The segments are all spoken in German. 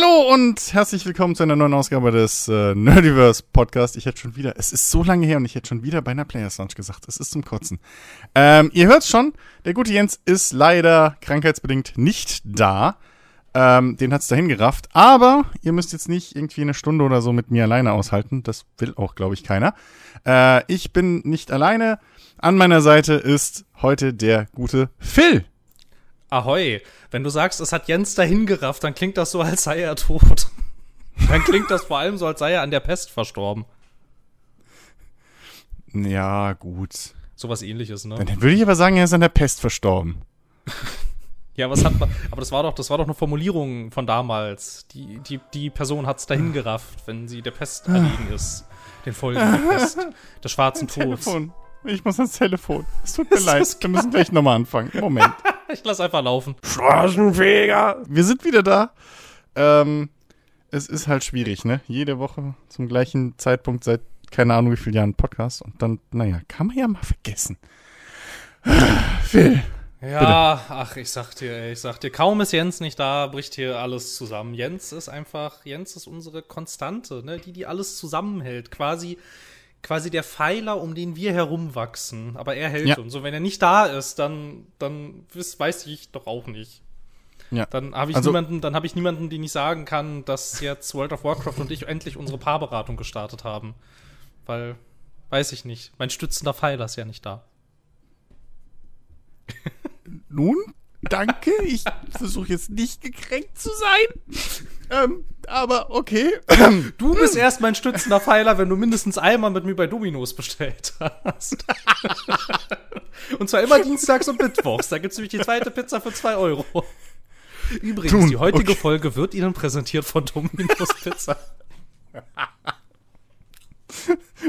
Hallo und herzlich willkommen zu einer neuen Ausgabe des äh, Nerdiverse Podcast. Ich hätte schon wieder, es ist so lange her und ich hätte schon wieder bei einer Players Launch gesagt. Es ist zum Kotzen. Ähm, ihr hört schon, der gute Jens ist leider krankheitsbedingt nicht da. Ähm, den hat's dahin gerafft. Aber ihr müsst jetzt nicht irgendwie eine Stunde oder so mit mir alleine aushalten. Das will auch, glaube ich, keiner. Äh, ich bin nicht alleine. An meiner Seite ist heute der gute Phil. Ahoi. Wenn du sagst, es hat Jens dahin gerafft, dann klingt das so, als sei er tot. dann klingt das vor allem so, als sei er an der Pest verstorben. Ja, gut. Sowas ähnliches, ne? Dann würde ich aber sagen, er ist an der Pest verstorben. ja, was hat man. Aber das war doch, das war doch eine Formulierung von damals. Die, die, die Person hat's dahin gerafft, wenn sie der Pest erlegen ist. Den Folgen der Pest. Des schwarzen Todes. Telefon. Ich muss ans Telefon. Es tut mir leid. Wir müssen gleich nochmal anfangen. Moment. ich lass einfach laufen. Straßenfeger. Wir sind wieder da. Ähm, es ist halt schwierig, ne? Jede Woche zum gleichen Zeitpunkt seit keine Ahnung wie vielen Jahren Podcast. Und dann, naja, kann man ja mal vergessen. Phil. Ja, bitte. ach, ich sag dir, ich sag dir, kaum ist Jens nicht da, bricht hier alles zusammen. Jens ist einfach, Jens ist unsere Konstante, ne? Die, die alles zusammenhält. Quasi quasi der Pfeiler, um den wir herumwachsen. Aber er hält ja. uns. Und wenn er nicht da ist, dann, dann weiß ich doch auch nicht. Ja. Dann habe ich also, niemanden, dann habe ich niemanden, den ich sagen kann, dass jetzt World of Warcraft und ich endlich unsere Paarberatung gestartet haben. Weil, weiß ich nicht. Mein stützender Pfeiler ist ja nicht da. Nun, danke. Ich versuche jetzt nicht gekränkt zu sein. Ähm, aber okay. Du bist erst mein stützender Pfeiler, wenn du mindestens einmal mit mir bei Dominos bestellt hast. und zwar immer dienstags und mittwochs. Da gibt es nämlich die zweite Pizza für 2 Euro. Übrigens, Tun. die heutige okay. Folge wird Ihnen präsentiert von Dominos Pizza.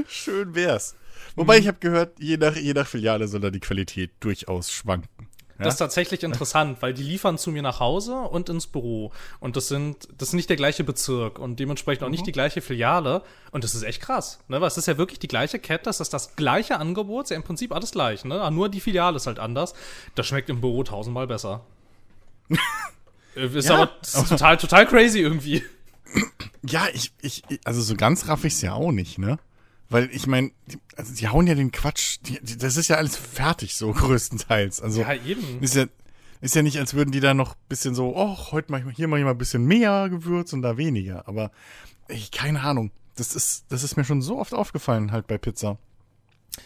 Schön wär's. Wobei ich habe gehört, je nach, je nach Filiale soll da die Qualität durchaus schwanken. Ja? Das ist tatsächlich interessant, weil die liefern zu mir nach Hause und ins Büro. Und das sind, das ist nicht der gleiche Bezirk und dementsprechend auch mhm. nicht die gleiche Filiale. Und das ist echt krass, ne? Weil es ist ja wirklich die gleiche Kette, das ist das gleiche Angebot, ist ja im Prinzip alles gleich, ne? Nur die Filiale ist halt anders. Das schmeckt im Büro tausendmal besser. Äh, ist ja, aber ist total, total crazy irgendwie. Ja, ich, ich, also so ganz raff ich's ja auch nicht, ne? Weil ich meine, die, also die hauen ja den Quatsch, die, die, das ist ja alles fertig so größtenteils. Also ja, eben. Ist ja, ist ja nicht, als würden die da noch bisschen so, oh, heute mach ich mal, hier mal ein bisschen mehr Gewürz und da weniger. Aber ich, keine Ahnung. Das ist, das ist mir schon so oft aufgefallen halt bei Pizza.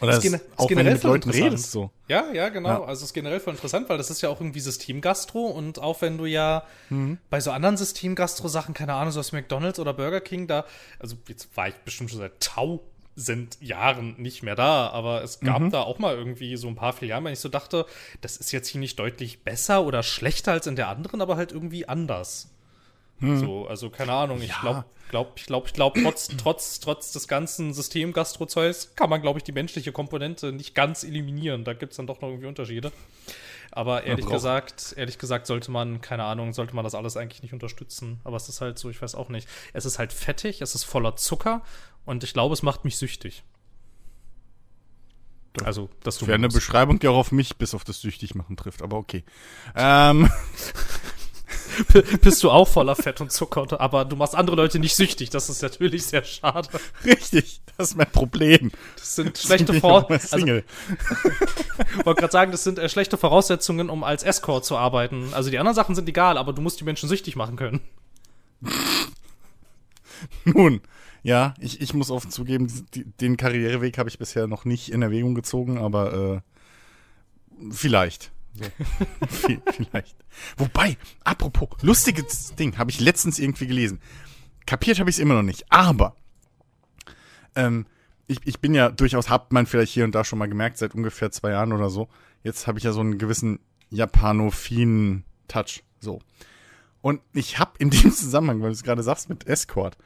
Oder ist, auch wenn du mit Leuten redest so. Ja, ja, genau. Ja. Also es ist generell voll interessant, weil das ist ja auch irgendwie Systemgastro und auch wenn du ja mhm. bei so anderen Systemgastro-Sachen, keine Ahnung, so aus McDonalds oder Burger King, da, also jetzt war ich bestimmt schon seit Tau sind Jahren nicht mehr da, aber es gab mhm. da auch mal irgendwie so ein paar Filialen, wenn ich so dachte, das ist jetzt hier nicht deutlich besser oder schlechter als in der anderen, aber halt irgendwie anders. Hm. So, also keine Ahnung, ich ja. glaube, glaub, ich glaube, ich glaube, trotz, trotz, trotz des ganzen System Gastrozeugs kann man, glaube ich, die menschliche Komponente nicht ganz eliminieren. Da gibt es dann doch noch irgendwie Unterschiede. Aber ehrlich gesagt, ehrlich gesagt sollte man, keine Ahnung, sollte man das alles eigentlich nicht unterstützen. Aber es ist halt so, ich weiß auch nicht. Es ist halt fettig, es ist voller Zucker und ich glaube, es macht mich süchtig. Also, das wäre eine Beschreibung, die auch auf mich bis auf das süchtig machen trifft, aber okay. Ähm. bist du auch voller Fett und Zucker, aber du machst andere Leute nicht süchtig. Das ist natürlich sehr schade. Richtig, das ist mein Problem. Das sind schlechte Voraussetzungen. Also, wollte gerade sagen, das sind äh, schlechte Voraussetzungen, um als Escort zu arbeiten. Also die anderen Sachen sind egal, aber du musst die Menschen süchtig machen können. Nun, ja, ich, ich muss offen zugeben, die, den Karriereweg habe ich bisher noch nicht in Erwägung gezogen, aber äh, vielleicht. So. vielleicht. Wobei, apropos, lustiges Ding, habe ich letztens irgendwie gelesen. Kapiert habe ich es immer noch nicht, aber ähm, ich, ich bin ja durchaus, hat man vielleicht hier und da schon mal gemerkt, seit ungefähr zwei Jahren oder so. Jetzt habe ich ja so einen gewissen japanophilen Touch. So. Und ich habe in dem Zusammenhang, weil du es gerade sagst mit Escort,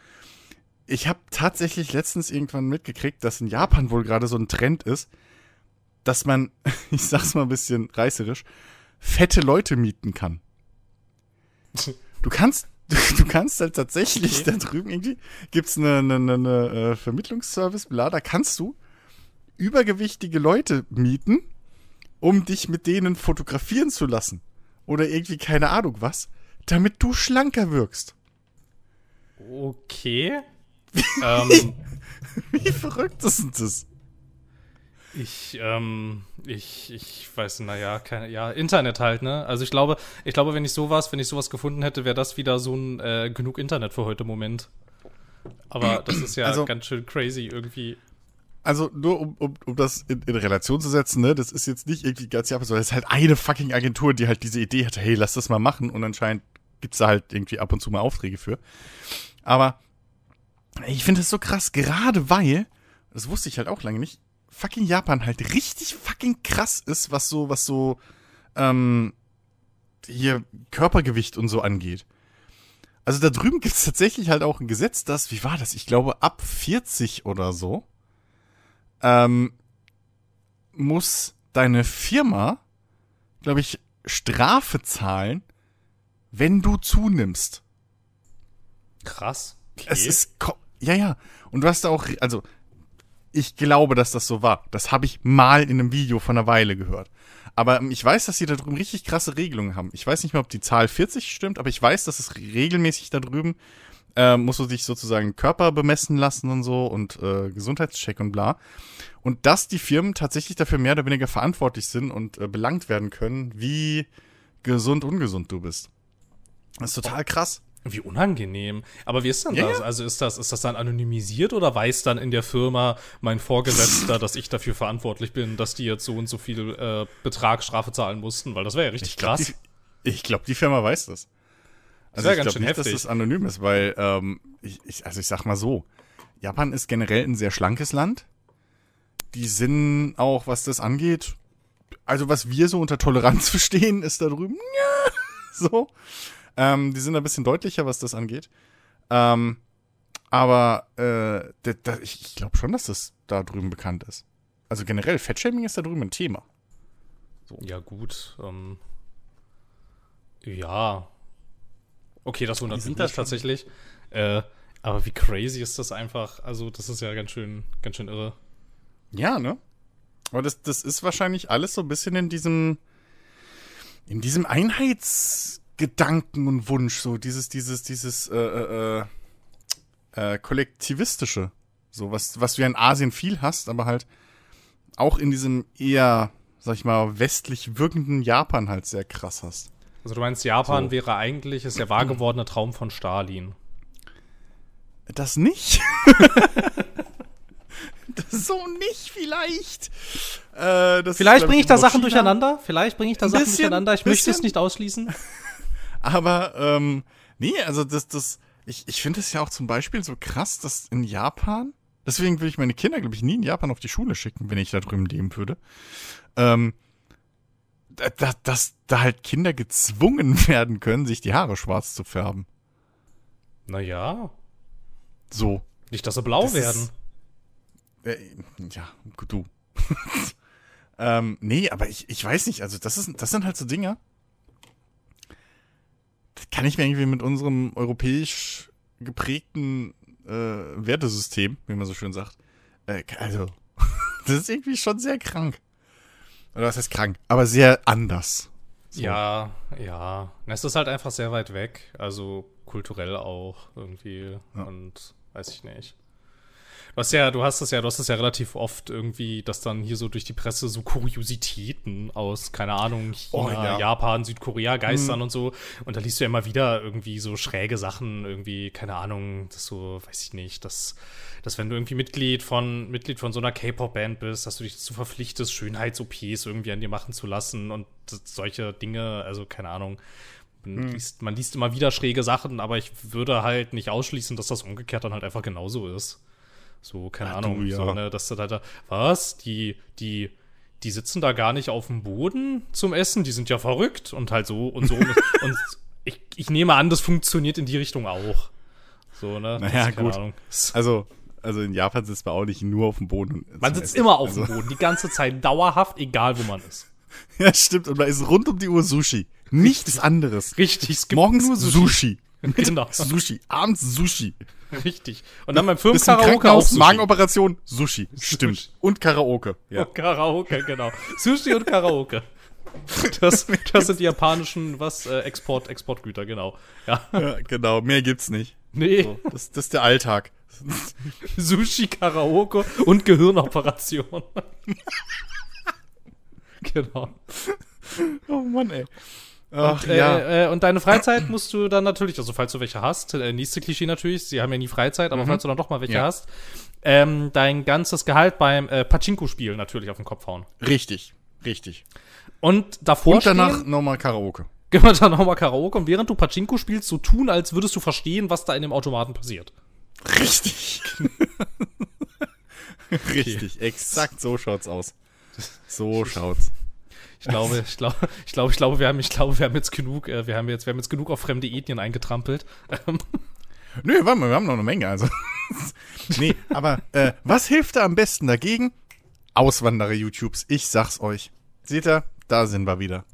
ich habe tatsächlich letztens irgendwann mitgekriegt, dass in Japan wohl gerade so ein Trend ist, dass man, ich sag's mal ein bisschen reißerisch, fette Leute mieten kann. Du kannst, du, kannst halt tatsächlich okay. da drüben irgendwie, gibt's eine, eine, eine, eine äh, Vermittlungsservice, bla, da kannst du übergewichtige Leute mieten, um dich mit denen fotografieren zu lassen. Oder irgendwie keine Ahnung was, damit du schlanker wirkst. Okay. Ähm, Wie verrückt ist denn das? Ich, ähm, ich, ich weiß, naja, keine, ja, Internet halt, ne? Also ich glaube, ich glaube, wenn ich sowas, wenn ich sowas gefunden hätte, wäre das wieder so ein äh, genug Internet für heute Moment. Aber das ist ja also, ganz schön crazy irgendwie. Also nur um, um, um das in, in, Relation zu setzen, ne, das ist jetzt nicht irgendwie ganz Japan, sondern es ist halt eine fucking Agentur, die halt diese Idee hatte, hey, lass das mal machen und anscheinend gibt's da halt irgendwie ab und zu mal Aufträge für. Aber ich finde das so krass, gerade weil, das wusste ich halt auch lange nicht, fucking Japan halt richtig fucking krass ist, was so, was so, ähm, hier Körpergewicht und so angeht. Also da drüben gibt es tatsächlich halt auch ein Gesetz, das, wie war das? Ich glaube, ab 40 oder so, ähm, muss deine Firma, glaube ich, Strafe zahlen, wenn du zunimmst. Krass. Okay. Es ist, ja, ja. Und du hast da auch, also ich glaube, dass das so war. Das habe ich mal in einem Video von einer Weile gehört. Aber ähm, ich weiß, dass sie da drüben richtig krasse Regelungen haben. Ich weiß nicht mehr, ob die Zahl 40 stimmt, aber ich weiß, dass es regelmäßig da drüben äh, musst du dich sozusagen Körper bemessen lassen und so und äh, Gesundheitscheck und bla. Und dass die Firmen tatsächlich dafür mehr oder weniger verantwortlich sind und äh, belangt werden können, wie gesund, ungesund du bist. Das ist total krass. Wie unangenehm. Aber wie ist denn ja, das? Ja. Also ist das, ist das dann anonymisiert oder weiß dann in der Firma mein Vorgesetzter, dass ich dafür verantwortlich bin, dass die jetzt so und so viel äh, Betrag Strafe zahlen mussten? Weil das wäre ja richtig ich glaub, krass. Die, ich glaube, die Firma weiß das. Also das ich glaube nicht, heftig. dass das anonym ist, weil, ähm, ich, ich, also ich sag mal so, Japan ist generell ein sehr schlankes Land. Die sind auch, was das angeht, also was wir so unter Toleranz verstehen, ist da drüben, ja, so. Ähm, die sind ein bisschen deutlicher, was das angeht. Ähm, aber äh, da, da, ich, ich glaube schon, dass das da drüben bekannt ist. Also generell, Fettshaming ist da drüben ein Thema. So. Ja, gut. Ähm, ja. Okay, das wundert mich das tatsächlich. Äh, aber wie crazy ist das einfach? Also, das ist ja ganz schön, ganz schön irre. Ja, ne? Aber das, das ist wahrscheinlich alles so ein bisschen in diesem, in diesem Einheits- Gedanken und Wunsch, so dieses, dieses, dieses äh, äh, äh, äh, kollektivistische, so was, was du ja in Asien viel hast, aber halt auch in diesem eher, sag ich mal, westlich wirkenden Japan halt sehr krass hast. Also du meinst, Japan so. wäre eigentlich ist der wahr gewordene Traum von Stalin. Das nicht? das so nicht, vielleicht. Äh, vielleicht bringe ich da Sachen China. durcheinander. Vielleicht bringe ich da Sachen bisschen, durcheinander. Ich bisschen. möchte es nicht ausschließen. Aber, ähm, nee, also das, das, ich, ich finde es ja auch zum Beispiel so krass, dass in Japan, deswegen würde ich meine Kinder, glaube ich, nie in Japan auf die Schule schicken, wenn ich da drüben leben würde. Ähm, da, dass da halt Kinder gezwungen werden können, sich die Haare schwarz zu färben. Naja. So. Nicht, dass sie blau das werden. Ist, äh, ja, du. ähm, nee, aber ich, ich weiß nicht, also das, ist, das sind halt so Dinge, kann ich mir irgendwie mit unserem europäisch geprägten äh, Wertesystem, wie man so schön sagt, äh, also, das ist irgendwie schon sehr krank. Oder was heißt krank? Aber sehr anders. So. Ja, ja. Es ist halt einfach sehr weit weg. Also kulturell auch irgendwie. Ja. Und weiß ich nicht. Du hast ja, du hast es ja, du hast es ja relativ oft irgendwie, dass dann hier so durch die Presse so Kuriositäten aus, keine Ahnung, China, oh, ja. Japan, Südkorea geistern mhm. und so. Und da liest du ja immer wieder irgendwie so schräge Sachen, irgendwie, keine Ahnung, das so, weiß ich nicht, dass, dass wenn du irgendwie Mitglied von, Mitglied von so einer K-Pop-Band bist, dass du dich dazu verpflichtest, Schönheits-OPs irgendwie an dir machen zu lassen und solche Dinge, also keine Ahnung. Man, hm. liest, man liest immer wieder schräge Sachen, aber ich würde halt nicht ausschließen, dass das umgekehrt dann halt einfach genauso ist. So, keine Ach, Ahnung, du, ja. so, ne, dass du da, da, was? Die, die, die sitzen da gar nicht auf dem Boden zum Essen, die sind ja verrückt und halt so und so. und, ich, ich nehme an, das funktioniert in die Richtung auch. So, ne? Naja, gut. Ahnung. Also, also in Japan sitzt man auch nicht nur auf dem Boden. Man sitzt Essen. immer auf also. dem Boden, die ganze Zeit, dauerhaft, egal wo man ist. Ja, stimmt. Und man ist rund um die Uhr Sushi. Nichts anderes. Richtig. Es gibt Morgens nur Sushi. Sushi. Genau. Sushi. Abends Sushi. Richtig. Und dann beim Firmenkaraoke auch Sushi. Magenoperation, Sushi. Stimmt. Sushi. Und Karaoke. Ja. Und Karaoke, genau. Sushi und Karaoke. Das, das sind die japanischen, was, äh, Export, Exportgüter, genau. Ja. ja. Genau, mehr gibt's nicht. Nee. So, das, das ist der Alltag. Sushi, Karaoke und Gehirnoperation. genau. Oh Mann, ey. Ach, und, ja. Äh, äh, und deine Freizeit musst du dann natürlich, also falls du welche hast, äh, nächste Klischee natürlich, sie haben ja nie Freizeit, aber mhm. falls du dann doch mal welche ja. hast, ähm, dein ganzes Gehalt beim äh, Pachinko-Spiel natürlich auf den Kopf hauen. Richtig, richtig. Und davor Und danach nochmal Karaoke. Genau, dann nochmal Karaoke und während du Pachinko spielst, so tun, als würdest du verstehen, was da in dem Automaten passiert. Richtig. Richtig, okay. exakt so schaut's aus. So schaut's. Ich glaube, ich glaube, ich glaube, ich glaube, wir haben, ich glaube, wir haben jetzt genug, äh, wir haben jetzt, wir haben jetzt genug auf fremde Ethnien eingetrampelt. Nö, warte mal, wir haben noch eine Menge, also. nee, aber äh, was hilft da am besten dagegen? Auswanderer-YouTubes, ich sag's euch. Seht ihr, da sind wir wieder.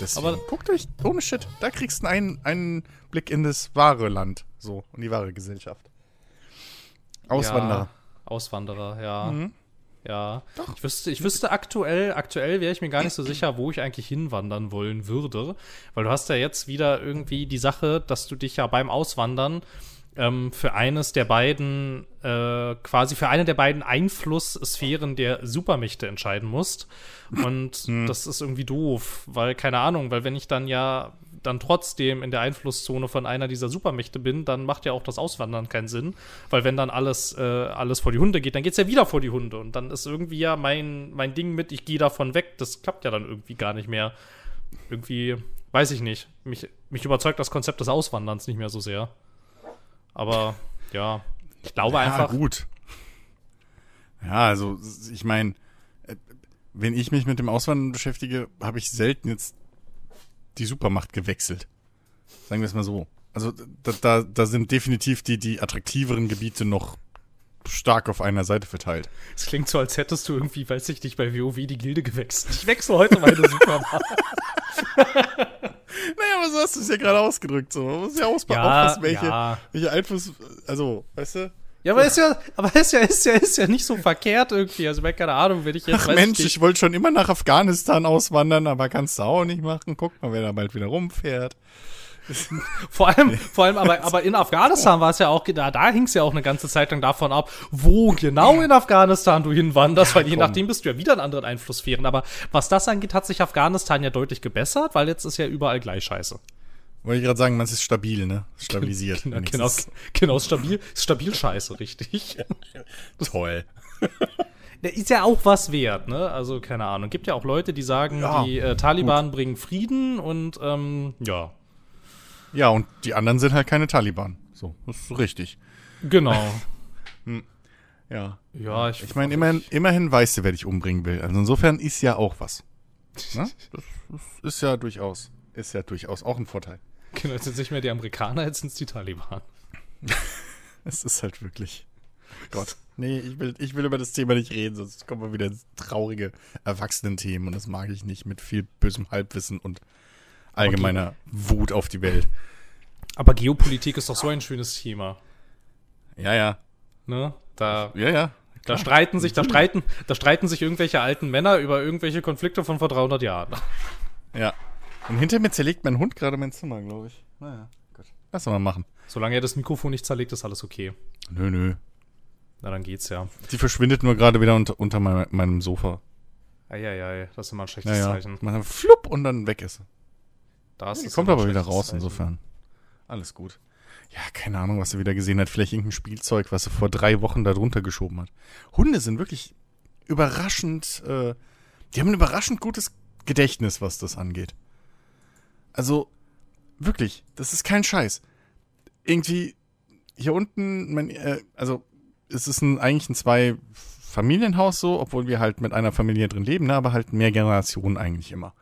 Deswegen, aber guckt euch, ohne Shit, da kriegst du einen, einen Blick in das wahre Land, so, und die wahre Gesellschaft. Auswanderer. Ja, Auswanderer, ja. Mhm. Ja, Doch. ich wüsste, ich wüsste aktuell, aktuell wäre ich mir gar nicht so sicher, wo ich eigentlich hinwandern wollen würde, weil du hast ja jetzt wieder irgendwie die Sache, dass du dich ja beim Auswandern ähm, für eines der beiden, äh, quasi für eine der beiden Einflusssphären der Supermächte entscheiden musst. Und hm. das ist irgendwie doof, weil, keine Ahnung, weil wenn ich dann ja dann trotzdem in der Einflusszone von einer dieser Supermächte bin, dann macht ja auch das Auswandern keinen Sinn. Weil wenn dann alles, äh, alles vor die Hunde geht, dann geht es ja wieder vor die Hunde. Und dann ist irgendwie ja mein, mein Ding mit, ich gehe davon weg, das klappt ja dann irgendwie gar nicht mehr. Irgendwie, weiß ich nicht. Mich, mich überzeugt das Konzept des Auswanderns nicht mehr so sehr. Aber ja, ich glaube ja, einfach. gut. Ja, also ich meine, äh, wenn ich mich mit dem Auswandern beschäftige, habe ich selten jetzt die Supermacht gewechselt. Sagen wir es mal so. Also da, da, da sind definitiv die, die attraktiveren Gebiete noch stark auf einer Seite verteilt. Es klingt so, als hättest du irgendwie, weiß ich nicht, bei WoW die Gilde gewechselt. Ich wechsle heute meine Supermacht. naja, aber so hast du es ja gerade ausgedrückt. So. Man muss ja, ja aufpassen, welche, ja. welche Einfluss, also, weißt du? Ja, aber ist ja, aber ist ja, ist ja, ist ja nicht so verkehrt irgendwie. Also, keine Ahnung, wenn ich jetzt. Ach Mensch, ich, ich wollte schon immer nach Afghanistan auswandern, aber kannst du auch nicht machen. Guck mal, wer da bald wieder rumfährt. vor allem, vor allem, aber, aber in Afghanistan war es ja auch, da, da hing es ja auch eine ganze Zeit lang davon ab, wo genau in Afghanistan du hinwanderst, ja, weil je komm. nachdem bist du ja wieder in anderen Einflusssphären. Aber was das angeht, hat sich Afghanistan ja deutlich gebessert, weil jetzt ist ja überall gleich scheiße. Wollte ich gerade sagen, man ist stabil, ne? Stabilisiert. genau, genau, genau, stabil, stabil scheiße, richtig. Toll. Der ist ja auch was wert, ne? Also, keine Ahnung. Gibt ja auch Leute, die sagen, ja, die äh, Taliban gut. bringen Frieden und ähm, ja, ja, und die anderen sind halt keine Taliban. So, das ist richtig. Genau. hm. Ja. Ja, ich, ich meine, immerhin, immerhin weißt du, wer dich umbringen will. Also insofern ist ja auch was. Ne? Das, das ist ja durchaus, ist ja durchaus auch ein Vorteil. Genau, jetzt sind es nicht mehr die Amerikaner, jetzt sind es die Taliban. es ist halt wirklich. Gott. Nee, ich will, ich will über das Thema nicht reden, sonst kommen wir wieder ins traurige Erwachsenen-Themen und das mag ich nicht mit viel bösem Halbwissen und allgemeiner Wut auf die Welt. Aber Geopolitik ist doch so ein schönes Thema. Ja, ja. Ne? Da, ja, ja. Da streiten sich, da streiten, da streiten sich irgendwelche alten Männer über irgendwelche Konflikte von vor 300 Jahren. Ja. Und hinter mir zerlegt mein Hund gerade mein Zimmer, glaube ich. Naja, gut. Lass mal machen. Solange er das Mikrofon nicht zerlegt, ist alles okay. Nö, nö. Na, dann geht's ja. Die verschwindet nur gerade wieder unter, unter meinem, meinem Sofa. Eieiei, das ist immer ein schlechtes ja, ja. Zeichen. Man flupp und dann weg ist. Da ist ja, kommt aber wieder raus, Zeichen. insofern. Alles gut. Ja, keine Ahnung, was er wieder gesehen hat. Vielleicht irgendein Spielzeug, was er vor drei Wochen da drunter geschoben hat. Hunde sind wirklich überraschend, äh, die haben ein überraschend gutes Gedächtnis, was das angeht. Also, wirklich, das ist kein Scheiß. Irgendwie, hier unten, mein, äh, also, es ist ein, eigentlich ein Zwei-Familienhaus so, obwohl wir halt mit einer Familie drin leben, ne, aber halt mehr Generationen eigentlich immer.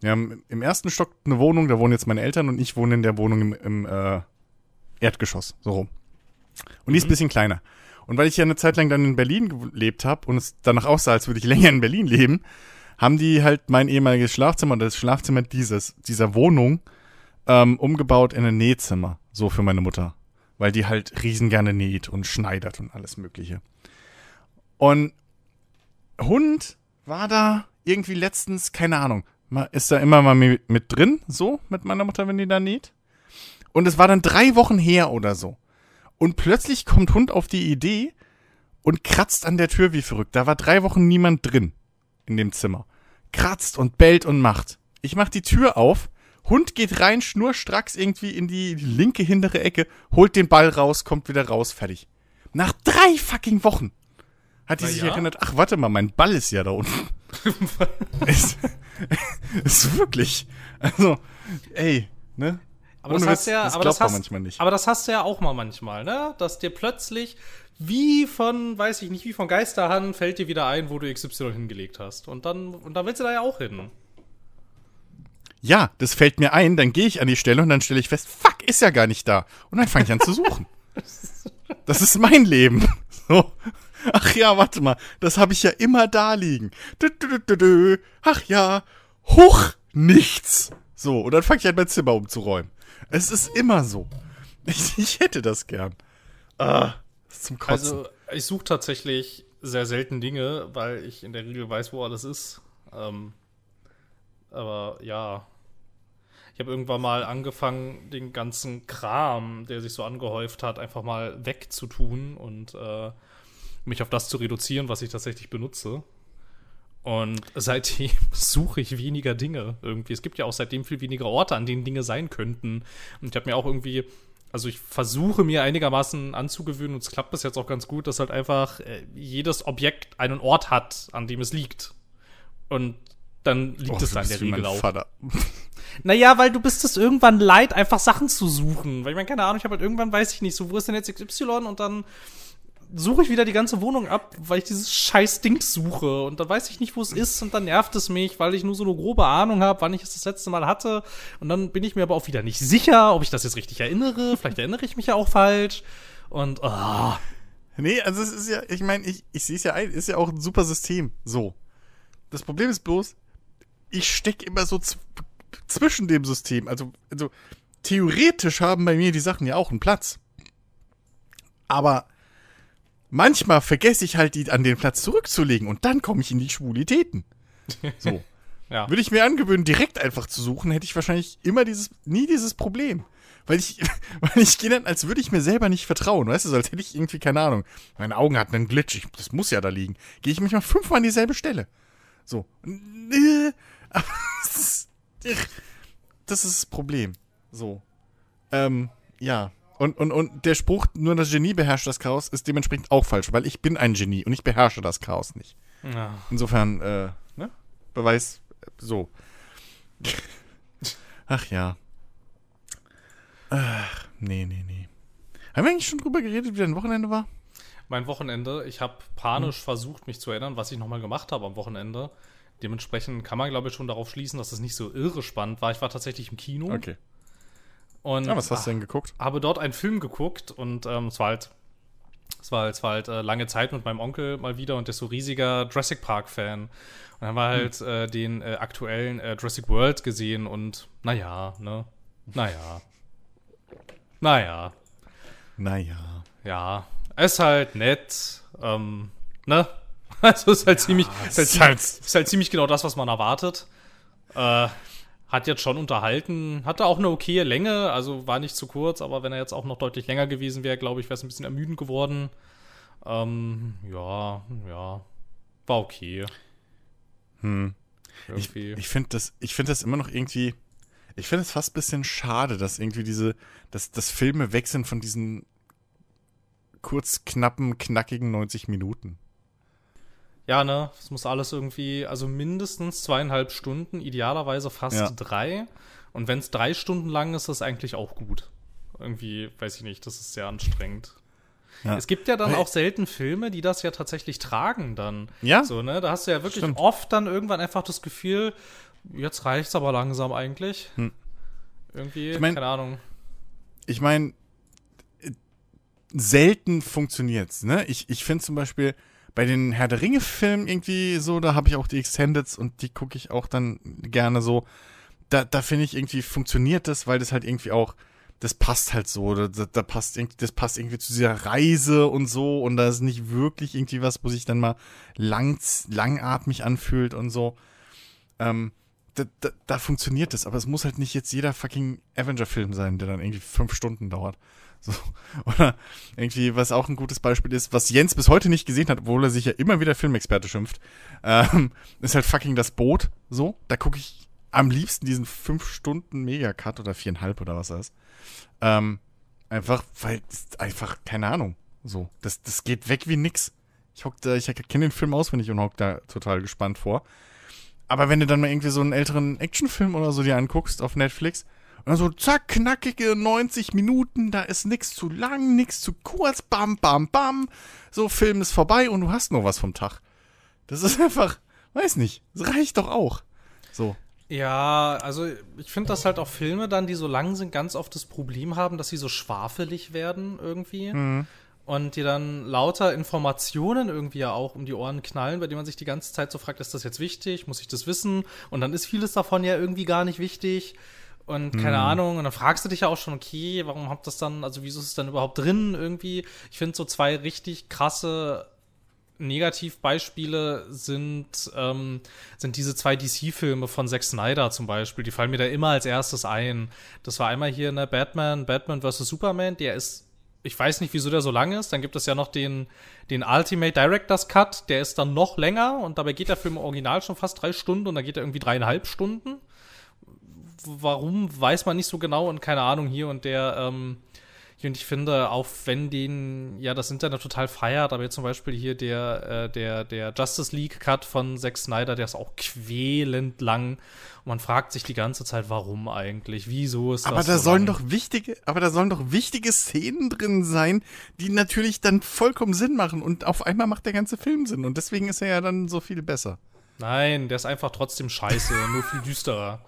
Wir haben im ersten Stock eine Wohnung, da wohnen jetzt meine Eltern und ich wohne in der Wohnung im, im äh, Erdgeschoss, so rum. Und die ist ein mhm. bisschen kleiner. Und weil ich ja eine Zeit lang dann in Berlin gelebt habe und es danach aussah, als würde ich länger in Berlin leben, haben die halt mein ehemaliges Schlafzimmer und das Schlafzimmer dieses, dieser Wohnung ähm, umgebaut in ein Nähzimmer, so für meine Mutter. Weil die halt riesen gerne näht und schneidert und alles Mögliche. Und Hund war da irgendwie letztens, keine Ahnung, ist da immer mal mit drin, so, mit meiner Mutter, wenn die da näht. Und es war dann drei Wochen her oder so. Und plötzlich kommt Hund auf die Idee und kratzt an der Tür wie verrückt. Da war drei Wochen niemand drin in dem Zimmer. Kratzt und bellt und macht. Ich mach die Tür auf, Hund geht rein, schnurstracks irgendwie in die linke hintere Ecke, holt den Ball raus, kommt wieder raus, fertig. Nach drei fucking Wochen hat die Na sich ja? erinnert, ach warte mal, mein Ball ist ja da unten. ist, ist wirklich. Also, ey, ne? Aber Ohne das hast Witz, ja, das aber das hast, manchmal nicht. Aber das hast du ja auch mal manchmal, ne? Dass dir plötzlich wie von, weiß ich nicht, wie von Geisterhand fällt dir wieder ein, wo du XY hingelegt hast. Und dann, und dann willst du da ja auch hin. Ja, das fällt mir ein, dann gehe ich an die Stelle und dann stelle ich fest, fuck, ist ja gar nicht da. Und dann fange ich an zu suchen. Das ist mein Leben. So. Ach ja, warte mal, das habe ich ja immer da liegen. Ach ja, hoch, nichts. So, und dann fange ich an, mein Zimmer umzuräumen. Es ist immer so. Ich, ich hätte das gern. Ah, zum Kotzen. Also, ich suche tatsächlich sehr selten Dinge, weil ich in der Regel weiß, wo alles ist. Ähm, aber ja. Ich habe irgendwann mal angefangen, den ganzen Kram, der sich so angehäuft hat, einfach mal wegzutun und äh, mich auf das zu reduzieren, was ich tatsächlich benutze. Und seitdem suche ich weniger Dinge irgendwie. Es gibt ja auch seitdem viel weniger Orte, an denen Dinge sein könnten. Und ich habe mir auch irgendwie, also ich versuche mir einigermaßen anzugewöhnen und es klappt bis jetzt auch ganz gut, dass halt einfach äh, jedes Objekt einen Ort hat, an dem es liegt. Und dann liegt oh, es da in der Regel auch. Vater. Naja, weil du bist es irgendwann leid, einfach Sachen zu suchen. Weil ich meine, keine Ahnung, ich habe halt irgendwann, weiß ich nicht, so, wo ist denn jetzt XY und dann suche ich wieder die ganze Wohnung ab, weil ich dieses scheiß Ding suche und dann weiß ich nicht, wo es ist und dann nervt es mich, weil ich nur so eine grobe Ahnung habe, wann ich es das letzte Mal hatte und dann bin ich mir aber auch wieder nicht sicher, ob ich das jetzt richtig erinnere, vielleicht erinnere ich mich ja auch falsch und oh. Nee, also es ist ja, ich meine, ich, ich sehe es ja ein, ist ja auch ein super System, so. Das Problem ist bloß, ich stecke immer so zwischen dem System, also, also theoretisch haben bei mir die Sachen ja auch einen Platz. Aber manchmal vergesse ich halt, die an den Platz zurückzulegen und dann komme ich in die Schwulitäten. So. ja. Würde ich mir angewöhnen, direkt einfach zu suchen, hätte ich wahrscheinlich immer dieses, nie dieses Problem. Weil ich, weil ich gehe dann, als würde ich mir selber nicht vertrauen, weißt du, als hätte ich irgendwie, keine Ahnung, meine Augen hatten einen Glitch, ich, das muss ja da liegen. Gehe ich manchmal fünfmal an dieselbe Stelle. So. Das ist das Problem. So. Ähm, ja. Und, und, und der Spruch, nur das Genie beherrscht das Chaos, ist dementsprechend auch falsch, weil ich bin ein Genie und ich beherrsche das Chaos nicht. Ja. Insofern, äh, ne? Beweis, so. Ach ja. Ach, nee, nee, nee. Haben wir eigentlich schon drüber geredet, wie dein Wochenende war? Mein Wochenende, ich habe panisch hm. versucht, mich zu erinnern, was ich nochmal gemacht habe am Wochenende. Dementsprechend kann man, glaube ich, schon darauf schließen, dass das nicht so irre spannend war. Ich war tatsächlich im Kino. Okay. Und ja, was hast du denn geguckt? Habe dort einen Film geguckt und ähm, es war halt, es war, es war halt äh, lange Zeit mit meinem Onkel mal wieder und der ist so riesiger Jurassic Park-Fan. Und dann haben wir halt hm. äh, den äh, aktuellen äh, Jurassic World gesehen und naja, ne? Naja. Naja. Naja. Ja. Ist halt nett. Ähm, ne? Also ist halt, ja, ziemlich, ist halt, halt, ist halt ziemlich genau das, was man erwartet. Äh, hat jetzt schon unterhalten, hatte auch eine okaye Länge, also war nicht zu kurz, aber wenn er jetzt auch noch deutlich länger gewesen wäre, glaube ich, wäre es ein bisschen ermüdend geworden. Ähm, ja, ja, war okay. Hm. Irgendwie. Ich, ich finde das, find das immer noch irgendwie, ich finde es fast ein bisschen schade, dass irgendwie diese, dass, dass Filme weg sind von diesen kurz, knappen, knackigen 90 Minuten. Ja, ne? Es muss alles irgendwie, also mindestens zweieinhalb Stunden, idealerweise fast ja. drei. Und wenn es drei Stunden lang ist, ist das eigentlich auch gut. Irgendwie, weiß ich nicht, das ist sehr anstrengend. Ja. Es gibt ja dann auch selten Filme, die das ja tatsächlich tragen dann. Ja. So, ne? Da hast du ja wirklich Stimmt. oft dann irgendwann einfach das Gefühl, jetzt reicht's aber langsam eigentlich. Hm. Irgendwie, ich mein, keine Ahnung. Ich meine, selten funktioniert's, ne? Ich, ich finde zum Beispiel, bei den Herr der Ringe-Filmen irgendwie so, da habe ich auch die Extendeds und die gucke ich auch dann gerne so. Da, da finde ich irgendwie funktioniert das, weil das halt irgendwie auch, das passt halt so. Da, da passt irgendwie, das passt irgendwie zu dieser Reise und so und da ist nicht wirklich irgendwie was, wo sich dann mal lang, langatmig anfühlt und so. Ähm, da, da, da funktioniert das, aber es muss halt nicht jetzt jeder fucking Avenger-Film sein, der dann irgendwie fünf Stunden dauert. So. Oder irgendwie, was auch ein gutes Beispiel ist, was Jens bis heute nicht gesehen hat, obwohl er sich ja immer wieder Filmexperte schimpft, ähm, ist halt fucking das Boot. So, da gucke ich am liebsten diesen 5 Stunden Megacut oder viereinhalb oder was das ist. Ähm, einfach, weil, einfach, keine Ahnung. So, das, das geht weg wie nix. Ich hock da, ich kenne den Film auswendig und hock da total gespannt vor. Aber wenn du dann mal irgendwie so einen älteren Actionfilm oder so dir anguckst auf Netflix, und dann so zack, knackige 90 Minuten, da ist nix zu lang, nix zu kurz, bam, bam, bam. So, Film ist vorbei und du hast noch was vom Tag. Das ist einfach, weiß nicht, das reicht doch auch. So. Ja, also ich finde, dass halt auch Filme dann, die so lang sind, ganz oft das Problem haben, dass sie so schwafelig werden irgendwie. Mhm. Und die dann lauter Informationen irgendwie ja auch um die Ohren knallen, bei denen man sich die ganze Zeit so fragt, ist das jetzt wichtig? Muss ich das wissen? Und dann ist vieles davon ja irgendwie gar nicht wichtig. Und keine mhm. Ahnung, und dann fragst du dich ja auch schon, okay, warum habt das dann, also wieso ist es dann überhaupt drin irgendwie? Ich finde so zwei richtig krasse Negativbeispiele sind, ähm, sind diese zwei DC-Filme von Zack Snyder zum Beispiel. Die fallen mir da immer als erstes ein. Das war einmal hier in der Batman, Batman vs. Superman. Der ist, ich weiß nicht, wieso der so lang ist. Dann gibt es ja noch den, den Ultimate Director's Cut. Der ist dann noch länger und dabei geht der Film im Original schon fast drei Stunden und dann geht er irgendwie dreieinhalb Stunden. Warum, weiß man nicht so genau und keine Ahnung hier und der, ähm, und ich finde, auch wenn den, ja, das Internet total feiert, aber jetzt zum Beispiel hier der, äh, der, der Justice League Cut von Zack Snyder, der ist auch quälend lang. Und man fragt sich die ganze Zeit, warum eigentlich? Wieso ist aber das? Aber da so sollen lang? doch wichtige, aber da sollen doch wichtige Szenen drin sein, die natürlich dann vollkommen Sinn machen. Und auf einmal macht der ganze Film Sinn. Und deswegen ist er ja dann so viel besser. Nein, der ist einfach trotzdem scheiße, nur viel düsterer.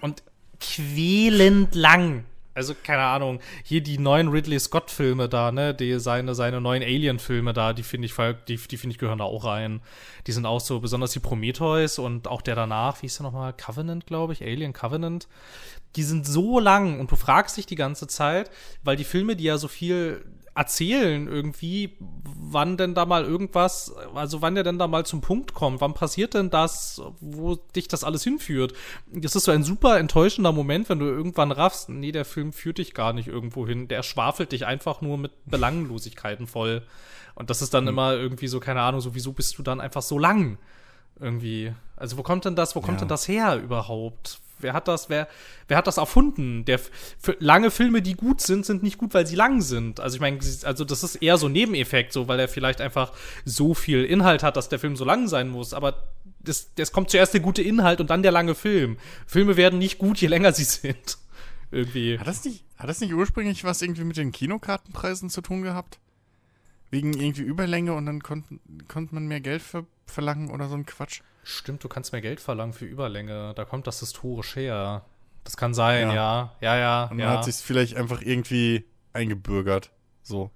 Und quälend lang. Also, keine Ahnung, hier die neuen Ridley Scott-Filme da, ne, die, seine, seine neuen Alien-Filme da, die finde ich, die, die finde ich gehören da auch rein. Die sind auch so, besonders die Prometheus und auch der danach, wie hieß der nochmal, Covenant, glaube ich, Alien Covenant. Die sind so lang und du fragst dich die ganze Zeit, weil die Filme, die ja so viel erzählen irgendwie, wann denn da mal irgendwas, also wann der denn da mal zum Punkt kommt, wann passiert denn das, wo dich das alles hinführt. Das ist so ein super enttäuschender Moment, wenn du irgendwann raffst, nee, der Film führt dich gar nicht irgendwo hin, der schwafelt dich einfach nur mit Belanglosigkeiten voll. Und das ist dann mhm. immer irgendwie so, keine Ahnung, so wieso bist du dann einfach so lang? Irgendwie. Also wo kommt denn das, wo kommt ja. denn das her überhaupt? Wer hat das, wer, wer hat das erfunden? Der, lange Filme, die gut sind, sind nicht gut, weil sie lang sind. Also ich meine, also das ist eher so ein Nebeneffekt, so, weil er vielleicht einfach so viel Inhalt hat, dass der Film so lang sein muss. Aber das, das kommt zuerst der gute Inhalt und dann der lange Film. Filme werden nicht gut, je länger sie sind. Irgendwie. Hat das nicht, hat das nicht ursprünglich was irgendwie mit den Kinokartenpreisen zu tun gehabt? Wegen irgendwie Überlänge und dann konnte konnt man mehr Geld ver verlangen oder so ein Quatsch? Stimmt, du kannst mehr Geld verlangen für Überlänge. Da kommt das historisch her. Das kann sein, ja. Ja, ja, ja. Und dann ja. hat sich vielleicht einfach irgendwie eingebürgert. So.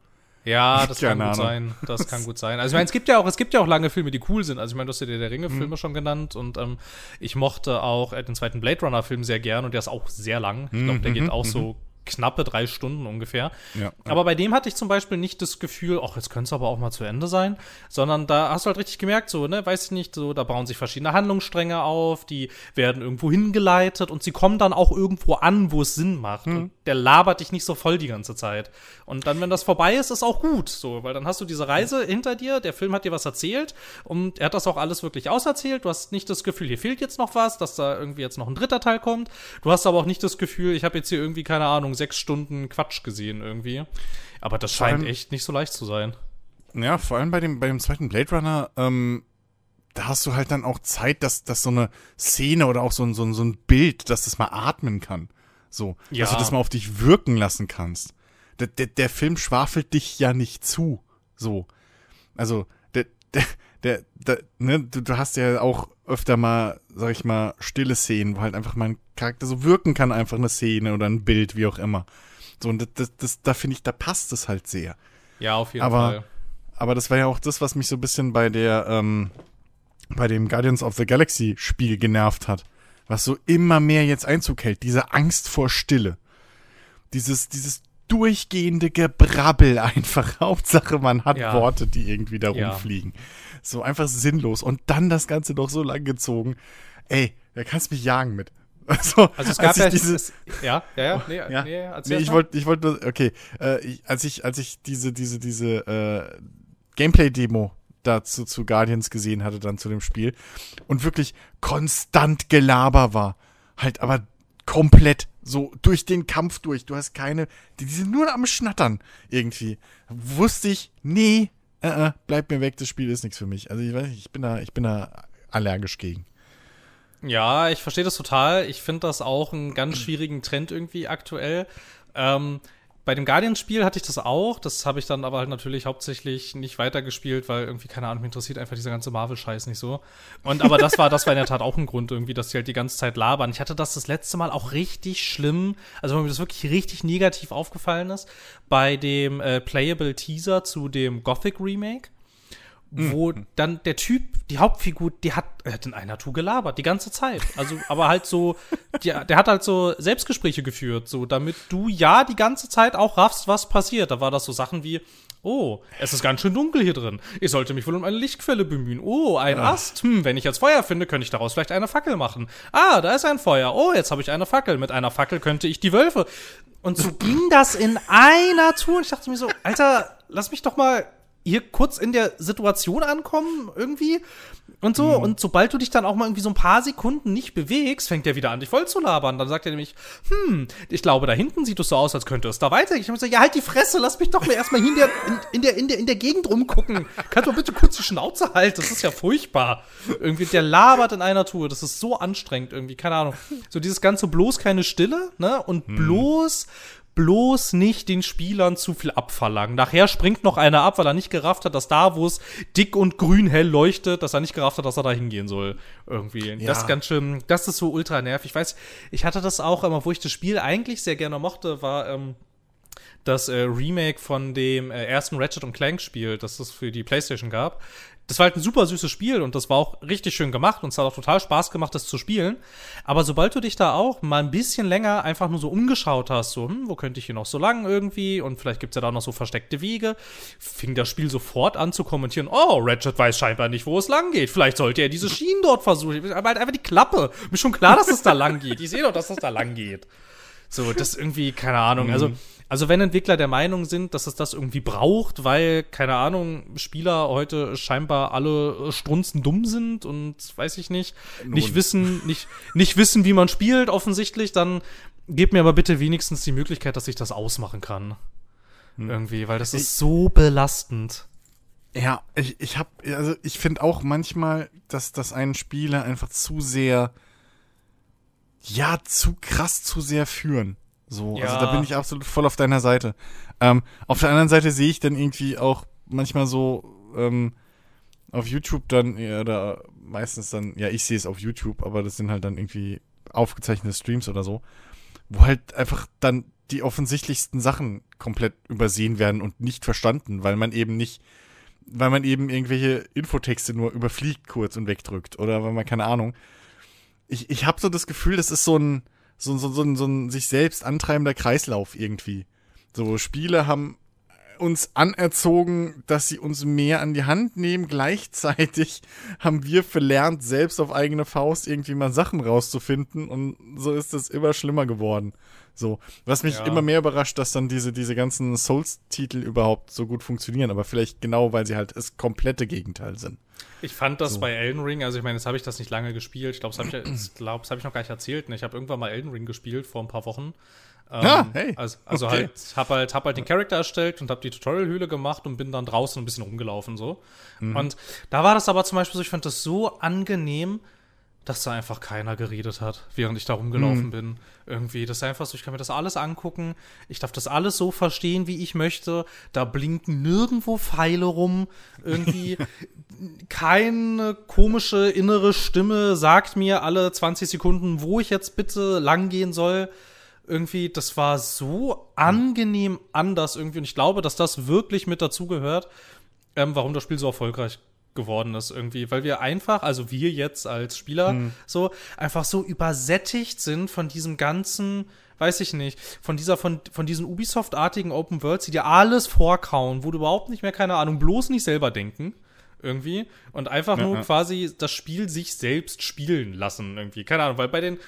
Ja, das kann gut sein. Das kann gut sein. Also ich meine, es gibt ja auch, es gibt ja auch lange Filme, die cool sind. Also ich meine, du hast ja der Ringe-Filme mhm. schon genannt und ähm, ich mochte auch den zweiten Blade Runner-Film sehr gern und der ist auch sehr lang. Ich glaube, der mhm. geht auch mhm. so knappe drei Stunden ungefähr. Ja, aber bei dem hatte ich zum Beispiel nicht das Gefühl, ach, jetzt könnte es aber auch mal zu Ende sein, sondern da hast du halt richtig gemerkt, so, ne, weiß ich nicht, so, da bauen sich verschiedene Handlungsstränge auf, die werden irgendwo hingeleitet und sie kommen dann auch irgendwo an, wo es Sinn macht. Hm. Und der labert dich nicht so voll die ganze Zeit. Und dann, wenn das vorbei ist, ist auch gut, so, weil dann hast du diese Reise hinter dir, der Film hat dir was erzählt und er hat das auch alles wirklich auserzählt. Du hast nicht das Gefühl, hier fehlt jetzt noch was, dass da irgendwie jetzt noch ein dritter Teil kommt. Du hast aber auch nicht das Gefühl, ich habe jetzt hier irgendwie, keine Ahnung, sechs Stunden Quatsch gesehen irgendwie. Aber das scheint allem, echt nicht so leicht zu sein. Ja, vor allem bei dem, bei dem zweiten Blade Runner, ähm, da hast du halt dann auch Zeit, dass, dass so eine Szene oder auch so ein, so ein, so ein Bild, dass das mal atmen kann. So, ja. dass du das mal auf dich wirken lassen kannst. Der, der, der Film schwafelt dich ja nicht zu. So. Also, der, der, der, der ne, du, du hast ja auch öfter mal, sag ich mal, stille Szenen, wo halt einfach mein Charakter so wirken kann, einfach eine Szene oder ein Bild, wie auch immer. So, und das, das, das da finde ich, da passt es halt sehr. Ja, auf jeden aber, Fall. Aber das war ja auch das, was mich so ein bisschen bei der, ähm, bei dem Guardians of the Galaxy Spiel genervt hat. Was so immer mehr jetzt Einzug hält. Diese Angst vor Stille. Dieses, dieses durchgehende Gebrabbel einfach. Hauptsache, man hat ja. Worte, die irgendwie da rumfliegen. Ja. So einfach sinnlos. Und dann das Ganze noch so lang gezogen. Ey, da kannst du mich jagen mit. Also, also es gab ja diese, es, ja, ja, ja, nee, ja. nee, nee ich wollte, ich wollte, okay, äh, ich, als ich, als ich diese, diese, diese äh, Gameplay-Demo dazu zu Guardians gesehen hatte, dann zu dem Spiel und wirklich konstant Gelaber war, halt aber komplett so durch den Kampf durch. Du hast keine, die, die sind nur am Schnattern irgendwie. Wusste ich, nee, äh, äh, bleib mir weg, das Spiel ist nichts für mich. Also ich weiß ich bin da, ich bin da allergisch gegen. Ja, ich verstehe das total. Ich finde das auch einen ganz schwierigen Trend irgendwie aktuell. Ähm, bei dem Guardians-Spiel hatte ich das auch. Das habe ich dann aber halt natürlich hauptsächlich nicht weitergespielt, weil irgendwie, keine Ahnung, mich interessiert einfach dieser ganze Marvel-Scheiß nicht so. Und aber das war, das war in der Tat auch ein Grund irgendwie, dass die halt die ganze Zeit labern. Ich hatte das das letzte Mal auch richtig schlimm, also wenn mir das wirklich richtig negativ aufgefallen ist, bei dem äh, Playable Teaser zu dem Gothic Remake wo mhm. dann der Typ, die Hauptfigur, die hat, er hat in einer Tour gelabert, die ganze Zeit. Also, aber halt so, die, der hat halt so Selbstgespräche geführt, so, damit du ja die ganze Zeit auch raffst, was passiert. Da war das so Sachen wie, oh, es ist ganz schön dunkel hier drin. Ich sollte mich wohl um eine Lichtquelle bemühen. Oh, ein ja. Ast. Hm, wenn ich jetzt Feuer finde, könnte ich daraus vielleicht eine Fackel machen. Ah, da ist ein Feuer. Oh, jetzt habe ich eine Fackel. Mit einer Fackel könnte ich die Wölfe. Und so ging das in einer Tour. Und ich dachte mir so, Alter, lass mich doch mal hier kurz in der Situation ankommen irgendwie und so. Mhm. Und sobald du dich dann auch mal irgendwie so ein paar Sekunden nicht bewegst, fängt er wieder an, dich voll zu labern. Dann sagt er nämlich, hm, ich glaube, da hinten sieht es so aus, als könnte es da weitergehen. Ich habe gesagt, ja, halt die Fresse, lass mich doch mal erstmal hier in der, in, in, der, in, der, in der Gegend rumgucken. Kannst du bitte kurz die Schnauze halten? Das ist ja furchtbar. Irgendwie, der labert in einer Tour. Das ist so anstrengend irgendwie, keine Ahnung. So dieses ganze bloß keine Stille, ne? Und mhm. bloß bloß nicht den Spielern zu viel abverlangen. Nachher springt noch einer ab, weil er nicht gerafft hat, dass da, wo es dick und grün hell leuchtet, dass er nicht gerafft hat, dass er da hingehen soll. Irgendwie. Ja. Das ist ganz schön, das ist so ultra nervig. Ich weiß, ich hatte das auch immer, wo ich das Spiel eigentlich sehr gerne mochte, war, ähm, das äh, Remake von dem äh, ersten Ratchet und Clank Spiel, das es für die PlayStation gab das war halt ein super süßes Spiel und das war auch richtig schön gemacht und es hat auch total Spaß gemacht, das zu spielen. Aber sobald du dich da auch mal ein bisschen länger einfach nur so umgeschaut hast, so, hm, wo könnte ich hier noch so lang irgendwie und vielleicht gibt's ja da noch so versteckte Wege, fing das Spiel sofort an zu kommentieren, oh, Ratchet weiß scheinbar nicht, wo es lang geht. Vielleicht sollte er diese Schienen dort versuchen. Aber halt einfach die Klappe. Mir schon klar, dass es da lang geht. Ich sehe doch, dass es da lang geht. So, das irgendwie, keine Ahnung. Also, mhm. Also wenn Entwickler der Meinung sind, dass es das irgendwie braucht, weil, keine Ahnung, Spieler heute scheinbar alle strunzen dumm sind und weiß ich nicht, Nun. nicht wissen, nicht, nicht wissen, wie man spielt, offensichtlich, dann gebt mir aber bitte wenigstens die Möglichkeit, dass ich das ausmachen kann. Hm. Irgendwie, weil das ich, ist so belastend. Ja, ich, ich hab, also ich finde auch manchmal, dass das einen Spieler einfach zu sehr, ja, zu krass zu sehr führen. So, ja. also da bin ich absolut voll auf deiner Seite. Ähm, auf der anderen Seite sehe ich dann irgendwie auch manchmal so ähm, auf YouTube dann, ja, oder meistens dann, ja, ich sehe es auf YouTube, aber das sind halt dann irgendwie aufgezeichnete Streams oder so, wo halt einfach dann die offensichtlichsten Sachen komplett übersehen werden und nicht verstanden, weil man eben nicht, weil man eben irgendwelche Infotexte nur überfliegt kurz und wegdrückt oder weil man keine Ahnung. Ich, ich habe so das Gefühl, das ist so ein, so, so, so, so ein sich selbst antreibender Kreislauf irgendwie. So, Spiele haben uns anerzogen, dass sie uns mehr an die Hand nehmen. Gleichzeitig haben wir verlernt, selbst auf eigene Faust irgendwie mal Sachen rauszufinden und so ist es immer schlimmer geworden. So, was mich ja. immer mehr überrascht, dass dann diese, diese ganzen Souls-Titel überhaupt so gut funktionieren, aber vielleicht genau, weil sie halt das komplette Gegenteil sind. Ich fand das so. bei Elden Ring, also ich meine, jetzt habe ich das nicht lange gespielt. Ich glaube, das habe ich, glaub, hab ich noch gar nicht erzählt. Ne? Ich habe irgendwann mal Elden Ring gespielt vor ein paar Wochen. Ähm, ah, hey. Also, also okay. halt, habe halt, hab halt den Charakter erstellt und habe die Tutorial-Höhle gemacht und bin dann draußen ein bisschen rumgelaufen so. Mhm. Und da war das aber zum Beispiel so, ich fand das so angenehm, dass da einfach keiner geredet hat, während ich da rumgelaufen mhm. bin. Irgendwie, das ist einfach so, ich kann mir das alles angucken, ich darf das alles so verstehen, wie ich möchte. Da blinken nirgendwo Pfeile rum. Irgendwie keine komische innere Stimme sagt mir alle 20 Sekunden, wo ich jetzt bitte lang gehen soll. Irgendwie, das war so angenehm anders irgendwie. Und ich glaube, dass das wirklich mit dazugehört, ähm, warum das Spiel so erfolgreich geworden ist irgendwie, weil wir einfach, also wir jetzt als Spieler, mhm. so einfach so übersättigt sind von diesem ganzen, weiß ich nicht, von dieser, von, von diesen Ubisoft-artigen Open Worlds, die dir alles vorkauen, wo du überhaupt nicht mehr, keine Ahnung, bloß nicht selber denken irgendwie und einfach ja, nur ja. quasi das Spiel sich selbst spielen lassen irgendwie. Keine Ahnung, weil bei den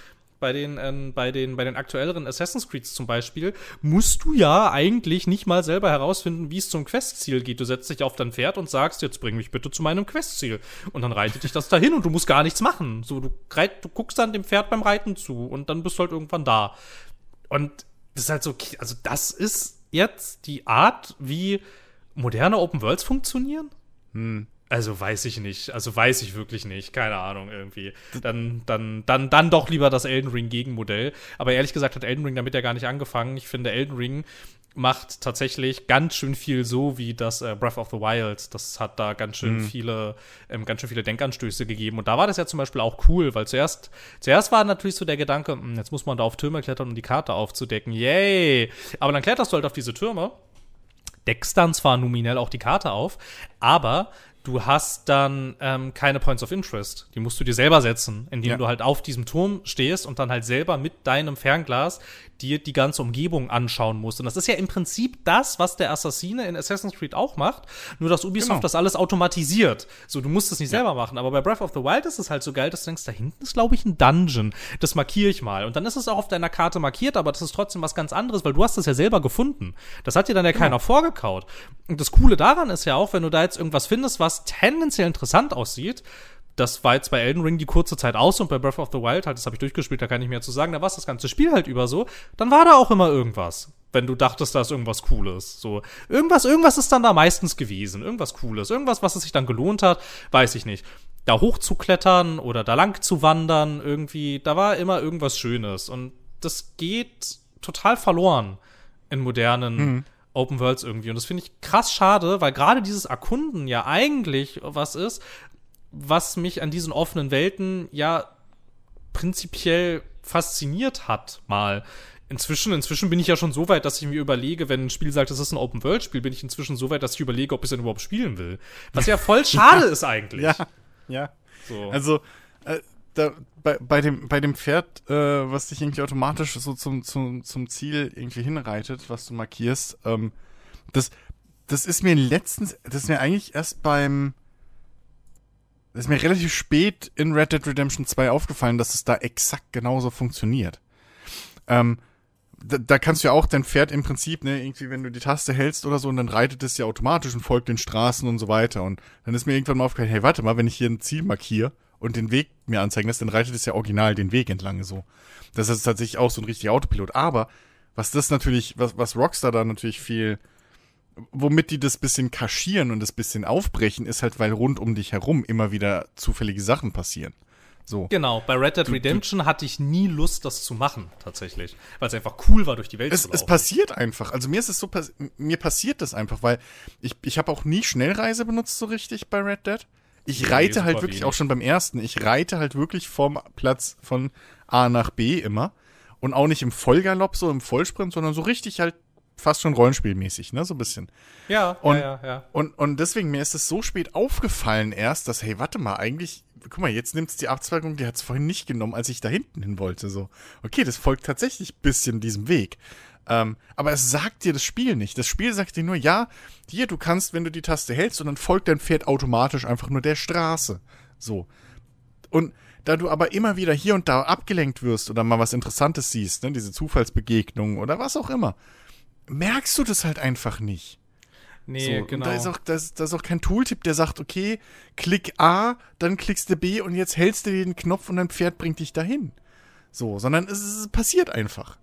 bei den, ähm, bei den, bei den aktuelleren Assassin's Creeds zum Beispiel, musst du ja eigentlich nicht mal selber herausfinden, wie es zum Questziel geht. Du setzt dich auf dein Pferd und sagst, jetzt bring mich bitte zu meinem Questziel. Und dann reitet dich das dahin und du musst gar nichts machen. So, du, reit, du guckst dann dem Pferd beim Reiten zu und dann bist du halt irgendwann da. Und das ist halt so, also das ist jetzt die Art, wie moderne Open Worlds funktionieren? Hm. Also weiß ich nicht. Also weiß ich wirklich nicht. Keine Ahnung irgendwie. Dann, dann, dann, dann doch lieber das Elden Ring Gegenmodell. Aber ehrlich gesagt hat Elden Ring damit ja gar nicht angefangen. Ich finde, Elden Ring macht tatsächlich ganz schön viel so wie das äh, Breath of the Wild. Das hat da ganz schön mhm. viele, ähm, ganz schön viele Denkanstöße gegeben. Und da war das ja zum Beispiel auch cool, weil zuerst, zuerst war natürlich so der Gedanke, mh, hm, jetzt muss man da auf Türme klettern, um die Karte aufzudecken. Yay! Aber dann kletterst du halt auf diese Türme deckst dann zwar nominell auch die Karte auf, aber du hast dann ähm, keine Points of Interest. Die musst du dir selber setzen, indem ja. du halt auf diesem Turm stehst und dann halt selber mit deinem Fernglas dir die ganze Umgebung anschauen musst. Und das ist ja im Prinzip das, was der Assassine in Assassin's Creed auch macht, nur dass Ubisoft genau. das alles automatisiert. So, du musst es nicht ja. selber machen. Aber bei Breath of the Wild ist es halt so geil, dass du denkst, da hinten ist, glaube ich, ein Dungeon. Das markiere ich mal. Und dann ist es auch auf deiner Karte markiert, aber das ist trotzdem was ganz anderes, weil du hast es ja selber gefunden. Das hat dir dann ja genau. keiner vorgekaut. Und das Coole daran ist ja auch, wenn du da jetzt irgendwas findest, was tendenziell interessant aussieht, das war jetzt bei Elden Ring die kurze Zeit aus und bei Breath of the Wild, halt, das habe ich durchgespielt, da kann ich mehr zu sagen, da war es das ganze Spiel halt über so, dann war da auch immer irgendwas. Wenn du dachtest, da ist irgendwas Cooles. So, irgendwas, irgendwas ist dann da meistens gewesen. Irgendwas Cooles. Irgendwas, was es sich dann gelohnt hat, weiß ich nicht. Da hochzuklettern oder da lang zu wandern, irgendwie, da war immer irgendwas Schönes. Und das geht total verloren in modernen mhm. Open Worlds irgendwie. Und das finde ich krass schade, weil gerade dieses Erkunden ja eigentlich was ist, was mich an diesen offenen Welten ja prinzipiell fasziniert hat, mal. Inzwischen, inzwischen bin ich ja schon so weit, dass ich mir überlege, wenn ein Spiel sagt, es ist ein Open-World-Spiel, bin ich inzwischen so weit, dass ich überlege, ob ich es denn überhaupt spielen will. Was ja voll schade ist eigentlich. Ja, ja. So. Also, äh, da, bei, bei, dem, bei dem Pferd, äh, was dich irgendwie automatisch so zum, zum, zum Ziel irgendwie hinreitet, was du markierst, ähm, das, das ist mir letztens, das ist mir eigentlich erst beim, das ist mir relativ spät in Red Dead Redemption 2 aufgefallen, dass es da exakt genauso funktioniert. Ähm, da, da kannst du ja auch dein Pferd im Prinzip, ne, irgendwie, wenn du die Taste hältst oder so, und dann reitet es ja automatisch und folgt den Straßen und so weiter. Und dann ist mir irgendwann mal aufgefallen, hey, warte mal, wenn ich hier ein Ziel markiere und den Weg mir anzeigen lässt, dann reitet es ja original den Weg entlang so. Das ist tatsächlich auch so ein richtiger Autopilot. Aber was das natürlich, was, was Rockstar da natürlich viel womit die das bisschen kaschieren und das bisschen aufbrechen, ist halt, weil rund um dich herum immer wieder zufällige Sachen passieren. So. Genau, bei Red Dead Redemption hatte ich nie Lust, das zu machen, tatsächlich. Weil es einfach cool war, durch die Welt es, zu laufen. Es passiert einfach. Also mir ist es so, mir passiert das einfach, weil ich, ich habe auch nie Schnellreise benutzt so richtig bei Red Dead. Ich nee, reite halt wirklich wenig. auch schon beim ersten. Ich reite halt wirklich vom Platz von A nach B immer. Und auch nicht im Vollgalopp, so im Vollsprint, sondern so richtig halt fast schon rollenspielmäßig, ne, so ein bisschen. Ja, und, ja, ja, ja. Und, und deswegen, mir ist es so spät aufgefallen erst, dass, hey, warte mal, eigentlich, guck mal, jetzt nimmt es die Abzweigung, die hat es vorhin nicht genommen, als ich da hinten hin wollte, so. Okay, das folgt tatsächlich ein bisschen diesem Weg. Ähm, aber es sagt dir das Spiel nicht. Das Spiel sagt dir nur, ja, hier, du kannst, wenn du die Taste hältst und dann folgt dein Pferd automatisch einfach nur der Straße. So. Und da du aber immer wieder hier und da abgelenkt wirst oder mal was Interessantes siehst, ne, diese Zufallsbegegnungen oder was auch immer, merkst du das halt einfach nicht. Nee, so, genau. da ist, auch, da, ist, da ist auch kein Tooltip, der sagt, okay, klick A, dann klickst du B und jetzt hältst du den Knopf und dein Pferd bringt dich dahin. So, sondern es, es passiert einfach.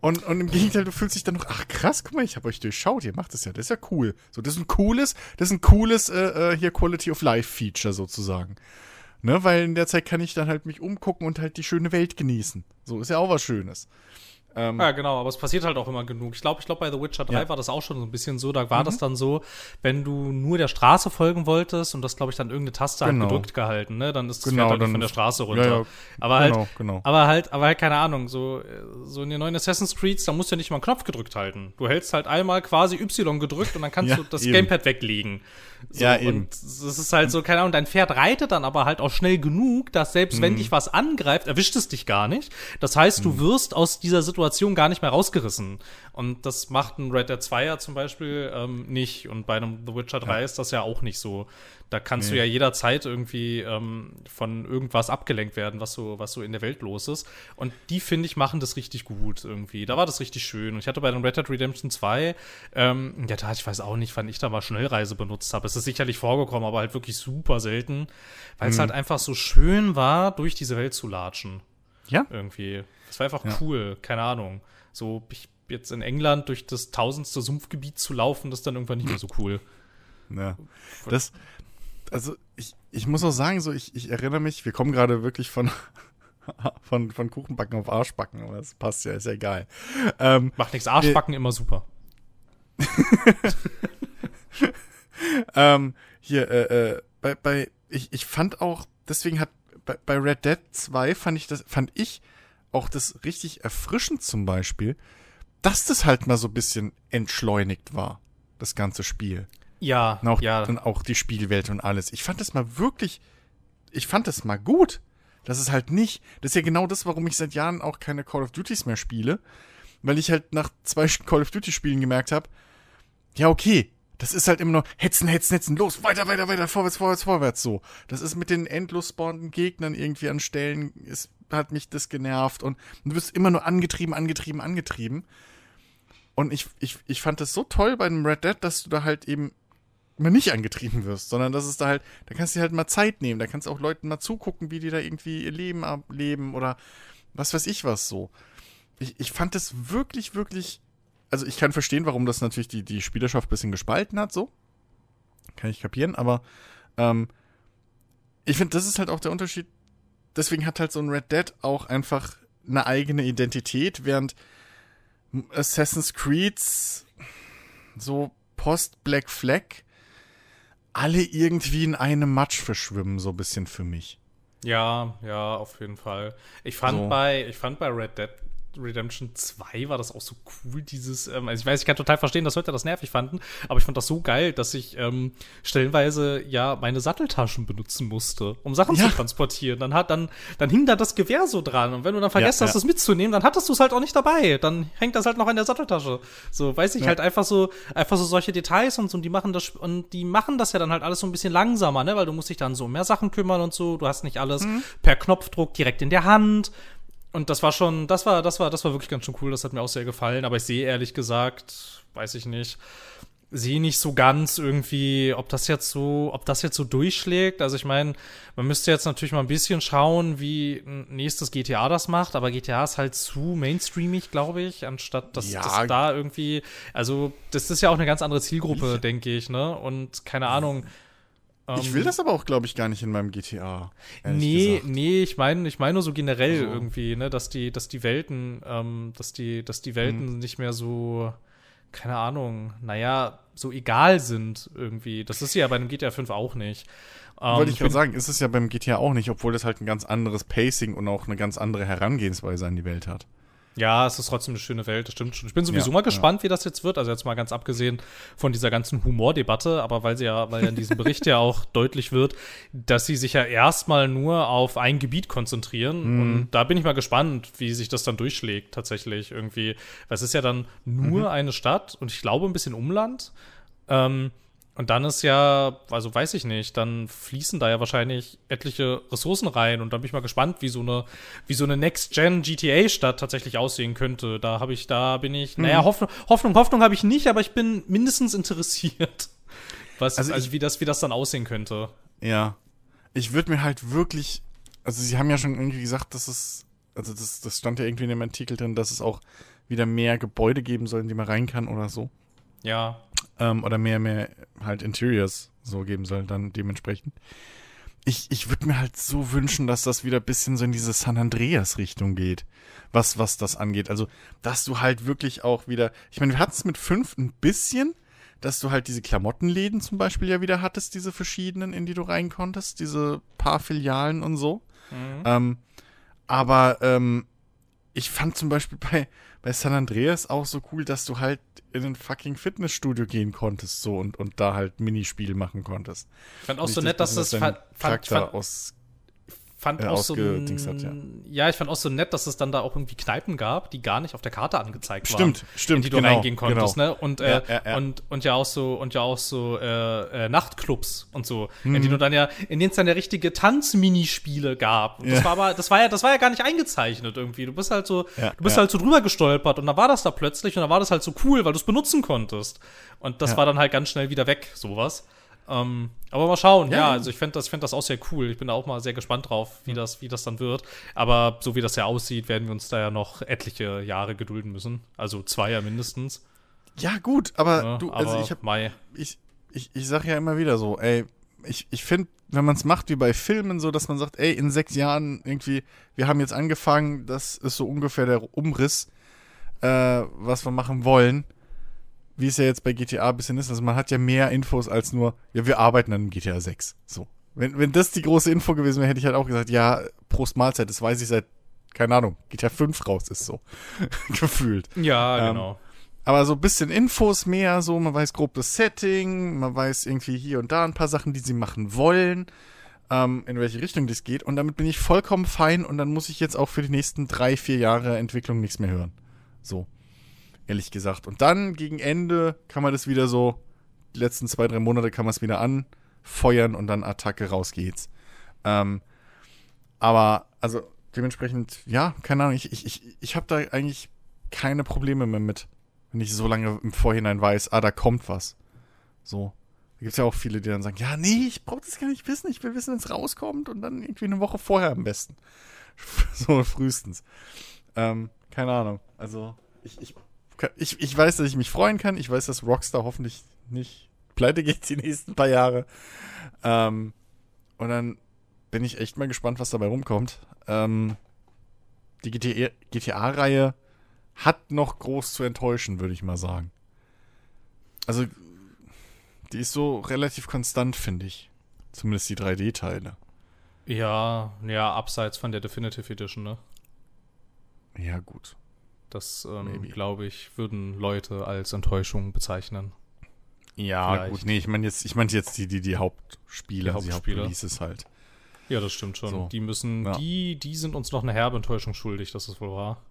Und, und im Gegenteil, du fühlst dich dann noch, ach krass, guck mal, ich habe euch durchschaut, ihr macht das ja, das ist ja cool. So, das ist ein cooles, das ist ein cooles äh, äh hier Quality of Life Feature sozusagen. Ne, weil in der Zeit kann ich dann halt mich umgucken und halt die schöne Welt genießen. So ist ja auch was Schönes. Ähm, ja, genau, aber es passiert halt auch immer genug. Ich glaube, ich glaube, bei The Witcher 3 ja. war das auch schon so ein bisschen so. Da war mhm. das dann so, wenn du nur der Straße folgen wolltest und das, glaube ich, dann irgendeine Taste genau. halt gedrückt gehalten, ne? Dann ist das genau, Pferd halt von der Straße runter. Ja, ja. Aber genau, halt, genau. aber halt, aber halt, keine Ahnung, so, so in den neuen Assassin's Creeds, da musst du ja nicht mal einen Knopf gedrückt halten. Du hältst halt einmal quasi Y gedrückt und dann kannst du das eben. Gamepad weglegen. So, ja, eben. Und es ist halt so, keine Ahnung, dein Pferd reitet dann aber halt auch schnell genug, dass selbst mhm. wenn dich was angreift, erwischt es dich gar nicht. Das heißt, du mhm. wirst aus dieser Situation Situation gar nicht mehr rausgerissen. Und das macht ein Red Dead 2 ja zum Beispiel ähm, nicht. Und bei einem The Witcher 3 ja. ist das ja auch nicht so. Da kannst nee. du ja jederzeit irgendwie ähm, von irgendwas abgelenkt werden, was so, was so in der Welt los ist. Und die, finde ich, machen das richtig gut irgendwie. Da war das richtig schön. Und ich hatte bei dem Red Dead Redemption 2, ähm, in der Tat, ich weiß auch nicht, wann ich da mal Schnellreise benutzt habe. Es ist sicherlich vorgekommen, aber halt wirklich super selten, weil es mhm. halt einfach so schön war, durch diese Welt zu latschen. Ja. Irgendwie. Das war einfach ja. cool, keine Ahnung. So, ich jetzt in England durch das tausendste Sumpfgebiet zu laufen, das ist dann irgendwann nicht mehr so cool. Ja. Das, also ich, ich muss auch sagen, so ich, ich erinnere mich, wir kommen gerade wirklich von, von, von Kuchenbacken auf Arschbacken, aber das passt ja, ist ja egal. Ähm, Macht nichts, Arschbacken äh, immer super. ähm, hier, äh, äh, bei, bei, ich, ich fand auch, deswegen hat, bei, bei Red Dead 2 fand ich das, fand ich auch das richtig erfrischend zum Beispiel, dass das halt mal so ein bisschen entschleunigt war, das ganze Spiel. Ja, und auch, ja. Und auch die Spielwelt und alles. Ich fand das mal wirklich, ich fand das mal gut. Das ist halt nicht, das ist ja genau das, warum ich seit Jahren auch keine Call of Duties mehr spiele. Weil ich halt nach zwei Call of Duty Spielen gemerkt habe, ja, okay, das ist halt immer nur hetzen, hetzen, hetzen, los, weiter, weiter, weiter, vorwärts, vorwärts, vorwärts, so. Das ist mit den endlos spawnenden Gegnern irgendwie an Stellen, ist, hat mich das genervt und du bist immer nur angetrieben, angetrieben, angetrieben. Und ich, ich, ich fand das so toll bei dem Red Dead, dass du da halt eben mal nicht angetrieben wirst, sondern dass es da halt, da kannst du dir halt mal Zeit nehmen, da kannst du auch Leuten mal zugucken, wie die da irgendwie ihr Leben ableben oder was weiß ich was so. Ich, ich fand das wirklich, wirklich, also ich kann verstehen, warum das natürlich die, die Spielerschaft ein bisschen gespalten hat, so. Kann ich kapieren, aber ähm, ich finde, das ist halt auch der Unterschied. Deswegen hat halt so ein Red Dead auch einfach eine eigene Identität, während Assassin's Creeds so Post-Black Flag alle irgendwie in einem Matsch verschwimmen, so ein bisschen für mich. Ja, ja, auf jeden Fall. Ich fand so. bei, ich fand bei Red Dead Redemption 2 war das auch so cool, dieses, ähm, also ich weiß, ich kann total verstehen, dass Leute das nervig fanden, aber ich fand das so geil, dass ich ähm, stellenweise ja meine Satteltaschen benutzen musste, um Sachen ja. zu transportieren. Dann hat, dann, dann hing da das Gewehr so dran und wenn du dann vergessen ja, hast, ja. das mitzunehmen, dann hattest du es halt auch nicht dabei. Dann hängt das halt noch in der Satteltasche. So, weiß ich, halt einfach so, einfach so solche Details und so, und die machen das, und die machen das ja dann halt alles so ein bisschen langsamer, ne, weil du musst dich dann so um mehr Sachen kümmern und so, du hast nicht alles mhm. per Knopfdruck direkt in der Hand und das war schon, das war, das war, das war wirklich ganz schön cool. Das hat mir auch sehr gefallen. Aber ich sehe ehrlich gesagt, weiß ich nicht, sehe nicht so ganz irgendwie, ob das jetzt so, ob das jetzt so durchschlägt. Also ich meine, man müsste jetzt natürlich mal ein bisschen schauen, wie nächstes GTA das macht. Aber GTA ist halt zu mainstreamig, glaube ich, anstatt dass ja. das da irgendwie, also das ist ja auch eine ganz andere Zielgruppe, denke ich, ne? Und keine Ahnung. Ich will ähm, das aber auch, glaube ich, gar nicht in meinem GTA. Nee, gesagt. nee, ich meine, ich meine nur so generell also. irgendwie, ne, dass die, dass die Welten, ähm, dass die, dass die Welten hm. nicht mehr so, keine Ahnung, naja, so egal sind irgendwie. Das ist ja bei einem GTA 5 auch nicht. Ähm, Wollte ich gerade sagen, ist es ja beim GTA auch nicht, obwohl das halt ein ganz anderes Pacing und auch eine ganz andere Herangehensweise an die Welt hat. Ja, es ist trotzdem eine schöne Welt, das stimmt schon. Ich bin sowieso ja, mal gespannt, ja. wie das jetzt wird. Also jetzt mal ganz abgesehen von dieser ganzen Humordebatte, aber weil sie ja, weil ja in diesem Bericht ja auch deutlich wird, dass sie sich ja erstmal nur auf ein Gebiet konzentrieren. Mhm. Und da bin ich mal gespannt, wie sich das dann durchschlägt, tatsächlich irgendwie. Weil es ist ja dann nur mhm. eine Stadt und ich glaube ein bisschen Umland. Ähm, und dann ist ja, also weiß ich nicht, dann fließen da ja wahrscheinlich etliche Ressourcen rein und dann bin ich mal gespannt, wie so eine, wie so eine Next-Gen GTA-Stadt tatsächlich aussehen könnte. Da habe ich, da bin ich, mhm. naja, Hoffnung, Hoffnung, Hoffnung habe ich nicht, aber ich bin mindestens interessiert. Was, also, also ich, wie das, wie das dann aussehen könnte. Ja. Ich würde mir halt wirklich, also sie haben ja schon irgendwie gesagt, dass es, also das, das stand ja irgendwie in dem Artikel drin, dass es auch wieder mehr Gebäude geben soll, in die man rein kann oder so. Ja ähm, oder mehr, mehr halt Interiors so geben soll, dann dementsprechend. Ich, ich würde mir halt so wünschen, dass das wieder ein bisschen so in diese San Andreas-Richtung geht, was, was das angeht. Also, dass du halt wirklich auch wieder, ich meine, wir hatten es mit fünf ein bisschen, dass du halt diese Klamottenläden zum Beispiel ja wieder hattest, diese verschiedenen, in die du rein konntest, diese paar Filialen und so. Mhm. Ähm, aber ähm, ich fand zum Beispiel bei, bei San Andreas auch so cool, dass du halt in ein fucking Fitnessstudio gehen konntest so und, und da halt Minispiel machen konntest. Ich fand auch so nett, dass das fand, fand, fand, aus fand äh, auch so hat, ja. ja. ich fand auch so nett, dass es dann da auch irgendwie Kneipen gab, die gar nicht auf der Karte angezeigt stimmt, waren, stimmt, in die du genau, reingehen konntest, genau. ne? Und, äh, Ja, ja, und und ja auch so und ja auch so äh, äh, Nachtclubs und so, Mhm. in denen du dann ja, in denen es dann ja richtige Tanzminispiele gab. Und das war aber, das war ja, das war ja gar nicht eingezeichnet irgendwie. Du bist halt so, Ja, du bist halt so drüber gestolpert und dann war das da plötzlich und dann war das halt so cool, weil du es benutzen konntest. Und das war dann halt ganz schnell wieder weg, sowas. Ähm, aber mal schauen, ja, Ja. also ich fände das, ich fänd das auch sehr cool. Ich bin da auch mal sehr gespannt drauf, wie, das, wie das dann wird. Aber so wie das ja aussieht, werden wir uns da ja noch etliche Jahre gedulden müssen. Also zwei ja mindestens. Ja, gut, aber Ne? du, aber also ich hab, Mai. ich, ich, ich sag ja immer wieder so, ey, ich, ich finde, wenn man es macht wie bei Filmen, so dass man sagt, ey, in sechs Jahren irgendwie, wir haben jetzt angefangen, das ist so ungefähr der Umriss, äh, was wir machen wollen, wie es ja jetzt bei GTA ein bisschen ist. Also man hat ja mehr Infos als nur, ja, wir arbeiten an GTA 6. So. Wenn, wenn das die große Info gewesen wäre, hätte ich halt auch gesagt, ja, Prost Mahlzeit, das weiß ich seit, keine Ahnung, GTA 5 raus ist so. Gefühlt. Ja, Ähm, genau. Aber so ein bisschen Infos mehr, so, man weiß grob das Setting, man weiß irgendwie hier und da ein paar Sachen, die sie machen wollen, ähm, in welche Richtung das geht. Und damit bin ich vollkommen fein und dann muss ich jetzt auch für die nächsten drei, vier Jahre Entwicklung nichts mehr hören. So, ehrlich gesagt. Und dann gegen Ende kann man das wieder so, die letzten zwei, drei Monate kann man es wieder anfeuern und dann Attacke, raus geht's. Ähm, aber, also, dementsprechend, ja, keine Ahnung, ich, ich, ich, ich habe da eigentlich keine Probleme mehr mit wenn ich so lange im Vorhinein weiß, ah, da kommt was. So. Da gibt es ja auch viele, die dann sagen, ja, nee, ich brauche das gar nicht wissen, ich will wissen, wenn es rauskommt und dann irgendwie eine Woche vorher am besten. so frühestens. Ähm, keine Ahnung. Also, ich, ich, ich, ich weiß, dass ich mich freuen kann. Ich weiß, dass Rockstar hoffentlich nicht pleite geht die nächsten paar Jahre. Ähm, und dann bin ich echt mal gespannt, was dabei rumkommt. Ähm, die GTA-Reihe hat noch groß zu enttäuschen, würde ich mal sagen. Also, die ist so relativ konstant, finde ich. Zumindest die 3D-Teile. Ja, ja, abseits von der Definitive Edition, ne? Ja, gut. Das, ähm, glaube ich, würden Leute als Enttäuschung bezeichnen. Ja, Vielleicht. gut. Nee, ich meine jetzt, ich meinte jetzt die, die, die Hauptspiele, Die also die Hauptspiele. Hauptreleases halt. Ja, das stimmt schon. So. Die müssen, Ja. die, die sind uns noch eine herbe Enttäuschung schuldig, das ist wohl wahr.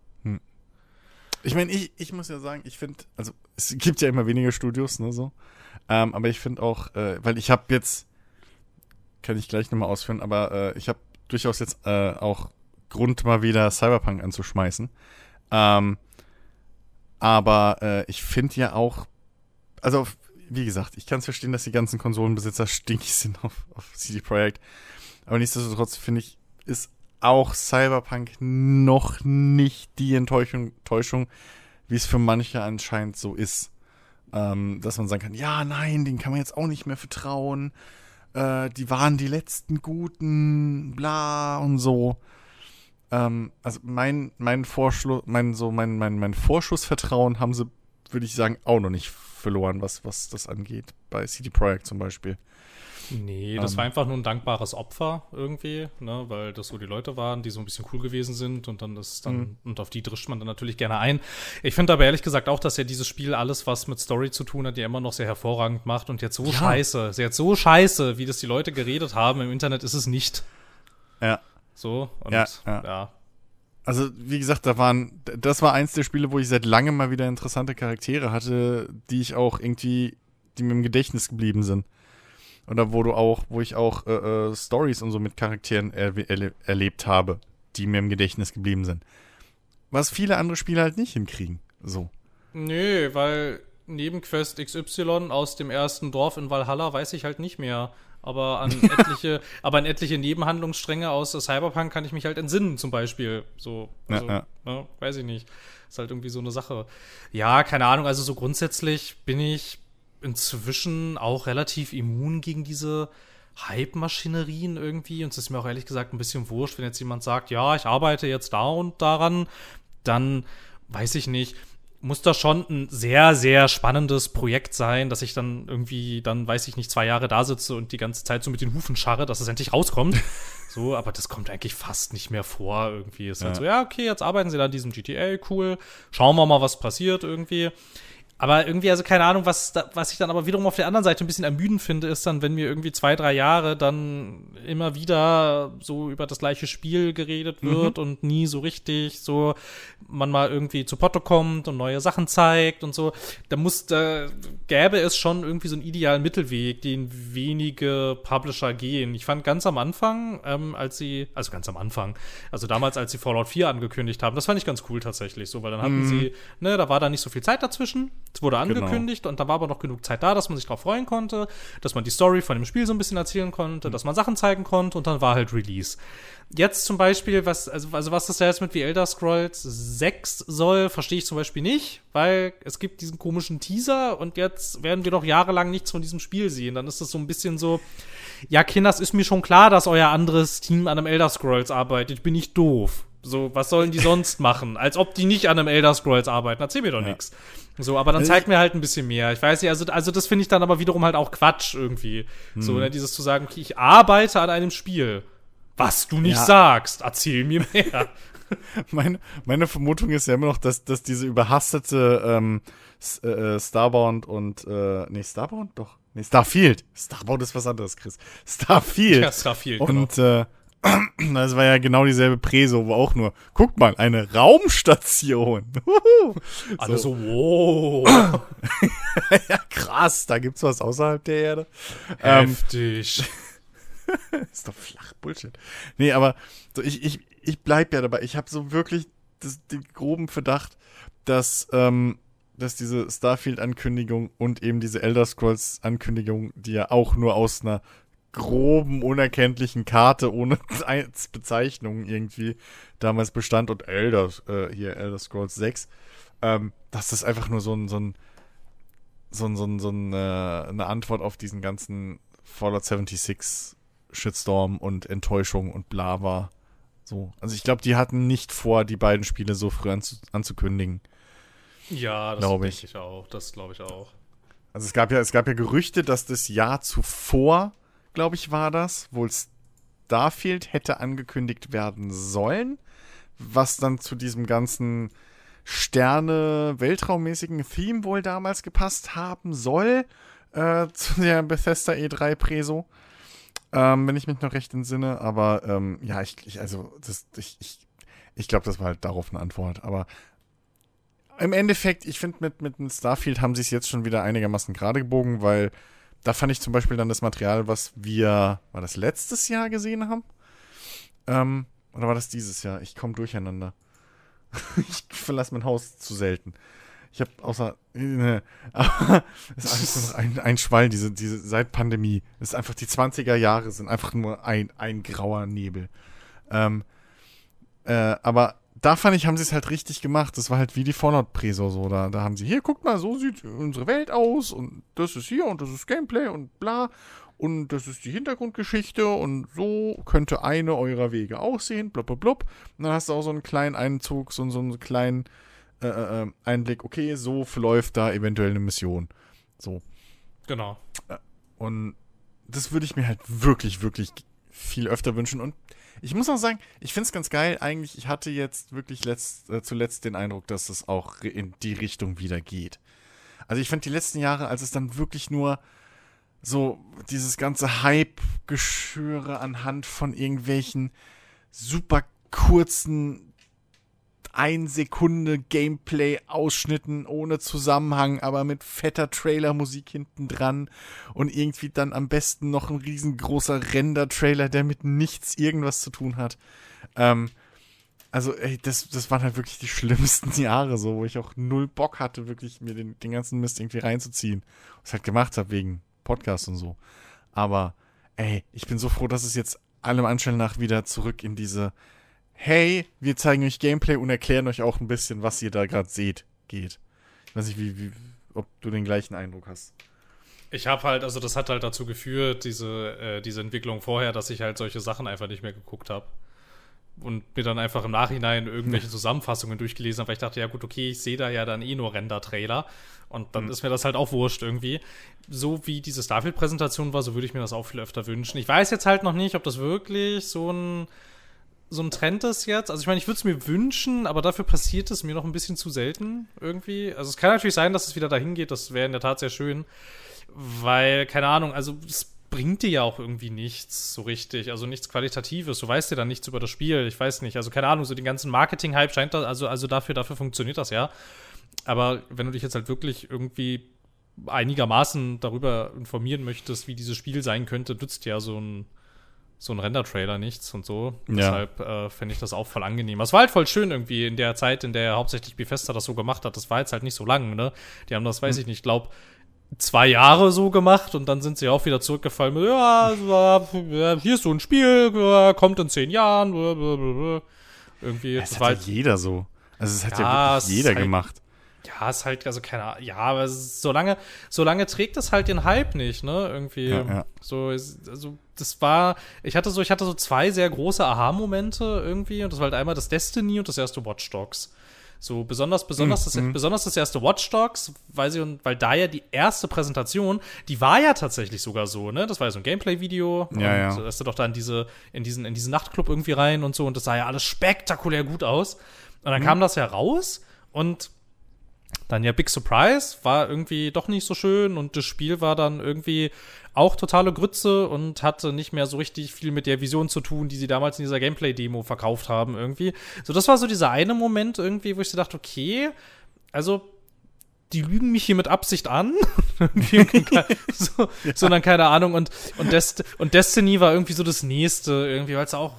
Ich meine, ich, ich muss ja sagen, ich finde, also es gibt ja immer weniger Studios, ne, so. Ähm, aber ich finde auch, äh, weil ich habe jetzt, kann ich gleich nochmal ausführen, aber äh, ich habe durchaus jetzt äh, auch Grund, mal wieder Cyberpunk anzuschmeißen. Ähm, aber äh, ich finde ja auch, also wie gesagt, ich kann es verstehen, dass die ganzen Konsolenbesitzer stinkig sind auf, auf CD Projekt. Aber nichtsdestotrotz finde ich, ist auch Cyberpunk noch nicht die Enttäuschung, Enttäuschung wie es für manche anscheinend so ist. Ähm, dass man sagen kann, ja, nein, den kann man jetzt auch nicht mehr vertrauen. Äh, die waren die letzten Guten, bla und so. Ähm, also mein, mein Vorschluss, mein, so mein, mein, mein Vorschussvertrauen haben sie, würde ich sagen, auch noch nicht verloren, was, was das angeht. Bei CD Projekt zum Beispiel. Nee, das Ähm. war einfach nur ein dankbares Opfer irgendwie, ne, weil das so die Leute waren, die so ein bisschen cool gewesen sind und dann das dann, Mhm. und auf die drischt man dann natürlich gerne ein. Ich finde aber ehrlich gesagt auch, dass ja dieses Spiel alles, was mit Story zu tun hat, ja immer noch sehr hervorragend macht und jetzt so Ja. scheiße, jetzt so scheiße, wie das die Leute geredet haben im Internet, ist es nicht. Ja. So, und Ja, ja. ja. Also, wie gesagt, da waren, das war eins der Spiele, wo ich seit langem mal wieder interessante Charaktere hatte, die ich auch irgendwie, die mir im Gedächtnis geblieben sind. Oder wo du auch, wo ich auch äh, äh, Stories und so mit Charakteren erwe- erle erlebt habe, die mir im Gedächtnis geblieben sind. Was viele andere Spiele halt nicht hinkriegen. So. Nö, weil Nebenquest XY aus dem ersten Dorf in Valhalla weiß ich halt nicht mehr. Aber an etliche, aber an etliche Nebenhandlungsstränge aus Cyberpunk kann ich mich halt entsinnen, zum Beispiel. So, also, Ja, Ne, weiß ich nicht. Ist halt irgendwie so eine Sache. Ja, keine Ahnung, also so grundsätzlich bin ich inzwischen auch relativ immun gegen diese Hype-Maschinerien irgendwie. Und es ist mir auch ehrlich gesagt ein bisschen wurscht, wenn jetzt jemand sagt, ja, ich arbeite jetzt da und daran, dann weiß ich nicht, muss das schon ein sehr, sehr spannendes Projekt sein, dass ich dann irgendwie, dann weiß ich nicht, zwei Jahre da sitze und die ganze Zeit so mit den Hufen scharre, dass es endlich rauskommt. so, aber das kommt eigentlich fast nicht mehr vor irgendwie. Ist halt Ja. so, ja, okay, jetzt arbeiten sie da an diesem GTA, cool. Schauen wir mal, was passiert irgendwie. Aber irgendwie, also keine Ahnung, was, da, was ich dann aber wiederum auf der anderen Seite ein bisschen ermüdend finde, ist dann, wenn mir irgendwie zwei, drei Jahre dann immer wieder so über das gleiche Spiel geredet mhm. wird mhm. und nie so richtig so man mal irgendwie zu Potto kommt und neue Sachen zeigt und so. Da muss, da gäbe es schon irgendwie so einen idealen Mittelweg, den wenige Publisher gehen. Ich fand ganz am Anfang, ähm, als sie, also ganz am Anfang, also damals, als sie Fallout 4 angekündigt haben, das fand ich ganz cool tatsächlich so, weil dann hatten mhm. sie, ne, da war da nicht so viel Zeit dazwischen es wurde genau. angekündigt genau. und da war aber noch genug Zeit da, dass man sich darauf freuen konnte, dass man die Story von dem Spiel so ein bisschen erzählen konnte, mhm. dass man Sachen zeigen konnte und dann war halt Release. Jetzt zum Beispiel, was, also, also was das ja jetzt mit wie Elder Scrolls 6 soll, verstehe ich zum Beispiel nicht, weil es gibt diesen komischen Teaser und jetzt werden wir doch jahrelang nichts von diesem Spiel sehen. Dann ist das so ein bisschen so, ja, Kinders, ist mir schon klar, dass euer anderes Team an einem Elder Scrolls arbeitet. Ich bin nicht doof. So, was sollen die sonst machen? Als ob die nicht an einem Elder Scrolls arbeiten. Erzähl mir doch ja. nichts. So, aber dann zeig mir halt ein bisschen mehr. Ich weiß nicht, also, also das finde ich dann aber wiederum halt auch Quatsch irgendwie. Hm. So, ne, dieses zu sagen, okay, ich arbeite an einem Spiel. Was du nicht ja. sagst, erzähl mir mehr. meine, meine Vermutung ist ja immer noch, dass, dass diese überhastete ähm, äh, Starbound und äh, nee, Starbound? Doch. Nee, Starfield. Starbound ist was anderes, Chris. Starfield. Ja, Starfield. Und genau. äh, das war ja genau dieselbe Preso, wo auch nur, guck mal, eine Raumstation. Alle so, so wow. ja, krass, da gibt's was außerhalb der Erde. Ähm, Heftig. Ähm, ist doch flach Bullshit. Nee, aber so, ich, ich, ich bleib ja dabei. Ich habe so wirklich das, den groben Verdacht, dass, ähm, dass diese Starfield-Ankündigung und eben diese Elder Scrolls-Ankündigung, die ja auch nur aus einer groben, unerkenntlichen Karte ohne Bezeichnung irgendwie damals bestand und Elder, äh, hier Elder Scrolls 6, ähm, dass das einfach nur so ein, so ein, so ein, so ein, so ein, äh, eine Antwort auf diesen ganzen Fallout 76 Shitstorm und Enttäuschung und bla war. So. Also ich glaube, die hatten nicht vor, die beiden Spiele so früh anzu anzukündigen. Ja, das glaube ich. ich auch. Das glaube ich auch. Also es gab ja, es gab ja Gerüchte, dass das Jahr zuvor glaube ich, war das, wohl Starfield hätte angekündigt werden sollen, was dann zu diesem ganzen Sterne-Weltraummäßigen Theme wohl damals gepasst haben soll, äh, zu der Bethesda E3 Preso. Ähm, wenn ich mich noch recht entsinne, aber ähm, ja, ich, ich, also, das, ich, ich, ich glaube, das war halt darauf eine Antwort, aber im Endeffekt, ich finde, mit, mit Starfield haben sie es jetzt schon wieder einigermaßen gerade gebogen, weil da fand ich zum Beispiel dann das Material, was wir, war das letztes Jahr gesehen haben? Ähm, oder war das dieses Jahr? Ich komme durcheinander. ich verlasse mein Haus zu selten. Ich habe außer. Äh, es ist alles noch ein, ein Schwall, diese, diese seit Pandemie. Es ist einfach die 20er Jahre sind einfach nur ein, ein grauer Nebel. Ähm, äh, aber da fand ich, haben sie es halt richtig gemacht. Das war halt wie die Fallout-Preso so. Da, da haben sie, hier, guckt mal, so sieht unsere Welt aus und das ist hier und das ist Gameplay und bla. Und das ist die Hintergrundgeschichte und so könnte eine eurer Wege aussehen, blub, blub, blub. Und dann hast du auch so einen kleinen Einzug, so, so einen kleinen äh, äh, äh, Einblick, okay, so verläuft da eventuell eine Mission. So. Genau. Äh, und das würde ich mir halt wirklich, wirklich viel öfter wünschen. Und ich muss auch sagen, ich finde es ganz geil. Eigentlich, ich hatte jetzt wirklich letzt, äh, zuletzt den Eindruck, dass es auch in die Richtung wieder geht. Also ich fand die letzten Jahre, als es dann wirklich nur so dieses ganze Hype-Geschöre anhand von irgendwelchen super kurzen ein Sekunde Gameplay-Ausschnitten ohne Zusammenhang, aber mit fetter Trailer-Musik hinten dran und irgendwie dann am besten noch ein riesengroßer Render-Trailer, der mit nichts irgendwas zu tun hat. Ähm, also, ey, das, das waren halt wirklich die schlimmsten Jahre, so, wo ich auch null Bock hatte, wirklich mir den, den ganzen Mist irgendwie reinzuziehen. Was halt gemacht habe wegen Podcast und so. Aber, ey, ich bin so froh, dass es jetzt allem Anschein nach wieder zurück in diese hey, wir zeigen euch Gameplay und erklären euch auch ein bisschen, was ihr da gerade seht, geht. Ich weiß nicht, wie, wie, ob du den gleichen Eindruck hast. Ich habe halt, also das hat halt dazu geführt, diese, äh, diese Entwicklung vorher, dass ich halt solche Sachen einfach nicht mehr geguckt habe. Und mir dann einfach im Nachhinein irgendwelche Zusammenfassungen durchgelesen habe, weil ich dachte, ja gut, okay, ich sehe da ja dann eh nur Render-Trailer. Und dann mhm. ist mir das halt auch wurscht irgendwie. So wie diese Starfield-Präsentation war, so würde ich mir das auch viel öfter wünschen. Ich weiß jetzt halt noch nicht, ob das wirklich so ein so ein Trend ist jetzt. Also ich meine, ich würde es mir wünschen, aber dafür passiert es mir noch ein bisschen zu selten irgendwie. Also es kann natürlich sein, dass es wieder dahin geht. Das wäre in der Tat sehr schön, weil keine Ahnung. Also es bringt dir ja auch irgendwie nichts so richtig, also nichts Qualitatives. Du weißt ja dann nichts über das Spiel. Ich weiß nicht. Also keine Ahnung. So den ganzen Marketing-Hype scheint da, also also dafür dafür funktioniert das ja. Aber wenn du dich jetzt halt wirklich irgendwie einigermaßen darüber informieren möchtest, wie dieses Spiel sein könnte, nützt ja so ein so ein Render-Trailer nichts und so. Ja. Deshalb äh, finde ich das auch voll angenehm. Es war halt voll schön irgendwie in der Zeit, in der hauptsächlich Bethesda das so gemacht hat. Das war jetzt halt nicht so lang, ne? Die haben das, weiß hm. ich nicht, glaub, zwei Jahre so gemacht und dann sind sie auch wieder zurückgefallen mit, ja, hier ist so ein Spiel, kommt in zehn Jahren, irgendwie. Das, das war halt jeder so. Also es hat ja, ja wirklich jeder halt, gemacht. Ja, ist halt, also keine Ahnung, ja, aber solange, solange trägt es halt den Hype nicht, ne? Irgendwie. Ja, ja. So, also, das war, ich hatte so, ich hatte so zwei sehr große Aha-Momente irgendwie, und das war halt einmal das Destiny und das erste Watch Dogs. So, besonders, besonders, mhm. das, besonders das erste Watch Dogs, weil sie, weil da ja die erste Präsentation, die war ja tatsächlich sogar so, ne? Das war ja so ein Gameplay-Video. Ja, ja. Da ist du doch da in diese, in diesen, in diesen Nachtclub irgendwie rein und so, und das sah ja alles spektakulär gut aus. Und dann mhm. kam das ja raus und dann ja Big Surprise, war irgendwie doch nicht so schön und das Spiel war dann irgendwie auch totale Grütze und hatte nicht mehr so richtig viel mit der Vision zu tun, die sie damals in dieser Gameplay-Demo verkauft haben irgendwie. So, das war so dieser eine Moment irgendwie, wo ich so dachte, okay, also die lügen mich hier mit Absicht an. so, ja. Sondern keine Ahnung. Und, und, Dest und Destiny war irgendwie so das nächste, irgendwie, weil es auch,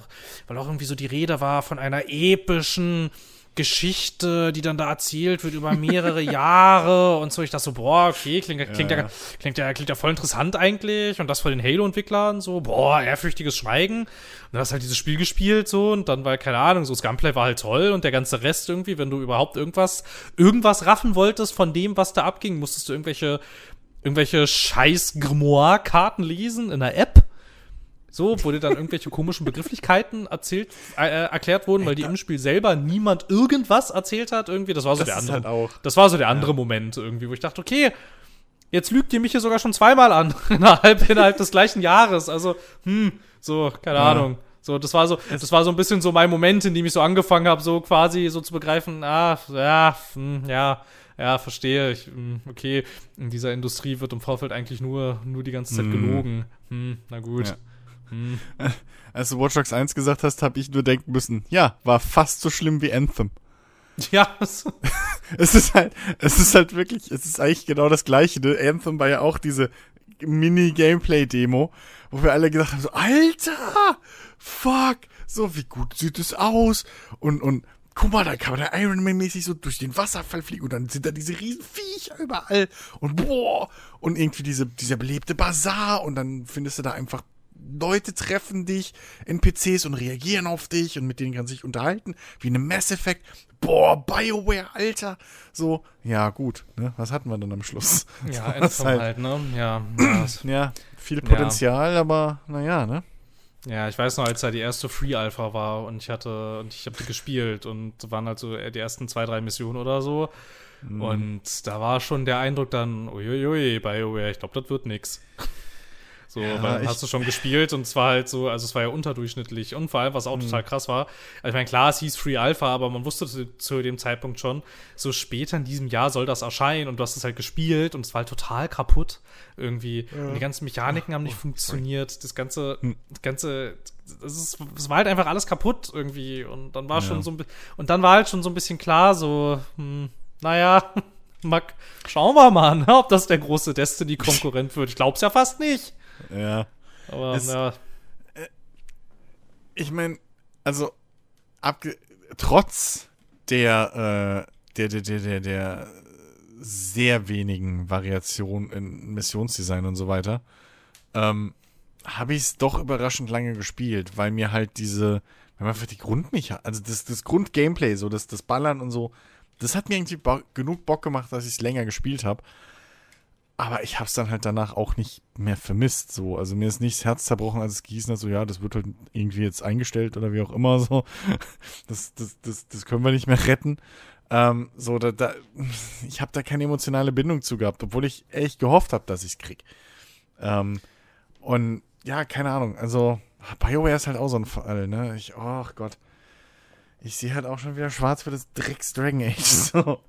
weil auch irgendwie so die Rede war von einer epischen Geschichte, die dann da erzählt wird über mehrere Jahre und so. Ich dachte so, boah, okay, klingt, klingt, ja, ja, klingt, ja, klingt ja voll interessant eigentlich. Und das von den Halo-Entwicklern so, boah, ehrfürchtiges Schweigen. Und dann hast du halt dieses Spiel gespielt so und dann war, keine Ahnung, so das Gunplay war halt toll und der ganze Rest irgendwie, wenn du überhaupt irgendwas, irgendwas raffen wolltest von dem, was da abging, musstest du irgendwelche, irgendwelche scheiß Grimoire-Karten lesen in der App so, wo dir dann irgendwelche komischen Begrifflichkeiten erzählt, äh, äh erklärt wurden, weil die im Spiel selber niemand irgendwas erzählt hat, irgendwie. Das war so das der andere. Halt auch. Das war so der andere ja. Moment irgendwie, wo ich dachte, okay, jetzt lügt ihr mich hier sogar schon zweimal an, innerhalb, innerhalb des gleichen Jahres. Also, hm, so, keine ja. Ahnung. So, das war so, das war so ein bisschen so mein Moment, in dem ich so angefangen habe, so quasi so zu begreifen, ah, ja, hm, ja, ja, verstehe. Ich, hm, okay, in dieser Industrie wird im Vorfeld eigentlich nur, nur die ganze Zeit mm. gelogen. Hm, na gut. Ja. Hm. Als du Watch Dogs 1 gesagt hast, habe ich nur denken müssen, ja, war fast so schlimm wie Anthem. Ja. es ist halt, es ist halt wirklich, es ist eigentlich genau das gleiche. Ne? Anthem war ja auch diese Mini-Gameplay-Demo, wo wir alle gedacht haben, so, Alter, fuck, so, wie gut sieht es aus? Und, und, guck mal, da kann man da Iron Man mäßig so durch den Wasserfall fliegen und dann sind da diese riesen Viecher überall und boah, und irgendwie diese, dieser belebte Bazar und dann findest du da einfach Leute treffen dich, NPCs und reagieren auf dich und mit denen kann sich unterhalten, wie eine Mass Effect. Boah, BioWare, Alter. So, ja, gut, ne? Was hatten wir dann am Schluss? Ja, so, halt, halt, ne? Ja, ja, viel Potenzial, ja. aber naja, ne? Ja, ich weiß noch, als da die erste Free Alpha war und ich hatte und ich habe gespielt und waren halt so die ersten zwei, drei Missionen oder so. Mhm. Und da war schon der Eindruck dann, uiuiui, BioWare, ich glaube, das wird nix. So, ja, weil hast du schon gespielt und es war halt so, also es war ja unterdurchschnittlich und vor allem, was auch mhm. total krass war, also ich meine, klar, es hieß Free Alpha, aber man wusste zu, zu, dem Zeitpunkt schon, so später in diesem Jahr soll das erscheinen und du hast es halt gespielt und es war halt total kaputt irgendwie. Ja. Und die ganzen Mechaniken haben nicht oh, funktioniert, sorry. das ganze, hm. das ganze, es, ist, es war halt einfach alles kaputt irgendwie und dann war ja. schon so ein und dann war halt schon so ein bisschen klar, so, hm, naja, Mac, schauen wir mal, ne, ob das der große Destiny-Konkurrent wird. Ich glaub's ja fast nicht. Ja. Aber es, ja. Äh, ich meine, also trotz der, äh, der, der, der, der, der sehr wenigen Variationen in Missionsdesign und so weiter, ähm, habe ich es doch überraschend lange gespielt, weil mir halt diese, weil man einfach die Grundmechanik, also das, das Grundgameplay, so das, das Ballern und so, das hat mir irgendwie bo genug Bock gemacht, dass ich es länger gespielt habe. Aber ich habe es dann halt danach auch nicht mehr vermisst. So, also mir ist nicht das Herz zerbrochen, als es gießen hat. So, ja, das wird halt irgendwie jetzt eingestellt oder wie auch immer. So, das, das, das, das können wir nicht mehr retten. Ähm, so, da, da, ich habe da keine emotionale Bindung zu gehabt, obwohl ich echt gehofft habe, dass ich es krieg. Ähm, und ja, keine Ahnung. Also BioWare ist halt auch so ein Fall, ne? Ich, oh Gott. Ich sehe halt auch schon wieder schwarz für das Drecks Dragon Age. So.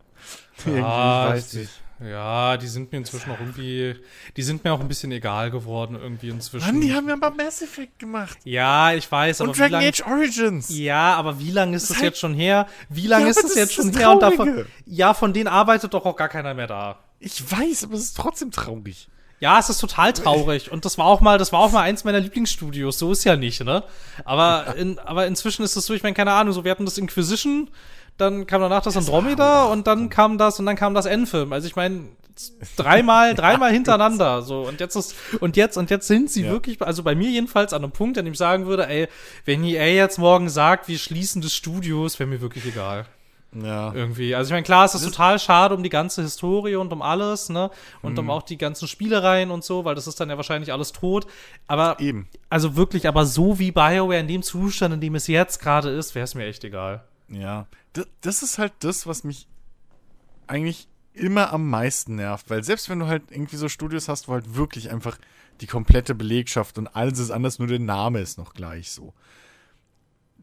Ja, weiß ich. Ja, die sind mir inzwischen auch irgendwie, die sind mir auch ein bisschen egal geworden irgendwie inzwischen. Mann, die haben ja mal Mass Effect gemacht. Ja, ich weiß, aber und Dragon lang, Age Origins. Ja, aber wie lange ist das, das halt, jetzt schon her? Wie lange ja, ist das, das jetzt schon her? Und davon, ja, von denen arbeitet doch auch gar keiner mehr da. Ich weiß, aber es ist trotzdem traurig. Ja, es ist total traurig. Und das war auch mal, das war auch mal eins meiner Lieblingsstudios. So ist ja nicht, ne? Aber, in, aber inzwischen ist es so, ich meine, keine Ahnung, so, wir hatten das Inquisition, dann kam danach das, das Andromeda und dann kam das und dann kam das Endfilm. Also ich meine, dreimal, dreimal hintereinander. So, und jetzt ist, und jetzt, und jetzt sind sie ja. wirklich, also bei mir jedenfalls an einem Punkt, an dem ich sagen würde, ey, wenn EA jetzt morgen sagt, wir schließen das Studios, wäre mir wirklich egal. Ja. Irgendwie. Also ich meine, klar, es ist total schade um die ganze Historie und um alles, ne? Und mhm. um auch die ganzen Spielereien und so, weil das ist dann ja wahrscheinlich alles tot. Aber eben. Also wirklich, aber so wie BioWare in dem Zustand, in dem es jetzt gerade ist, wäre es mir echt egal. Ja. Das, das ist halt das, was mich eigentlich immer am meisten nervt, weil selbst wenn du halt irgendwie so Studios hast, wo halt wirklich einfach die komplette Belegschaft und alles ist anders, nur der Name ist noch gleich so.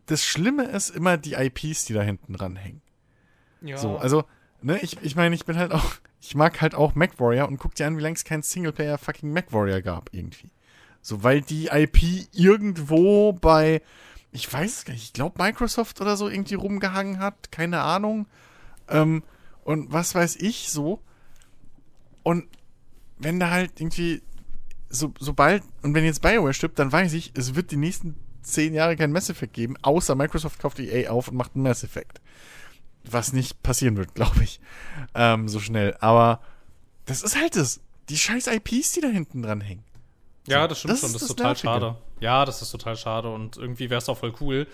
Das Schlimme ist immer die IPs, die da hinten dran hängen. Ja. So, also, ne, ich, ich meine, ich bin halt auch, ich mag halt auch MacWarrior und guck dir an, wie lange es kein Singleplayer fucking MacWarrior gab, irgendwie. So, weil die IP irgendwo bei, ich weiß es gar nicht, ich glaube Microsoft oder so irgendwie rumgehangen hat, keine Ahnung. Ähm, und was weiß ich so. Und wenn da halt irgendwie, so, sobald, und wenn jetzt Bioware stirbt, dann weiß ich, es wird die nächsten zehn Jahre kein Mass Effect geben, außer Microsoft kauft EA auf und macht einen Mass Effect. Was nicht passieren wird, glaube ich. Ähm, so schnell. Aber das ist halt das. Die scheiß IPs, die da hinten dran hängen. Ja, das stimmt das schon. Das ist, das total Nervige. schade. Ja, das ist total schade. Und irgendwie wäre es auch voll cool,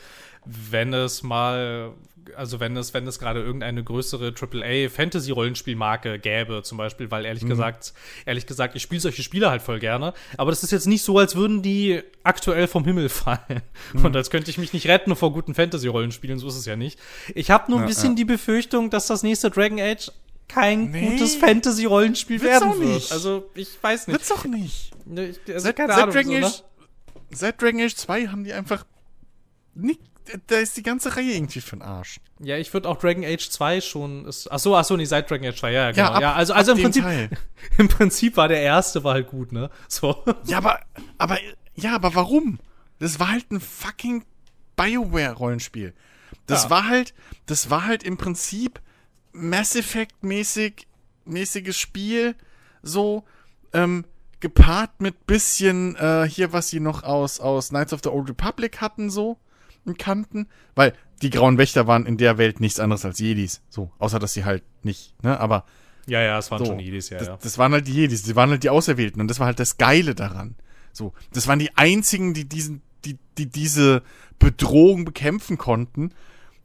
wenn es mal also wenn es, wenn es gerade irgendeine größere AAA-Fantasy-Rollenspielmarke gäbe, zum Beispiel, weil ehrlich mhm. gesagt, ehrlich gesagt, ich spiele solche Spiele halt voll gerne, aber das ist jetzt nicht so, als würden die aktuell vom Himmel fallen. Mhm. Und als könnte ich mich nicht retten vor guten Fantasy-Rollenspielen, so ist es ja nicht. Ich habe nur ein ja, bisschen ja. die Befürchtung, dass das nächste Dragon Age kein nee. gutes Fantasy-Rollenspiel werden wird. Nicht. Also, ich weiß nicht. Wird's doch nicht. Ich, also, seit, keine seit Ahnung, Dragon so, Age, ne? Seit Dragon Age 2 haben die einfach nicht da ist die ganze Reihe irgendwie für den Arsch. Ja, ich würde auch Dragon Age 2 schon. Ist, ach so, ach so, nee, seit Dragon Age 2, ja, genau. Ja, ab, ja also, also im Prinzip, im Prinzip war der erste war halt gut, ne? So. Ja, aber, aber, ja, aber warum? Das war halt ein fucking Bioware-Rollenspiel. Das ja. war halt, das war halt im Prinzip Mass Effect-mäßig, mäßiges Spiel, so, ähm, gepaart mit bisschen, äh, hier, was sie noch aus, aus Knights of the Old Republic hatten, so kannten, weil die Grauen Wächter waren in der Welt nichts anderes als Jedis. So, außer dass sie halt nicht, ne, aber. Ja, ja, es waren so, schon Jedis, ja, das, ja. Das waren halt die Jedis, die waren halt die Auserwählten und das war halt das Geile daran. So, das waren die einzigen, die diesen, die, die diese Bedrohung bekämpfen konnten,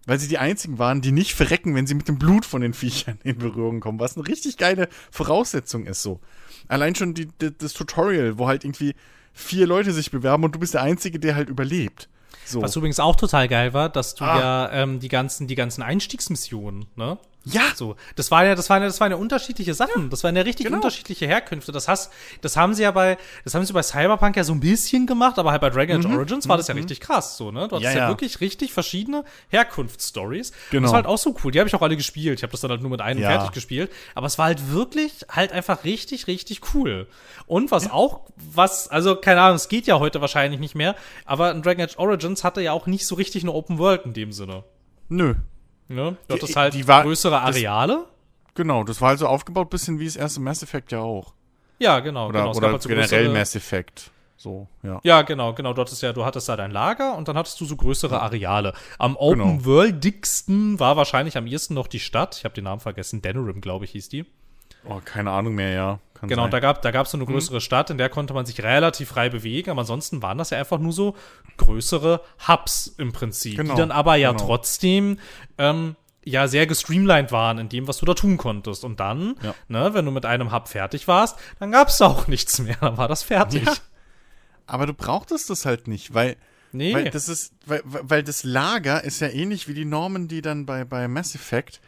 weil sie die einzigen waren, die nicht verrecken, wenn sie mit dem Blut von den Viechern in Berührung kommen, was eine richtig geile Voraussetzung ist, so. Allein schon die, die, das Tutorial, wo halt irgendwie vier Leute sich bewerben und du bist der Einzige, der halt überlebt. So. Was übrigens auch total geil war, dass du ah. ja ähm, die ganzen, die ganzen Einstiegsmissionen, ne? Ja. So, das waren ja, das waren ja, das waren ja unterschiedliche Sachen. Ja, das waren ja richtig genau. unterschiedliche Herkünfte. Das hast, das haben sie ja bei, das haben sie bei Cyberpunk ja so ein bisschen gemacht, aber halt bei Dragon Age mhm. Origins war das ja mhm. richtig krass, so, ne? Du hattest ja, ja, ja wirklich richtig verschiedene Herkunftsstories. Genau. Das war halt auch so cool. Die habe ich auch alle gespielt. Ich habe das dann halt nur mit einem fertig gespielt. Aber es war halt wirklich halt einfach richtig, richtig cool. Und was auch, was, also keine Ahnung, es geht ja heute wahrscheinlich nicht mehr, aber Dragon Age Origins hatte ja auch nicht so richtig eine Open World in dem Sinne. Nö. Ne? Du hattest halt die war, größere Areale. Das, genau, das war halt so aufgebaut, bisschen wie das erste Mass Effect ja auch. Ja, genau. Oder, genau. oder halt so generell größere, Mass Effect. So, ja. Ja, genau, genau. Du hattest ja, du hattest da dein Lager und dann hattest du so größere Areale. Am Open genau. Worldigsten war wahrscheinlich am ehesten noch die Stadt. Ich habe den Namen vergessen. Denerim, glaube ich, hieß die. Oh, keine Ahnung mehr, ja. Kann genau, sein. da gab da gab's so eine mhm. größere mhm. Stadt, in der konnte man sich relativ frei bewegen, aber ansonsten waren das ja einfach nur so größere Hubs im Prinzip, genau, die dann aber ja genau. trotzdem ähm, ja sehr gestreamlined waren in dem, was du da tun konntest. Und dann, ja. ne, wenn du mit einem Hub fertig warst, dann gab es auch nichts mehr, dann war das fertig. Ja. Aber du brauchtest das halt nicht, weil Nee. Weil das ist, weil, weil das Lager ist ja ähnlich wie die Normen, die dann bei, bei Mass Effect,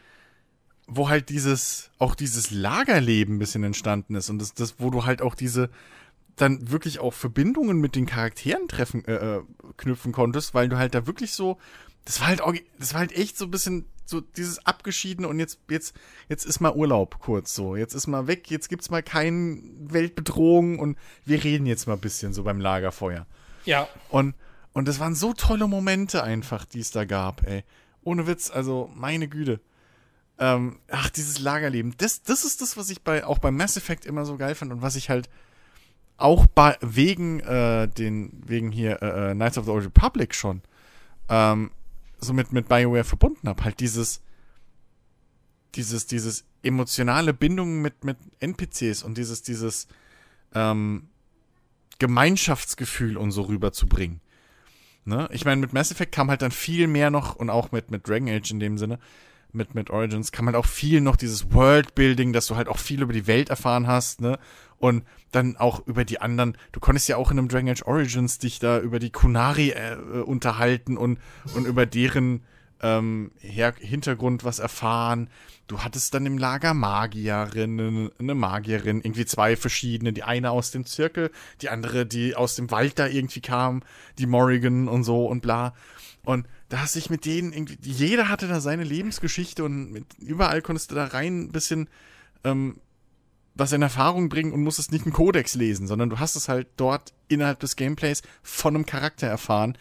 wo halt dieses, auch dieses Lagerleben ein bisschen entstanden ist und das, das, wo du halt auch diese, dann wirklich auch Verbindungen mit den Charakteren treffen, äh, äh knüpfen konntest, weil du halt da wirklich so, das war halt, das war halt echt so ein bisschen so dieses abgeschieden und jetzt, jetzt, jetzt ist mal Urlaub kurz so. Jetzt ist mal weg, jetzt gibt's mal keine Weltbedrohung und wir reden jetzt mal ein bisschen so beim Lagerfeuer. Ja. Und, und das waren so tolle Momente einfach, die es da gab, ey. Ohne Witz, also meine Güte. Ähm, ach, dieses Lagerleben. Das, das ist das, was ich bei, auch beim Mass Effect immer so geil fand und was ich halt auch bei, wegen, äh, den, wegen hier äh, äh Knights of the Old Republic schon ähm, so mit, mit BioWare verbunden habe. Halt dieses, dieses, dieses emotionale Bindung mit, mit NPCs und dieses, dieses ähm, Gemeinschaftsgefühl und so rüberzubringen. Ne? Ich meine, mit Mass Effect kam halt dann viel mehr noch und auch mit, mit Dragon Age in dem Sinne, mit, mit Origins kam halt auch viel noch dieses Worldbuilding, dass du halt auch viel über die Welt erfahren hast, ne? Und dann auch über die anderen. Du konntest ja auch in einem Dragon Age Origins dich da über die Kunari äh, unterhalten und, und über deren ähm, Her Hintergrund was erfahren. Du hattest dann im Lager Magierinnen, eine Magierin, irgendwie zwei verschiedene. Die eine aus dem Zirkel, die andere, die aus dem Wald da irgendwie kam, die Morrigan und so und bla. Und da hast dich mit denen irgendwie, jeder hatte da seine Lebensgeschichte und mit, überall konntest du da rein ein bisschen ähm, was in Erfahrung bringen und musstest nicht einen Kodex lesen, sondern du hast es halt dort innerhalb des Gameplays von einem Charakter erfahren,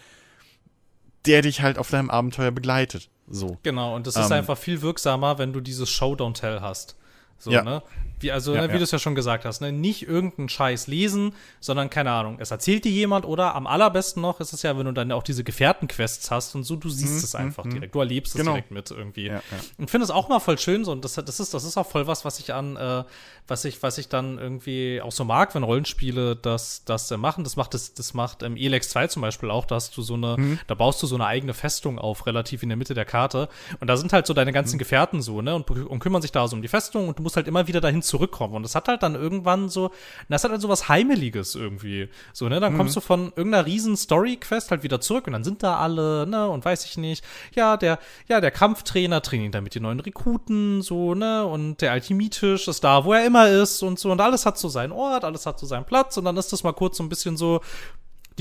der dich halt auf deinem Abenteuer begleitet. So. Genau, und das ist ähm, einfach viel wirksamer, wenn du dieses Show Don't Tell hast. So, ja. ne? Wie, also, ja, ne, wie ja. du es ja schon gesagt hast, ne? nicht irgendeinen Scheiß lesen, sondern keine Ahnung, es erzählt dir jemand oder am allerbesten noch ist es ja, wenn du dann auch diese Gefährtenquests hast und so, du siehst mhm, es einfach mhm. direkt, du erlebst genau. es direkt mit irgendwie. Ja, und finde es auch mal voll schön so und das, das, ist, das ist auch voll was, was ich an, äh, was ich, was ich dann irgendwie auch so mag, wenn Rollenspiele das, das äh, machen. Das macht das, das macht ähm, Elex 2 zum Beispiel auch, da hast du so eine, mhm. da baust du so eine eigene Festung auf, relativ in der Mitte der Karte. Und da sind halt so deine ganzen mhm. Gefährten so, ne? Und, und kümmern sich da so um die Festung und du musst halt immer wieder dahin zurückkommen. Und das hat halt dann irgendwann so, das hat halt so was Heimeliges irgendwie. So, ne? Dann mhm. kommst du von irgendeiner riesen Story-Quest halt wieder zurück und dann sind da alle, ne? Und weiß ich nicht, ja, der, ja, der Kampftrainer trainiert da mit den neuen Rekruten, so, ne? Und der Alchemietisch ist da, wo er immer ist und so. Und alles hat so seinen Ort, alles hat so seinen Platz. Und dann ist das mal kurz so ein bisschen so,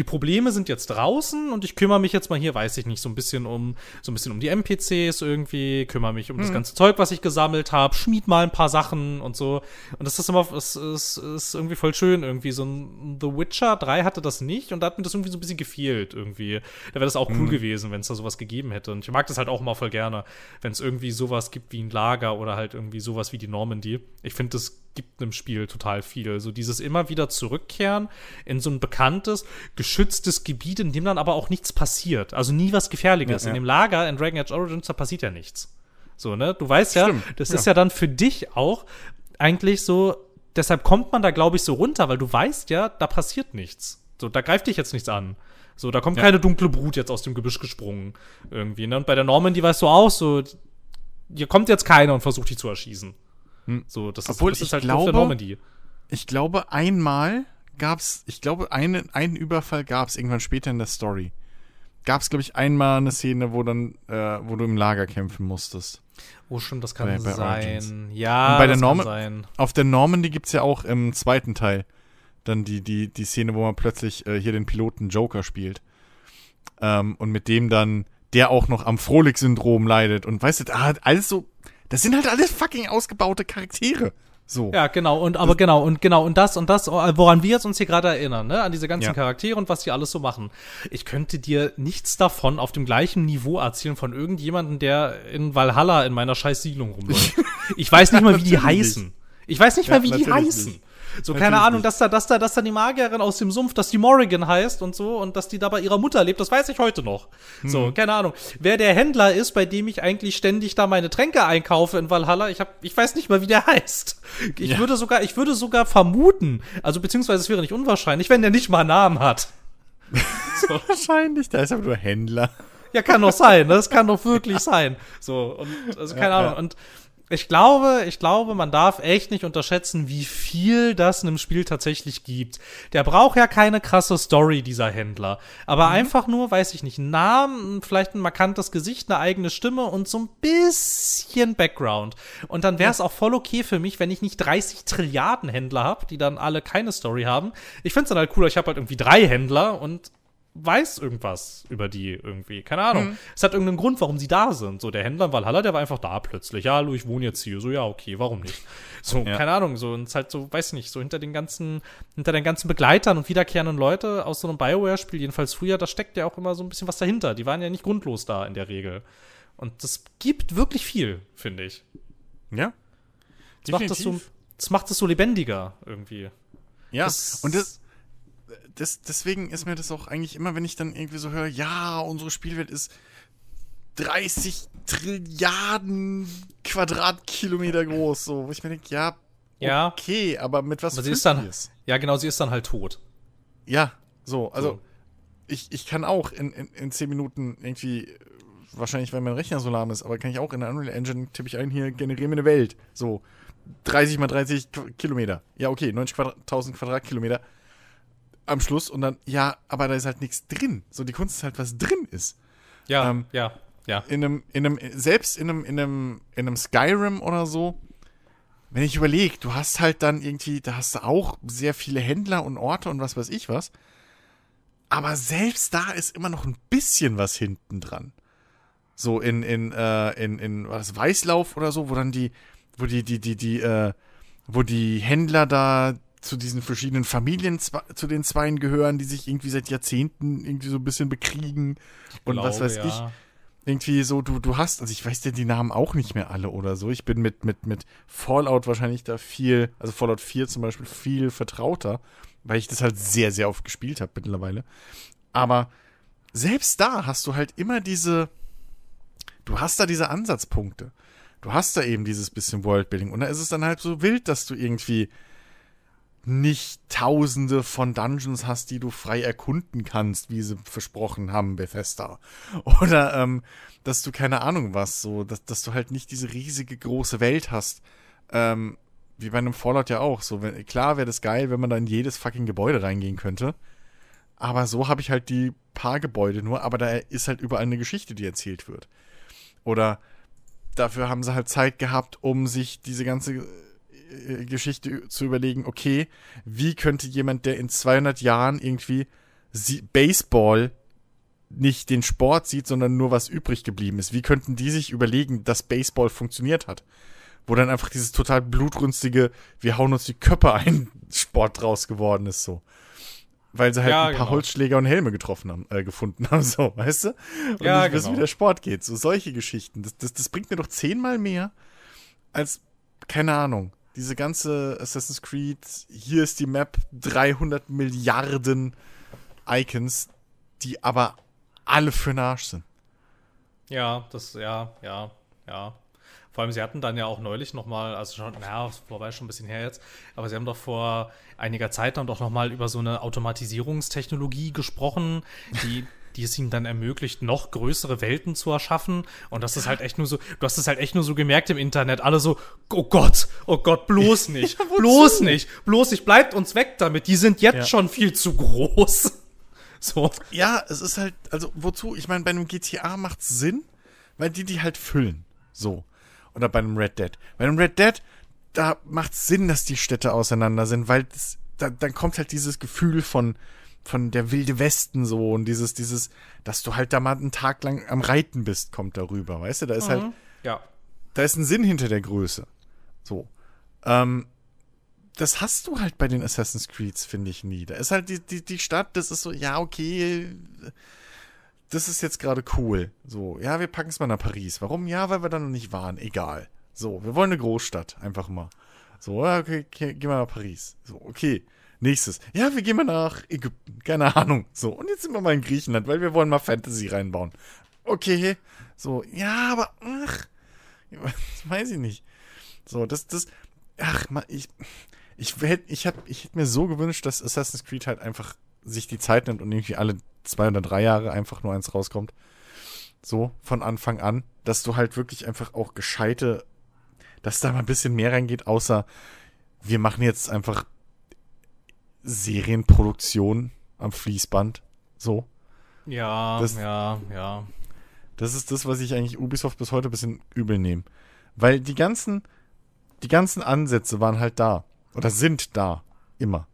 die Probleme sind jetzt draußen und ich kümmere mich jetzt mal hier, weiß ich nicht, so ein bisschen um so ein bisschen um die NPCs irgendwie, kümmere mich um mhm. das ganze Zeug, was ich gesammelt habe, schmied mal ein paar Sachen und so. Und das ist immer, das ist, ist irgendwie voll schön irgendwie. So ein The Witcher 3 hatte das nicht und da hat mir das irgendwie so ein bisschen gefehlt irgendwie. Da wäre das auch cool mhm. gewesen, wenn es da sowas gegeben hätte. Und ich mag das halt auch immer voll gerne, wenn es irgendwie sowas gibt wie ein Lager oder halt irgendwie sowas wie die Normandy. Ich finde das gibt einem Spiel total viel. So dieses immer wieder zurückkehren in so ein bekanntes, geschütztes Gebiet, in dem dann aber auch nichts passiert. Also nie was Gefährliches. Ja, ja. In dem Lager in Dragon Age Origins, da passiert ja nichts. So, ne? Du weißt ja, Stimmt, das ja. ist ja dann für dich auch eigentlich so, deshalb kommt man da, glaube ich, so runter, weil du weißt ja, da passiert nichts. So, da greift dich jetzt nichts an. So, da kommt keine dunkle Brut jetzt aus dem Gebüsch gesprungen. Irgendwie, ne? Und bei der Normandy weißt du auch so, hier kommt jetzt keiner und versucht dich zu erschießen. Hm. So, das Obwohl ist, das ist halt glaube, Normandy. Ich glaube, einmal gab's, ich glaube, einen, einen Überfall gab's irgendwann später in der Story. Gab's, glaube ich, einmal eine Szene, wo dann, äh, wo du im Lager kämpfen musstest. Oh, schon, das kann bei, bei sein. Origins. Ja, Und bei das der kann sein. Auf der Normandy gibt's ja auch im zweiten Teil dann die, die, die Szene, wo man plötzlich äh, hier den Piloten Joker spielt. Ähm, und mit dem dann, der auch noch am Frohlich-Syndrom leidet. Und weißt du, ah, alles so das sind halt alles fucking ausgebaute Charaktere. So. Ja, genau, und aber das, genau, und genau, und das und das, woran wir jetzt uns hier gerade erinnern, ne, an diese ganzen ja. Charaktere und was die alles so machen. Ich könnte dir nichts davon auf dem gleichen Niveau erzählen von irgendjemandem, der in Valhalla in meiner scheiß Siedlung rumläuft. ich weiß nicht mal, wie die heißen. Ich weiß nicht ja, mal, wie die heißen. Nicht. So, keine Natürlich Ahnung, dass da, dass da, dass da die Magierin aus dem Sumpf, dass die Morrigan heißt und so und dass die da bei ihrer Mutter lebt, das weiß ich heute noch. Hm. So, keine Ahnung. Wer der Händler ist, bei dem ich eigentlich ständig da meine Tränke einkaufe in Valhalla, ich hab, ich weiß nicht mal, wie der heißt. Ich ja. würde sogar, ich würde sogar vermuten, also beziehungsweise es wäre nicht unwahrscheinlich, wenn der nicht mal einen Namen hat. so. Wahrscheinlich, da ist aber nur Händler. Ja, kann doch sein, ne? das kann doch wirklich sein. So, und, also keine ja, Ahnung. Und ich glaube, ich glaube, man darf echt nicht unterschätzen, wie viel das in einem Spiel tatsächlich gibt. Der braucht ja keine krasse Story, dieser Händler. Aber mhm. einfach nur, weiß ich nicht, einen Namen, vielleicht ein markantes Gesicht, eine eigene Stimme und so ein bisschen Background. Und dann wäre es ja. auch voll okay für mich, wenn ich nicht 30 Trilliarden Händler habe, die dann alle keine Story haben. Ich finde es dann halt cooler, ich habe halt irgendwie drei Händler und weiß irgendwas über die irgendwie. Keine Ahnung. Mhm. Es hat irgendeinen Grund, warum sie da sind. So, der Händler in Valhalla, der war einfach da plötzlich. Ja, hallo, ich wohne jetzt hier. So, ja, okay, warum nicht? So, ja. keine Ahnung. So, und es halt so, weiß nicht, so hinter den ganzen, hinter den ganzen Begleitern und wiederkehrenden Leute aus so einem Bioware-Spiel, jedenfalls früher, da steckt ja auch immer so ein bisschen was dahinter. Die waren ja nicht grundlos da in der Regel. Und das gibt wirklich viel, finde ich. Ja. Das macht das, so, das macht es so lebendiger irgendwie. Ja, das, und das, das, deswegen ist mir das auch eigentlich immer, wenn ich dann irgendwie so höre, ja, unsere Spielwelt ist 30 Trilliarden Quadratkilometer groß, so, wo ich mir denke, ja, okay, ja. aber mit was aber sie ist dann, Ja, genau, sie ist dann halt tot. Ja, so, also so. Ich, ich kann auch in, in, in 10 Minuten irgendwie, wahrscheinlich, weil mein Rechner so lahm ist, aber kann ich auch in der Unreal Engine, tippe ich ein, hier, generiere mir eine Welt. So, 30 mal 30 Kilometer. Ja, okay, 90.000 Quadrat, Quadratkilometer am Schluss und dann, ja, aber da ist halt nichts drin. So, die Kunst ist halt, was drin ist. Ja, ähm, ja, ja. In einem, in einem, selbst in einem, in einem, in einem Skyrim oder so, wenn ich überlege, du hast halt dann irgendwie, da hast du auch sehr viele Händler und Orte und was weiß ich was. Aber selbst da ist immer noch ein bisschen was hinten dran. So in, in, äh, in, in, was, Weißlauf oder so, wo dann die, wo die, die, die, die, äh, wo die Händler da zu diesen verschiedenen Familien zu den Zweien gehören, die sich irgendwie seit Jahrzehnten irgendwie so ein bisschen bekriegen und glaube, was weiß ja. ich. Irgendwie so, du, du hast, also ich weiß ja die Namen auch nicht mehr alle oder so. Ich bin mit, mit, mit Fallout wahrscheinlich da viel, also Fallout 4 zum Beispiel, viel vertrauter, weil ich das halt sehr, sehr oft gespielt habe mittlerweile. Aber selbst da hast du halt immer diese, du hast da diese Ansatzpunkte. Du hast da eben dieses bisschen Worldbuilding und da ist es dann halt so wild, dass du irgendwie nicht tausende von Dungeons hast, die du frei erkunden kannst, wie sie versprochen haben, Bethesda. Oder ähm, dass du keine Ahnung was, so, dass, dass du halt nicht diese riesige große Welt hast. Ähm, wie bei einem Fallout ja auch. So, wenn, klar wäre das geil, wenn man da in jedes fucking Gebäude reingehen könnte. Aber so habe ich halt die paar Gebäude nur, aber da ist halt überall eine Geschichte, die erzählt wird. Oder dafür haben sie halt Zeit gehabt, um sich diese ganze äh, Geschichte zu überlegen, okay, wie könnte jemand, der in 200 Jahren irgendwie Baseball nicht den Sport sieht, sondern nur was übrig geblieben ist, wie könnten die sich überlegen, dass Baseball funktioniert hat? Wo dann einfach dieses total blutrünstige, wir hauen uns die Köpfe ein, Sport draus geworden ist, so. Weil sie halt ja, ein paar genau. Holzschläger und Helme getroffen haben, äh, gefunden haben, so, weißt du? Und ja, nicht wissen, genau. wie der Sport geht. So solche Geschichten. Das, das, das bringt mir doch zehnmal mehr als, keine Ahnung, diese ganze Assassin's Creed, hier ist die Map, 300 Milliarden Icons, die aber alle für den Arsch sind. Ja, das, ja, ja, ja. Vor allem, sie hatten dann ja auch neulich nochmal, also schon, naja, vorbei schon ein bisschen her jetzt, aber sie haben doch vor einiger Zeit dann doch nochmal über so eine Automatisierungstechnologie gesprochen, die die es ihm dann ermöglicht, noch größere Welten zu erschaffen. Und das ist halt echt nur so, du hast es halt echt nur so gemerkt im Internet, alle so, oh Gott, oh Gott, bloß nicht, ja, bloß nicht, bloß nicht, bleibt uns weg damit, die sind jetzt ja. schon viel zu groß. So. Ja, es ist halt, also wozu? Ich meine, bei einem GTA macht es Sinn, weil die die halt füllen. So. Oder bei einem Red Dead. Bei einem Red Dead, da macht es Sinn, dass die Städte auseinander sind, weil das, da, dann kommt halt dieses Gefühl von, von der wilde Westen so und dieses, dieses, dass du halt da mal einen Tag lang am Reiten bist, kommt darüber, weißt du? Da ist halt mhm. halt, ja. da ist ein Sinn hinter der Größe. So. Ähm, das hast du halt bei den Assassin's Creeds, finde ich, nie. Da ist halt die, die, die Stadt, das ist so, ja, okay, das ist jetzt gerade cool. So, ja, wir packen es mal nach Paris. Warum? Ja, weil wir da noch nicht waren. Egal. So, wir wollen eine Großstadt, einfach mal. So, ja, okay, okay gehen wir nach Paris. So, okay. Nächstes. Ja, wir gehen mal nach Ägypten. Keine Ahnung. So, und jetzt sind wir mal in Griechenland, weil wir wollen mal Fantasy reinbauen. Okay. So, ja, aber, ach, weiß ich nicht. So, das, das, ach, ich, ich hätte ich hab, ich hätt mir so gewünscht, dass Assassin's Creed halt einfach sich die Zeit nimmt und irgendwie alle zwei oder drei Jahre einfach nur eins rauskommt. So, von Anfang an, dass du halt wirklich einfach auch gescheite dass da mal ein bisschen mehr reingeht, außer wir machen jetzt einfach Serienproduktion am Fließband. So. Ja, das, ja, ja. Das ist das, was ich eigentlich Ubisoft bis heute ein bisschen übel nehme. Weil die ganzen, die ganzen Ansätze waren halt da. Oder sind da. Immer.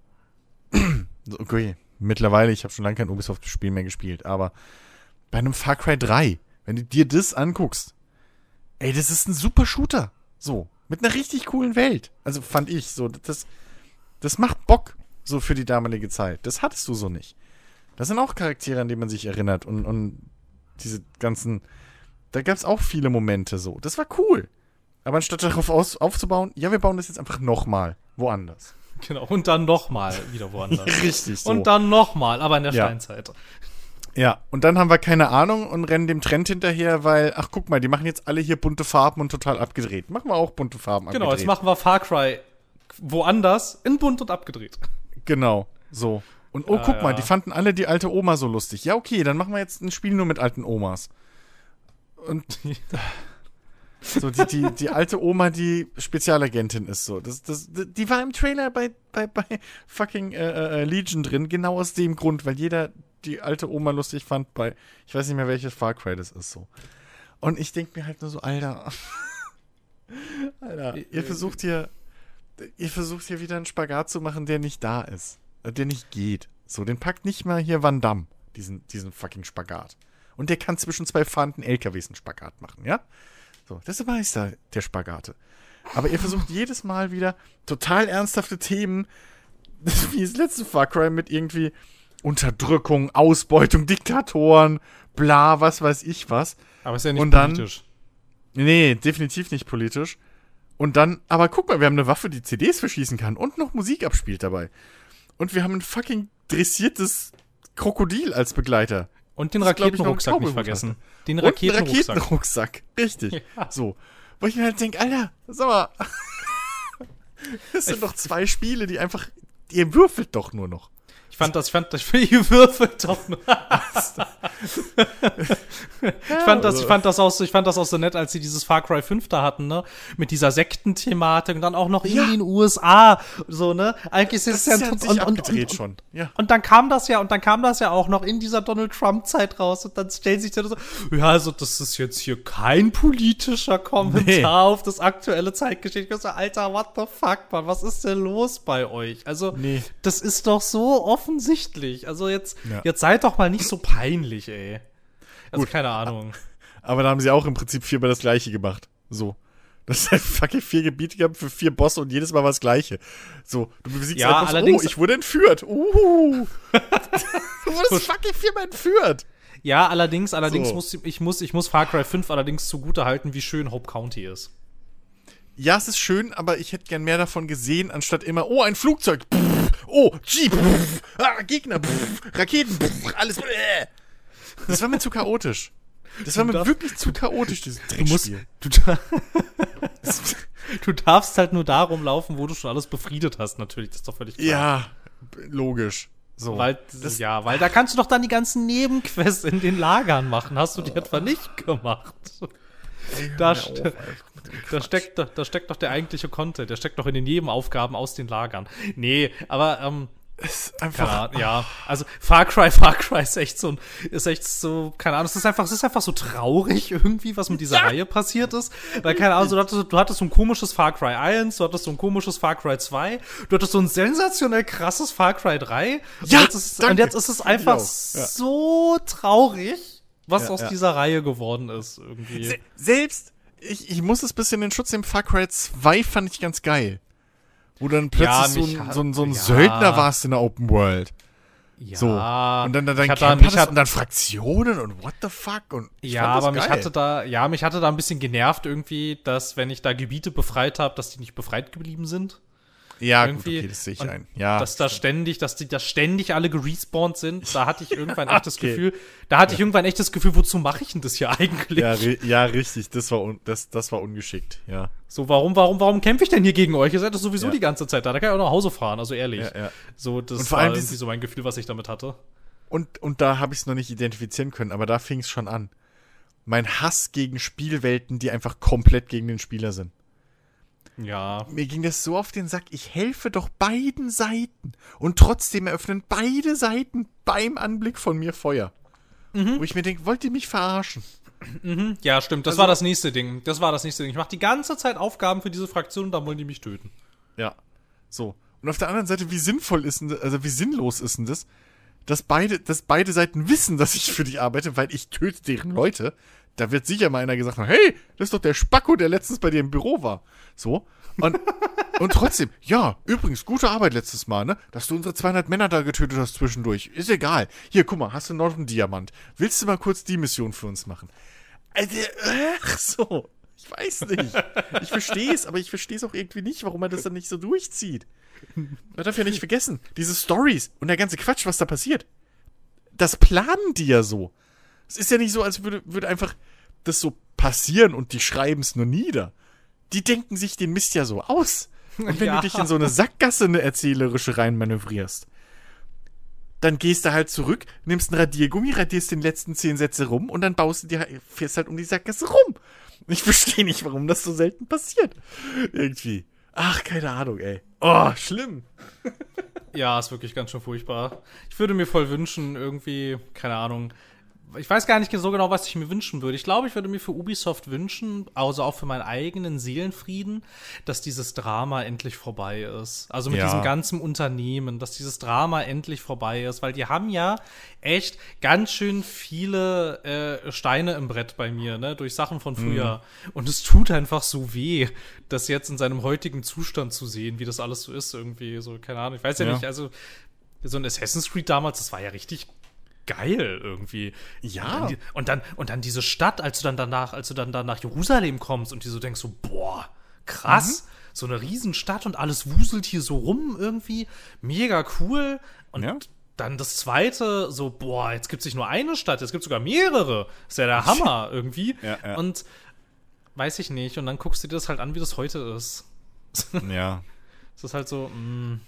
okay, mittlerweile, ich habe schon lange kein Ubisoft-Spiel mehr gespielt, aber bei einem Far Cry 3, wenn du dir das anguckst, ey, das ist ein super Shooter. So, mit einer richtig coolen Welt. Also fand ich so, das, das macht Bock, so für die damalige Zeit. Das hattest du so nicht. Das sind auch Charaktere, an die man sich erinnert und, und diese ganzen, da gab es auch viele Momente so. Das war cool. Aber anstatt darauf aus, aufzubauen, ja, wir bauen das jetzt einfach nochmal woanders. Genau, und dann nochmal wieder woanders. Richtig, so. Und dann nochmal, aber in der ja. Steinzeit. Ja, und dann haben wir keine Ahnung und rennen dem Trend hinterher, weil, ach guck mal, die machen jetzt alle hier bunte Farben und total abgedreht. Machen wir auch bunte Farben genau, abgedreht. Genau, jetzt machen wir Far Cry woanders in bunt und abgedreht. Genau, so. Und oh, ja, guck mal, die fanden alle die alte Oma so lustig. Ja, okay, dann machen wir jetzt ein Spiel nur mit alten Omas. Und so die, die, die alte Oma, die Spezialagentin ist so. Das, das, die war im Trailer bei, bei, bei fucking äh, äh, Legion drin, genau aus dem Grund, weil jeder die alte Oma lustig fand bei, ich weiß nicht mehr, welches Far Cry das ist so. Und ich denke mir halt nur so, Alter. Alter, ihr versucht hier, ihr versucht hier wieder einen Spagat zu machen, der nicht da ist. Äh, der nicht geht. So, den packt nicht mal hier Van Damme, diesen, diesen fucking Spagat. Und der kann zwischen zwei fahrenden LKWs einen Spagat machen, ja? So, das ist Meister der Spagate. Aber ihr versucht jedes Mal wieder total ernsthafte Themen, wie das letzte Far Cry mit irgendwie Unterdrückung, Ausbeutung, Diktatoren, bla, was weiß ich was. Aber ist ja nicht Und dann, politisch. Nee, definitiv nicht politisch. Und dann, aber guck mal, wir haben eine Waffe, die CDs verschießen kann und noch Musik abspielt dabei. Und wir haben ein fucking dressiertes Krokodil als Begleiter. Und den Raketenrucksack nicht vergessen. Den Raketenrucksack. Raketenrucksack. Richtig. Ja. So. Wo ich mir halt denke, Alter, sag mal. das sind doch zwei Spiele, die einfach. Ihr würfelt doch nur noch. Ich fand das, ich fand das Spiel gewürfelt doch. ich fand das, ich fand das auch so, ich fand das auch so nett, als sie dieses Far Cry 5 da hatten, ne? Mit dieser Sektenthematik und dann auch noch in den USA, so, ne? Eigentlich ist es ja, und, und, und, und, schon. Ja. und dann kam das ja, und dann kam das ja auch noch in dieser Donald Trump Zeit raus und dann stellt sich dann so, ja, also das ist jetzt hier kein politischer Kommentar nee. auf das aktuelle Zeitgeschichte. Ich so, Alter, what the fuck, man, was ist denn los bei euch? Also, nee. das ist doch so oft offensichtlich. Also jetzt, ja. jetzt seid doch mal nicht so peinlich, ey. Also Gut. keine Ahnung. Aber da haben sie auch im Prinzip viermal das Gleiche gemacht. So. Das ist halt fucking vier Gebiete gehabt für vier Bosse und jedes Mal war das Gleiche. So, du besiegst ja, einfach allerdings, so, oh, ich wurde entführt. Uh. du wurdest fucking viermal entführt. Ja, allerdings, allerdings so. muss ich muss, ich muss Far Cry 5 allerdings zugute halten, wie schön Hope County ist ja, es ist schön, aber ich hätte gern mehr davon gesehen, anstatt immer, oh, ein Flugzeug, pff, oh, Jeep, pff, ah, Gegner, pff, Raketen, alles. Äh. Das war mir zu chaotisch. Das war mir wirklich zu chaotisch, dieses Dreckspiel. Du, musst, du, du, darfst halt nur darum laufen, wo du schon alles befriedet hast, natürlich, das ist doch völlig klar. Ja, logisch. So. Weil, das, ja, weil da kannst du doch dann die ganzen Nebenquests in den Lagern machen. Hast du die etwa nicht gemacht? Ey, da, st da, steckt, da steckt doch der eigentliche Content. Der steckt doch in den Nebenaufgaben aus den Lagern. Nee, aber ähm, ist einfach. Ja, ja, also Far Cry, Far Cry ist echt so, ist echt so, keine Ahnung, es ist einfach, es ist einfach so traurig irgendwie, was mit dieser ja. Reihe passiert ist. Weil, keine Ahnung, du hattest, du hattest so ein komisches Far Cry 1, du hattest so ein komisches Far Cry 2, du hattest so ein sensationell krasses Far Cry 3. Ja, und, jetzt ist, und jetzt ist es einfach ja. so traurig was ja, aus dieser Reihe geworden ist irgendwie. Se selbst, ich, ich muss es ein bisschen in den Schutz nehmen, Far Cry 2 fand ich ganz geil. Wo dann plötzlich ja, so, ein, so, ein, so ein Söldner warst in der Open World. Ja. So. Und dann, dann, dann Camp mich hat, und dann Fraktionen und what the fuck. Und ja, aber geil. mich hatte da, ja, mich hatte da ein bisschen genervt irgendwie, dass wenn ich da Gebiete befreit habe, dass die nicht befreit geblieben sind. Ja, irgendwie. Gut, okay, das sehe ich ein. Ja. Dass da ständig, dass die da ständig alle gerespawnt sind, da hatte ich irgendwann echt das okay. Gefühl, da hatte ich irgendwann echt das Gefühl, wozu mache ich denn das hier eigentlich? Ja, ja richtig, das war, das, das war ungeschickt, ja. So, warum, warum, warum kämpfe ich denn hier gegen euch? Ihr seid das sowieso ja. die ganze Zeit da, da kann ich auch nach Hause fahren, also ehrlich. Ja, ja. So, das und vor allem war irgendwie so mein Gefühl, was ich damit hatte. Und, und da habe ich es noch nicht identifizieren können, aber da fing es schon an. Mein Hass gegen Spielwelten, die einfach komplett gegen den Spieler sind. Ja. Mir ging das so auf den Sack. Ich helfe doch beiden Seiten. Und trotzdem eröffnen beide Seiten beim Anblick von mir Feuer. Mhm. Wo ich mir denke, wollt ihr mich verarschen? Mhm. Ja, stimmt. Das also, war das nächste Ding. Das war das nächste Ding. Ich mache die ganze Zeit Aufgaben für diese Fraktion und dann wollen die mich töten. Ja. So. Und auf der anderen Seite, wie sinnvoll ist denn das, also wie sinnlos ist denn das, dass beide, dass beide Seiten wissen, dass ich für dich arbeite, weil ich töte deren Leute. Da wird sicher mal einer gesagt haben, hey, das ist doch der Spacko, der letztens bei dir im Büro war. So. Und, und trotzdem, ja, übrigens, gute Arbeit letztes Mal, ne? Dass du unsere 200 Männer da getötet hast zwischendurch. Ist egal. Hier, guck mal, hast du noch einen Diamant. Willst du mal kurz die Mission für uns machen? Also, ach so. Ich weiß nicht. Ich verstehe es, aber ich verstehe es auch irgendwie nicht, warum man das dann nicht so durchzieht. Man darf ja nicht vergessen, diese Stories und der ganze Quatsch, was da passiert. Das planen die ja so. Es ist ja nicht so, als würde, würde einfach das so passieren und die schreiben es nur nieder. Die denken sich den Mist ja so aus. Und wenn ja. du dich in so eine Sackgasse eine erzählerische reinmanövrierst, dann gehst du halt zurück, nimmst ein Radiergummi, radierst den letzten zehn Sätze rum und dann baust du dir, fährst halt um die Sackgasse rum. Ich verstehe nicht, warum das so selten passiert. Irgendwie. Ach, keine Ahnung, ey. Oh, schlimm. ja, ist wirklich ganz schön furchtbar. Ich würde mir voll wünschen, irgendwie, keine Ahnung, ich weiß gar nicht so genau, was ich mir wünschen würde. Ich glaube, ich würde mir für Ubisoft wünschen, also auch für meinen eigenen Seelenfrieden, dass dieses Drama endlich vorbei ist. Also mit ja. diesem ganzen Unternehmen, dass dieses Drama endlich vorbei ist, weil die haben ja echt ganz schön viele äh, Steine im Brett bei mir, ne, durch Sachen von früher. Mhm. Und es tut einfach so weh, das jetzt in seinem heutigen Zustand zu sehen, wie das alles so ist irgendwie. So, keine Ahnung. Ich weiß ja, ja. nicht, also so ein Assassin's Creed damals, das war ja richtig geil irgendwie. Ja. Und dann, und dann, und dann diese Stadt, als du dann danach, als du dann da nach Jerusalem kommst und die so denkst so, boah, krass. Mhm. So eine Riesenstadt und alles wuselt hier so rum irgendwie. Mega cool. Und ja. dann das zweite, so, boah, jetzt gibt es nicht nur eine Stadt, jetzt gibt es sogar mehrere. Ist ja der Hammer irgendwie. Ja, ja. Und weiß ich nicht. Und dann guckst du dir das halt an, wie das heute ist. Ja. Es ist halt so, mh. Mm.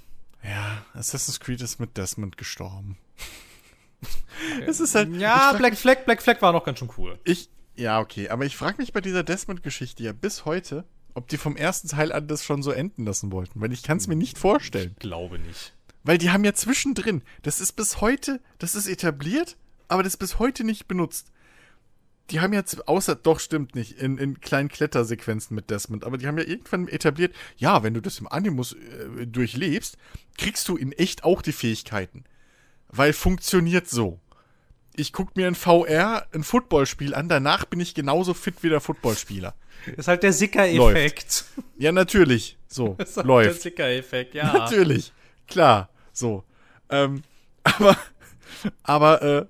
Ja, Assassin's Creed ist mit Desmond gestorben. Es ist halt. Ja, Black Flag, Black Flag war noch ganz schön cool. Ich, ja, okay. Aber ich frage mich bei dieser Desmond-Geschichte ja bis heute, ob die vom ersten Teil an das schon so enden lassen wollten. Weil ich kann es mir nicht vorstellen. Ich glaube nicht. Weil die haben ja zwischendrin, das ist bis heute, das ist etabliert, aber das ist bis heute nicht benutzt. Die haben jetzt, außer, doch stimmt nicht, in, in kleinen Klettersequenzen mit Desmond, aber die haben ja irgendwann etabliert, ja, wenn du das im Animus äh, durchlebst, kriegst du in echt auch die Fähigkeiten weil funktioniert so. Ich gucke mir in VR ein Footballspiel an, danach bin ich genauso fit wie der Footballspieler. Ist halt der Sicker-Effekt. Ja, natürlich. So, ist halt läuft. Der Sicker-Effekt, ja. Natürlich. Klar. So. Ähm, aber, aber, äh,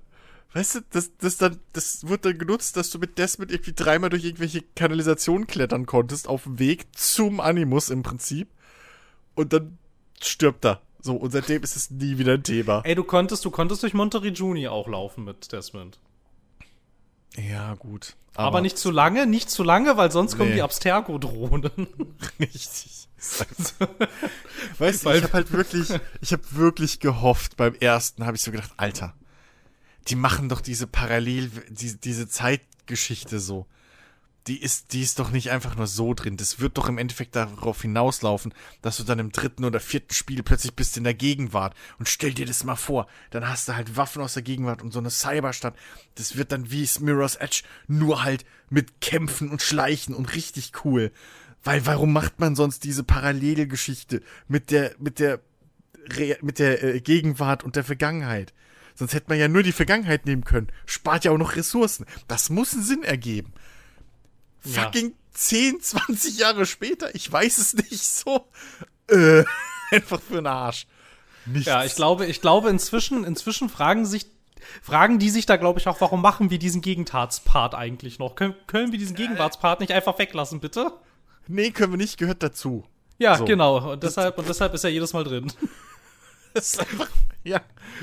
weißt du, das, das, dann, das wird dann genutzt, dass du mit Desmond irgendwie dreimal durch irgendwelche Kanalisationen klettern konntest, auf dem Weg zum Animus im Prinzip. Und dann stirbt er. So, und seitdem ist es nie wieder ein Thema. Ey, du konntest, du konntest durch Monteriggioni auch laufen mit Desmond. Ja, gut. Aber, aber, nicht zu lange, nicht zu lange, weil sonst nee. kommen die Abstergo-Drohnen. Richtig. weißt du, ich habe halt wirklich, ich habe wirklich gehofft, beim ersten habe ich so gedacht, Alter, die machen doch diese Parallel, die, diese Zeitgeschichte so die ist, die ist doch nicht einfach nur so drin. Das wird doch im Endeffekt darauf hinauslaufen, dass du dann im dritten oder vierten Spiel plötzlich bist in der Gegenwart. Und stell dir das mal vor, dann hast du halt Waffen aus der Gegenwart und so eine Cyberstadt. Das wird dann wie Mirror's Edge, nur halt mit Kämpfen und Schleichen und richtig cool. Weil warum macht man sonst diese Parallelgeschichte mit der, mit der, mit der äh, Gegenwart und der Vergangenheit? Sonst hätte man ja nur die Vergangenheit nehmen können. Spart ja auch noch Ressourcen. Das muss einen Sinn ergeben fucking ja. 10, 20 Jahre später, ich weiß es nicht so. Äh, einfach für einen Arsch. Nichts. Ja, ich glaube, ich glaube inzwischen, inzwischen fragen sich fragen die sich da, glaube ich, auch, warum machen wir diesen Gegentatspart eigentlich noch? Können, können wir diesen Gegenwartspart nicht einfach weglassen, bitte? Nee, können wir nicht, gehört dazu. Ja, so. genau. Und deshalb, und deshalb ist er jedes Mal drin. Das ist einfach, ja.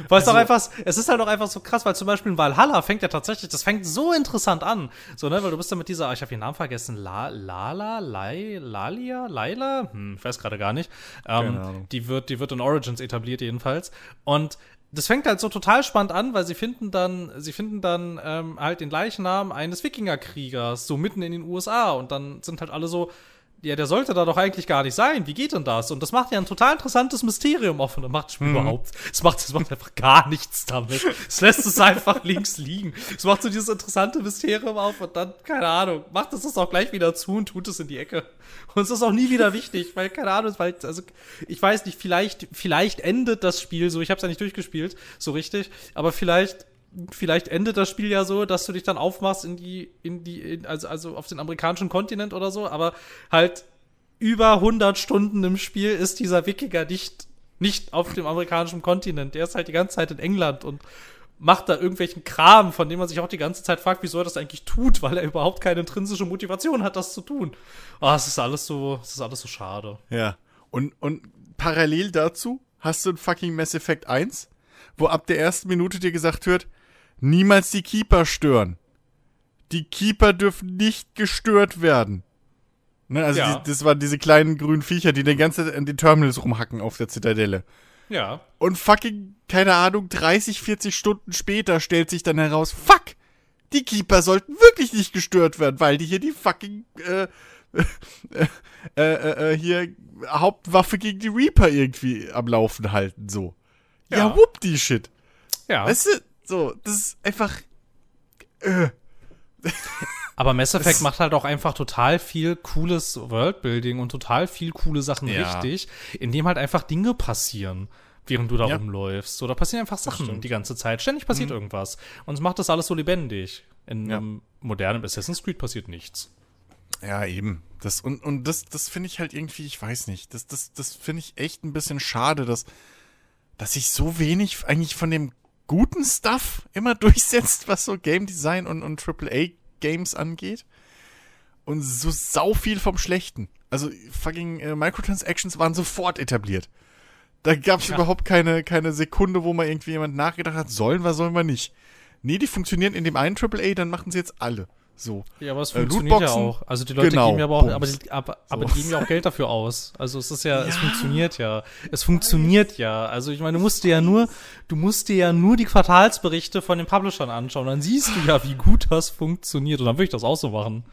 Weil also, es einfach, es ist halt auch einfach so krass, weil zum Beispiel in Valhalla fängt ja tatsächlich, das fängt so interessant an. So, ne, weil du bist ja mit dieser, ich habe ihren Namen vergessen, La, Lala, Lai, Lalia, Laila? Hm, ich weiß gerade gar nicht. Ähm, die wird, die wird in Origins etabliert jedenfalls. Und das fängt halt so total spannend an, weil sie finden dann, sie finden dann ähm, halt den Leichnam eines Wikingerkriegers so mitten in den USA und dann sind halt alle so, ja, der sollte da doch eigentlich gar nicht sein. Wie geht denn das? Und das macht ja ein total interessantes Mysterium offen. Und macht das Spiel mhm. überhaupt. Es macht, es macht einfach gar nichts damit. Es lässt es einfach links liegen. Es macht so dieses interessante Mysterium auf und dann, keine Ahnung, macht es das auch gleich wieder zu und tut es in die Ecke. Und es ist auch nie wieder wichtig, weil, keine Ahnung, weil, also, ich weiß nicht, vielleicht, vielleicht endet das Spiel so. Ich habe es ja nicht durchgespielt, so richtig. Aber vielleicht vielleicht endet das Spiel ja so, dass du dich dann aufmachst in die, in die, in, also, also auf den amerikanischen Kontinent oder so, aber halt über 100 Stunden im Spiel ist dieser Wikinger nicht, nicht auf dem amerikanischen Kontinent. Der ist halt die ganze Zeit in England und macht da irgendwelchen Kram, von dem man sich auch die ganze Zeit fragt, wieso er das eigentlich tut, weil er überhaupt keine intrinsische Motivation hat, das zu tun. Oh, es ist alles so, es ist alles so schade. Ja. Und, und parallel dazu hast du ein fucking Mass Effect 1, wo ab der ersten Minute dir gesagt wird, niemals die Keeper stören. Die Keeper dürfen nicht gestört werden. Ne, also ja. die, das waren diese kleinen grünen Viecher, die die ganze Zeit an den Terminals rumhacken auf der Zitadelle. Ja. Und fucking, keine Ahnung, 30, 40 Stunden später stellt sich dann heraus, fuck, die Keeper sollten wirklich nicht gestört werden, weil die hier die fucking, äh, äh, äh, äh, hier Hauptwaffe gegen die Reaper irgendwie am Laufen halten, so. Ja, ja whoop die Shit. Ja. Weißt du, so, das ist einfach. Äh. Aber Mass Effect macht halt auch einfach total viel cooles Worldbuilding und total viel coole Sachen ja. richtig, indem halt einfach Dinge passieren, während du da ja. rumläufst. Da passieren einfach Sachen die ganze Zeit. Ständig passiert mhm. irgendwas. Und es macht das alles so lebendig. In ja. einem modernen Assassin's Creed passiert nichts. Ja, eben. Das, und und das, das finde ich halt irgendwie, ich weiß nicht, das, das, das finde ich echt ein bisschen schade, dass, dass sich so wenig eigentlich von dem guten Stuff immer durchsetzt, was so Game Design und, und AAA Games angeht. Und so sau viel vom Schlechten. Also fucking äh, Microtransactions waren sofort etabliert. Da gab es ja. überhaupt keine, keine Sekunde, wo mal irgendwie jemand nachgedacht hat, sollen wir, sollen wir nicht. Nee, die funktionieren in dem einen AAA, dann machen sie jetzt alle. So. Ja, aber es äh, funktioniert ja auch. Also die Leute genau, geben ja aber auch, aber, die, aber, so. aber die geben ja auch Geld dafür aus. Also es ist ja, ja, es funktioniert ja. Es funktioniert ja. Also ich meine, du musst dir ja nur, du musst dir ja nur die Quartalsberichte von den Publishern anschauen. Dann siehst du ja, wie gut das funktioniert. Und dann würde ich das auch so machen.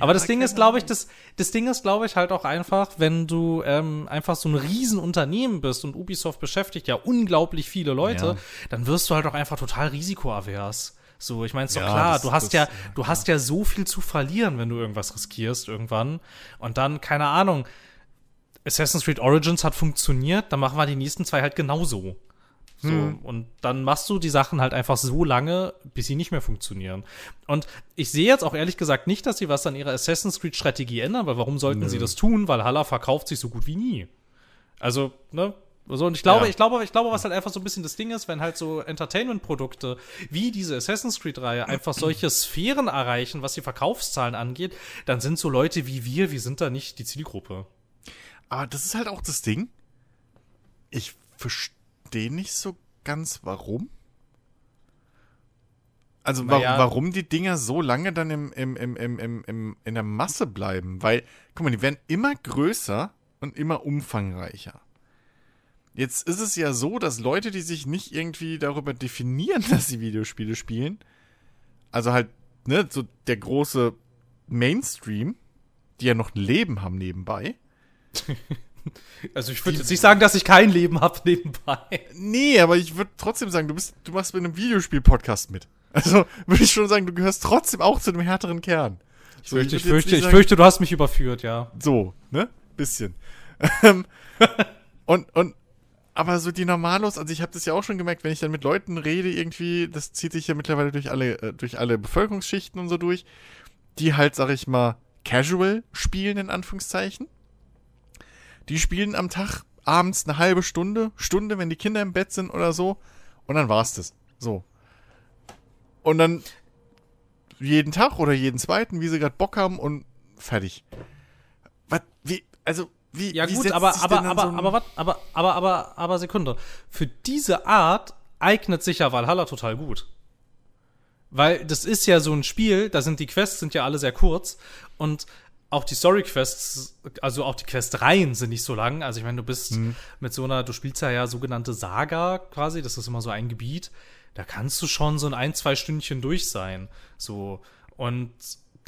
aber das Ding ist, glaube ich, das, das Ding ist, glaube ich, halt auch einfach, wenn du ähm, einfach so ein Riesenunternehmen bist und Ubisoft beschäftigt ja unglaublich viele Leute, ja. dann wirst du halt auch einfach total risikoavers. So, ich meine, ist doch ja, klar, das, du hast das, ja, du hast ja so viel zu verlieren, wenn du irgendwas riskierst irgendwann. Und dann, keine Ahnung, Assassin's Creed Origins hat funktioniert, dann machen wir die nächsten zwei halt genauso. So, hm. und dann machst du die Sachen halt einfach so lange, bis sie nicht mehr funktionieren. Und ich sehe jetzt auch ehrlich gesagt nicht, dass sie was an ihrer Assassin's Creed Strategie ändern, weil warum sollten Nö. sie das tun? Weil Halla verkauft sich so gut wie nie. Also, ne, so, und ich glaube, ja. ich glaube, ich glaube, was halt einfach so ein bisschen das Ding ist, wenn halt so Entertainment-Produkte wie diese Assassin's Creed-Reihe einfach solche Sphären erreichen, was die Verkaufszahlen angeht, dann sind so Leute wie wir, wir sind da nicht die Zielgruppe. Aber das ist halt auch das Ding. Ich verstehe nicht so ganz, warum. Also wa warum die Dinger so lange dann im, im, im, im, im, im, in der Masse bleiben. Weil, guck mal, die werden immer größer und immer umfangreicher. Jetzt ist es ja so, dass Leute, die sich nicht irgendwie darüber definieren, dass sie Videospiele spielen, also halt, ne, so der große Mainstream, die ja noch ein Leben haben nebenbei. Also ich würde jetzt nicht sagen, dass ich kein Leben habe nebenbei. Nee, aber ich würde trotzdem sagen, du bist, du machst mit einem Videospiel-Podcast mit. Also würde ich schon sagen, du gehörst trotzdem auch zu dem härteren Kern. Ich, so, fürchte, ich, fürchte, ich fürchte, du hast mich überführt, ja. So, ne? Bisschen. Ähm, und, und aber so die Normalos, also ich habe das ja auch schon gemerkt, wenn ich dann mit Leuten rede, irgendwie, das zieht sich ja mittlerweile durch alle, äh, durch alle Bevölkerungsschichten und so durch, die halt, sag ich mal, casual spielen, in Anführungszeichen. Die spielen am Tag abends eine halbe Stunde, Stunde, wenn die Kinder im Bett sind oder so, und dann war's das. So. Und dann jeden Tag oder jeden zweiten, wie sie gerade Bock haben und fertig. Was, wie, also, wie, ja, wie gut, aber, aber, aber, so aber, aber, aber, aber, aber, Sekunde. Für diese Art eignet sich ja Valhalla total gut. Weil das ist ja so ein Spiel, da sind die Quests sind ja alle sehr kurz und auch die Story-Quests, also auch die Questreihen sind nicht so lang. Also ich meine, du bist mhm. mit so einer, du spielst ja ja sogenannte Saga quasi, das ist immer so ein Gebiet. Da kannst du schon so ein ein, zwei Stündchen durch sein. So. Und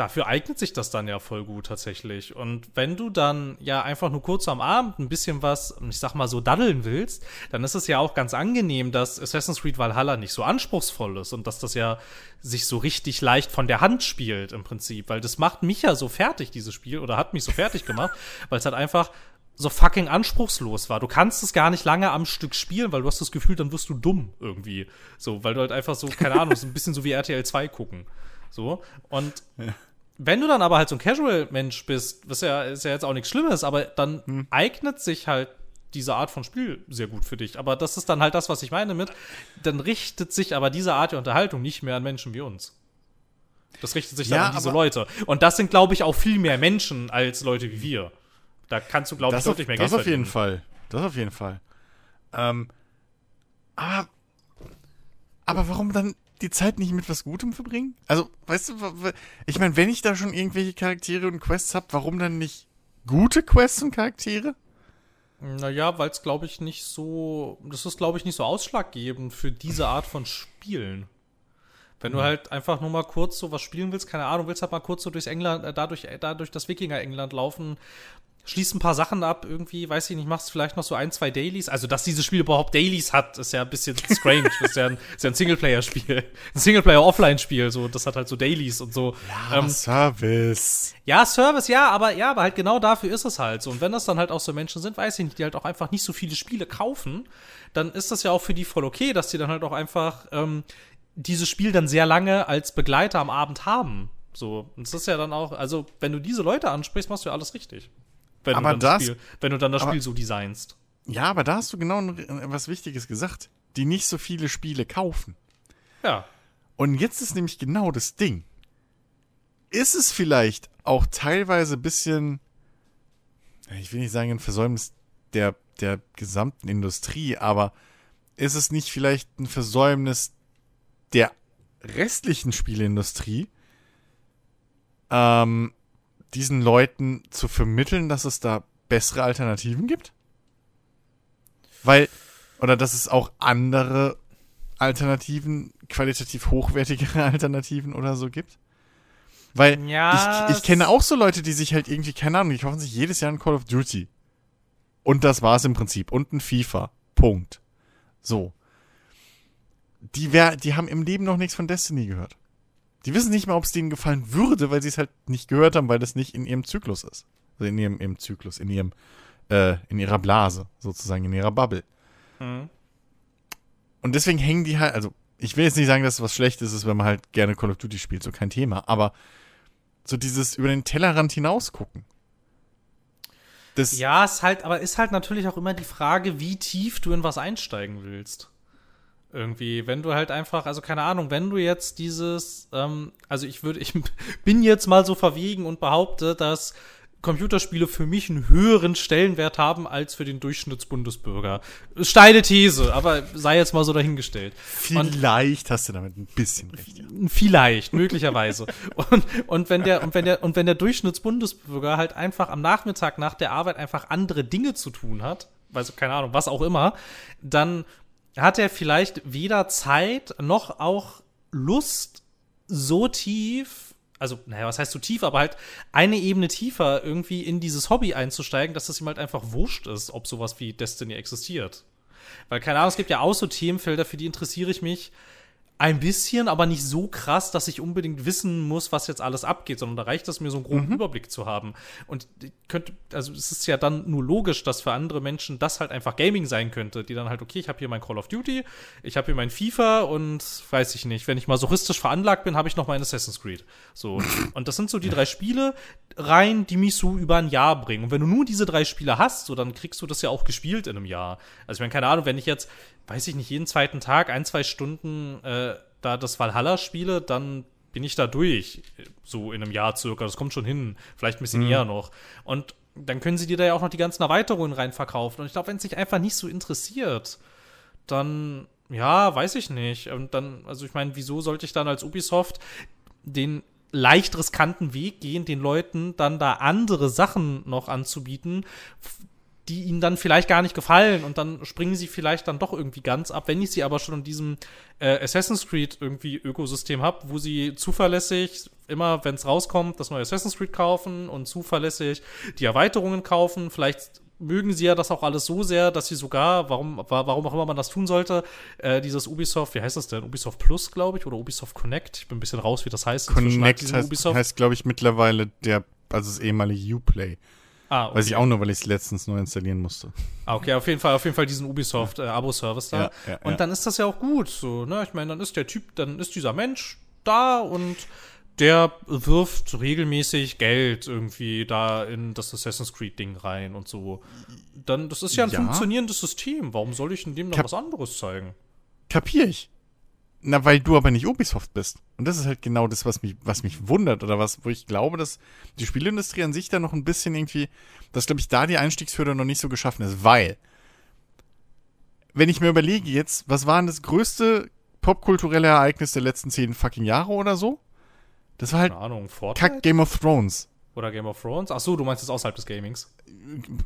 dafür eignet sich das dann ja voll gut tatsächlich. Und wenn du dann ja einfach nur kurz am Abend ein bisschen was, ich sag mal so, daddeln willst, dann ist es ja auch ganz angenehm, dass Assassin's Creed Valhalla nicht so anspruchsvoll ist und dass das ja sich so richtig leicht von der Hand spielt im Prinzip. Weil das macht mich ja so fertig, dieses Spiel, oder hat mich so fertig gemacht, weil es halt einfach so fucking anspruchslos war. Du kannst es gar nicht lange am Stück spielen, weil du hast das Gefühl, dann wirst du dumm irgendwie. So, weil du halt einfach so, keine Ahnung, so ein bisschen so wie RTL 2 gucken. So. Und ja. Wenn du dann aber halt so ein Casual-Mensch bist, was ja, ist ja jetzt auch nichts Schlimmes, aber dann hm. eignet sich halt diese Art von Spiel sehr gut für dich. Aber das ist dann halt das, was ich meine mit, dann richtet sich aber diese Art der Unterhaltung nicht mehr an Menschen wie uns. Das richtet sich dann ja, an diese Leute. Und das sind, glaube ich, auch viel mehr Menschen als Leute wie wir. Da kannst du, glaube ich, deutlich mehr Geld Das auf jeden Fall. Das auf jeden Fall. Ähm, aber, aber warum dann die Zeit nicht mit was Gutem verbringen? Also, weißt du, ich meine, wenn ich da schon irgendwelche Charaktere und Quests habe, warum dann nicht gute Quests und Charaktere? Naja, weil es, glaube ich, nicht so. Das ist, glaube ich, nicht so ausschlaggebend für diese Art von Spielen. Wenn du mhm. halt einfach nur mal kurz so was spielen willst, keine Ahnung, willst halt mal kurz so durchs England, äh, dadurch, äh, dadurch das Wikinger-England laufen, schließt ein paar Sachen ab, irgendwie, weiß ich nicht, machst vielleicht noch so ein, zwei Dailies. Also, dass dieses Spiel überhaupt Dailies hat, ist ja ein bisschen strange. das ist ja ein, ist ja ein Singleplayer-Spiel. Ein Singleplayer-Offline-Spiel, so, das hat halt so Dailies und so. Ja, ähm, Service. Ja, Service, ja, aber ja, aber halt genau dafür ist es halt so. Und wenn das dann halt auch so Menschen sind, weiß ich nicht, die halt auch einfach nicht so viele Spiele kaufen, dann ist das ja auch für die voll okay, dass die dann halt auch einfach ähm, dieses Spiel dann sehr lange als Begleiter am Abend haben. So, und das ist ja dann auch, also, wenn du diese Leute ansprichst, machst du ja alles richtig. Wenn aber du dann das, Spiel, wenn du dann das aber, Spiel so designst. Ja, aber da hast du genau was Wichtiges gesagt. Die nicht so viele Spiele kaufen. Ja. Und jetzt ist nämlich genau das Ding. Ist es vielleicht auch teilweise ein bisschen, ich will nicht sagen ein Versäumnis der, der gesamten Industrie, aber ist es nicht vielleicht ein Versäumnis der restlichen Spieleindustrie, ähm, diesen Leuten zu vermitteln, dass es da bessere Alternativen gibt? Weil, oder dass es auch andere Alternativen, qualitativ hochwertigere Alternativen oder so gibt? Weil ja, ich, ich kenne auch so Leute, die sich halt irgendwie, keine Ahnung, die kaufen sich jedes Jahr ein Call of Duty. Und das war's im Prinzip. Und ein FIFA. Punkt. So. Die, wär, die haben im Leben noch nichts von Destiny gehört. Die wissen nicht mal, ob es denen gefallen würde, weil sie es halt nicht gehört haben, weil das nicht in ihrem Zyklus ist. Also in ihrem, ihrem Zyklus, in ihrem, äh, in ihrer Blase, sozusagen, in ihrer Bubble. Mhm. Und deswegen hängen die halt, also ich will jetzt nicht sagen, dass es was Schlechtes ist, wenn man halt gerne Call of Duty spielt, so kein Thema, aber so dieses über den Tellerrand hinaus gucken. Das ja, ist halt, aber ist halt natürlich auch immer die Frage, wie tief du in was einsteigen willst. Irgendwie, wenn du halt einfach, also keine Ahnung, wenn du jetzt dieses, ähm, also ich würde, ich bin jetzt mal so verwegen und behaupte, dass Computerspiele für mich einen höheren Stellenwert haben als für den Durchschnittsbundesbürger. Steile These, aber sei jetzt mal so dahingestellt. Vielleicht und, hast du damit ein bisschen recht. Ja. Vielleicht, möglicherweise. und, und wenn der und wenn der und wenn der Durchschnittsbundesbürger halt einfach am Nachmittag nach der Arbeit einfach andere Dinge zu tun hat, also keine Ahnung, was auch immer, dann hat er vielleicht weder Zeit noch auch Lust, so tief, also, naja, was heißt so tief, aber halt eine Ebene tiefer irgendwie in dieses Hobby einzusteigen, dass es ihm halt einfach wurscht ist, ob sowas wie Destiny existiert. Weil, keine Ahnung, es gibt ja auch so Themenfelder, für die interessiere ich mich ein bisschen, aber nicht so krass, dass ich unbedingt wissen muss, was jetzt alles abgeht, sondern da reicht es mir, so einen groben mhm. Überblick zu haben. Und könnte, also es ist ja dann nur logisch, dass für andere Menschen das halt einfach Gaming sein könnte, die dann halt, okay, ich habe hier mein Call of Duty, ich habe hier mein FIFA und weiß ich nicht, wenn ich mal masochistisch veranlagt bin, habe ich noch mein Assassin's Creed. So. und das sind so die drei Spiele rein, die mich so über ein Jahr bringen. Und wenn du nur diese drei Spiele hast, so, dann kriegst du das ja auch gespielt in einem Jahr. Also ich meine, keine Ahnung, wenn ich jetzt weiß ich nicht, jeden zweiten Tag ein, zwei Stunden äh, da das Valhalla spiele, dann bin ich da durch, so in einem Jahr circa. Das kommt schon hin, vielleicht ein bisschen mhm. eher noch. Und dann können sie dir da ja auch noch die ganzen Erweiterungen rein verkaufen. Und ich glaube, wenn es sich einfach nicht so interessiert, dann, ja, weiß ich nicht. Und dann, also ich meine, wieso sollte ich dann als Ubisoft den leicht riskanten Weg gehen, den Leuten dann da andere Sachen noch anzubieten, die ihnen dann vielleicht gar nicht gefallen und dann springen sie vielleicht dann doch irgendwie ganz ab. Wenn ich sie aber schon in diesem äh, Assassin's Creed irgendwie Ökosystem habe, wo sie zuverlässig immer, wenn es rauskommt, das neue Assassin's Creed kaufen und zuverlässig die Erweiterungen kaufen. Vielleicht mögen sie ja das auch alles so sehr, dass sie sogar, warum, warum auch immer man das tun sollte, äh, dieses Ubisoft, wie heißt das denn? Ubisoft Plus, glaube ich, oder Ubisoft Connect. Ich bin ein bisschen raus, wie das heißt. Connect heißt, heißt glaube ich, mittlerweile der, also das ehemalige Uplay. Ah, okay. Weiß ich auch nur, weil ich es letztens neu installieren musste. Ah, okay, auf jeden Fall, auf jeden Fall diesen Ubisoft-Abo-Service ja. äh, da. Ja, ja, und dann ist das ja auch gut. So, ne? Ich meine, dann ist der Typ, dann ist dieser Mensch da und der wirft regelmäßig Geld irgendwie da in das Assassin's Creed-Ding rein und so. Dann, das ist ja ein ja. funktionierendes System. Warum soll ich in dem noch Kap was anderes zeigen? Kapier ich. Na, weil du aber nicht Ubisoft bist. Und das ist halt genau das, was mich, was mich wundert oder was, wo ich glaube, dass die Spielindustrie an sich da noch ein bisschen irgendwie, dass, glaube ich, da die Einstiegshürde noch nicht so geschaffen ist, weil, wenn ich mir überlege jetzt, was war denn das größte popkulturelle Ereignis der letzten zehn fucking Jahre oder so? Das war halt Keine Ahnung, Kack Game of Thrones. Oder Game of Thrones? Ach so, du meinst es außerhalb des Gamings.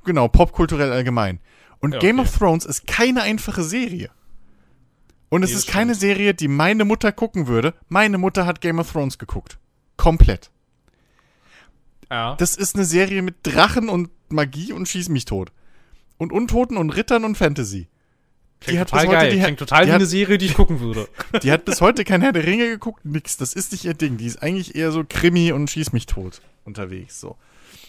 Genau, popkulturell allgemein. Und ja, okay. Game of Thrones ist keine einfache Serie. Und es ist keine Serie, die meine Mutter gucken würde. Meine Mutter hat Game of Thrones geguckt. Komplett. Ja. Das ist eine Serie mit Drachen und Magie und Schieß mich tot. Und Untoten und Rittern und Fantasy. Klingt die hat total bis heute, geil. Die Klingt total wie eine Serie, die ich gucken würde. Die hat bis heute kein Herr der Ringe geguckt, nix. Das ist nicht ihr Ding. Die ist eigentlich eher so Krimi und Schieß mich tot unterwegs. So.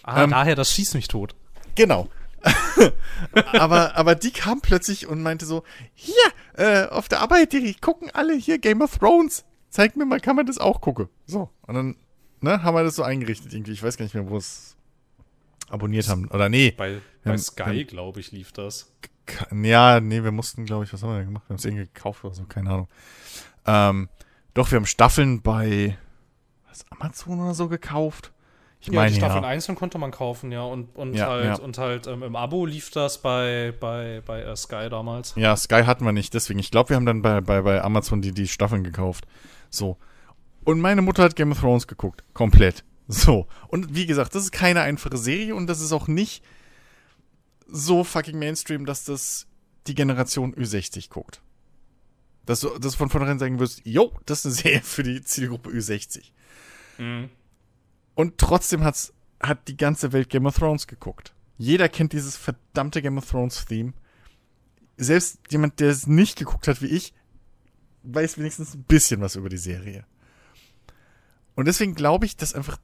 Ah, ähm, daher das Schieß mich tot. Genau. aber, aber die kam plötzlich und meinte so: Hier, äh, auf der Arbeit, die gucken alle hier Game of Thrones. Zeig mir mal, kann man das auch gucken. So. Und dann ne, haben wir das so eingerichtet irgendwie. Ich weiß gar nicht mehr, wo es abonniert haben. Oder nee. Bei, bei Sky, glaube ich, lief das. Ja, nee, wir mussten, glaube ich, was haben wir denn gemacht? Wir haben es irgendwie gekauft oder so, keine Ahnung. Ähm, doch, wir haben Staffeln bei was, Amazon oder so gekauft. Ich ja, meine, die Staffeln ja. einzeln konnte man kaufen, ja. Und, und ja, halt. Und halt ähm, im Abo lief das bei, bei, bei uh, Sky damals. Ja, Sky hatten wir nicht, deswegen. Ich glaube, wir haben dann bei, bei, bei Amazon die, die Staffeln gekauft. So. Und meine Mutter hat Game of Thrones geguckt. Komplett. So. Und wie gesagt, das ist keine einfache Serie und das ist auch nicht so fucking Mainstream, dass das die Generation Ü60 guckt. Dass du, dass du von vornherein sagen wirst, jo, das ist eine Serie für die Zielgruppe Ü60. Mhm. Und trotzdem hat's, hat die ganze Welt Game of Thrones geguckt. Jeder kennt dieses verdammte Game of Thrones Theme. Selbst jemand, der es nicht geguckt hat wie ich, weiß wenigstens ein bisschen was über die Serie. Und deswegen glaube ich, dass einfach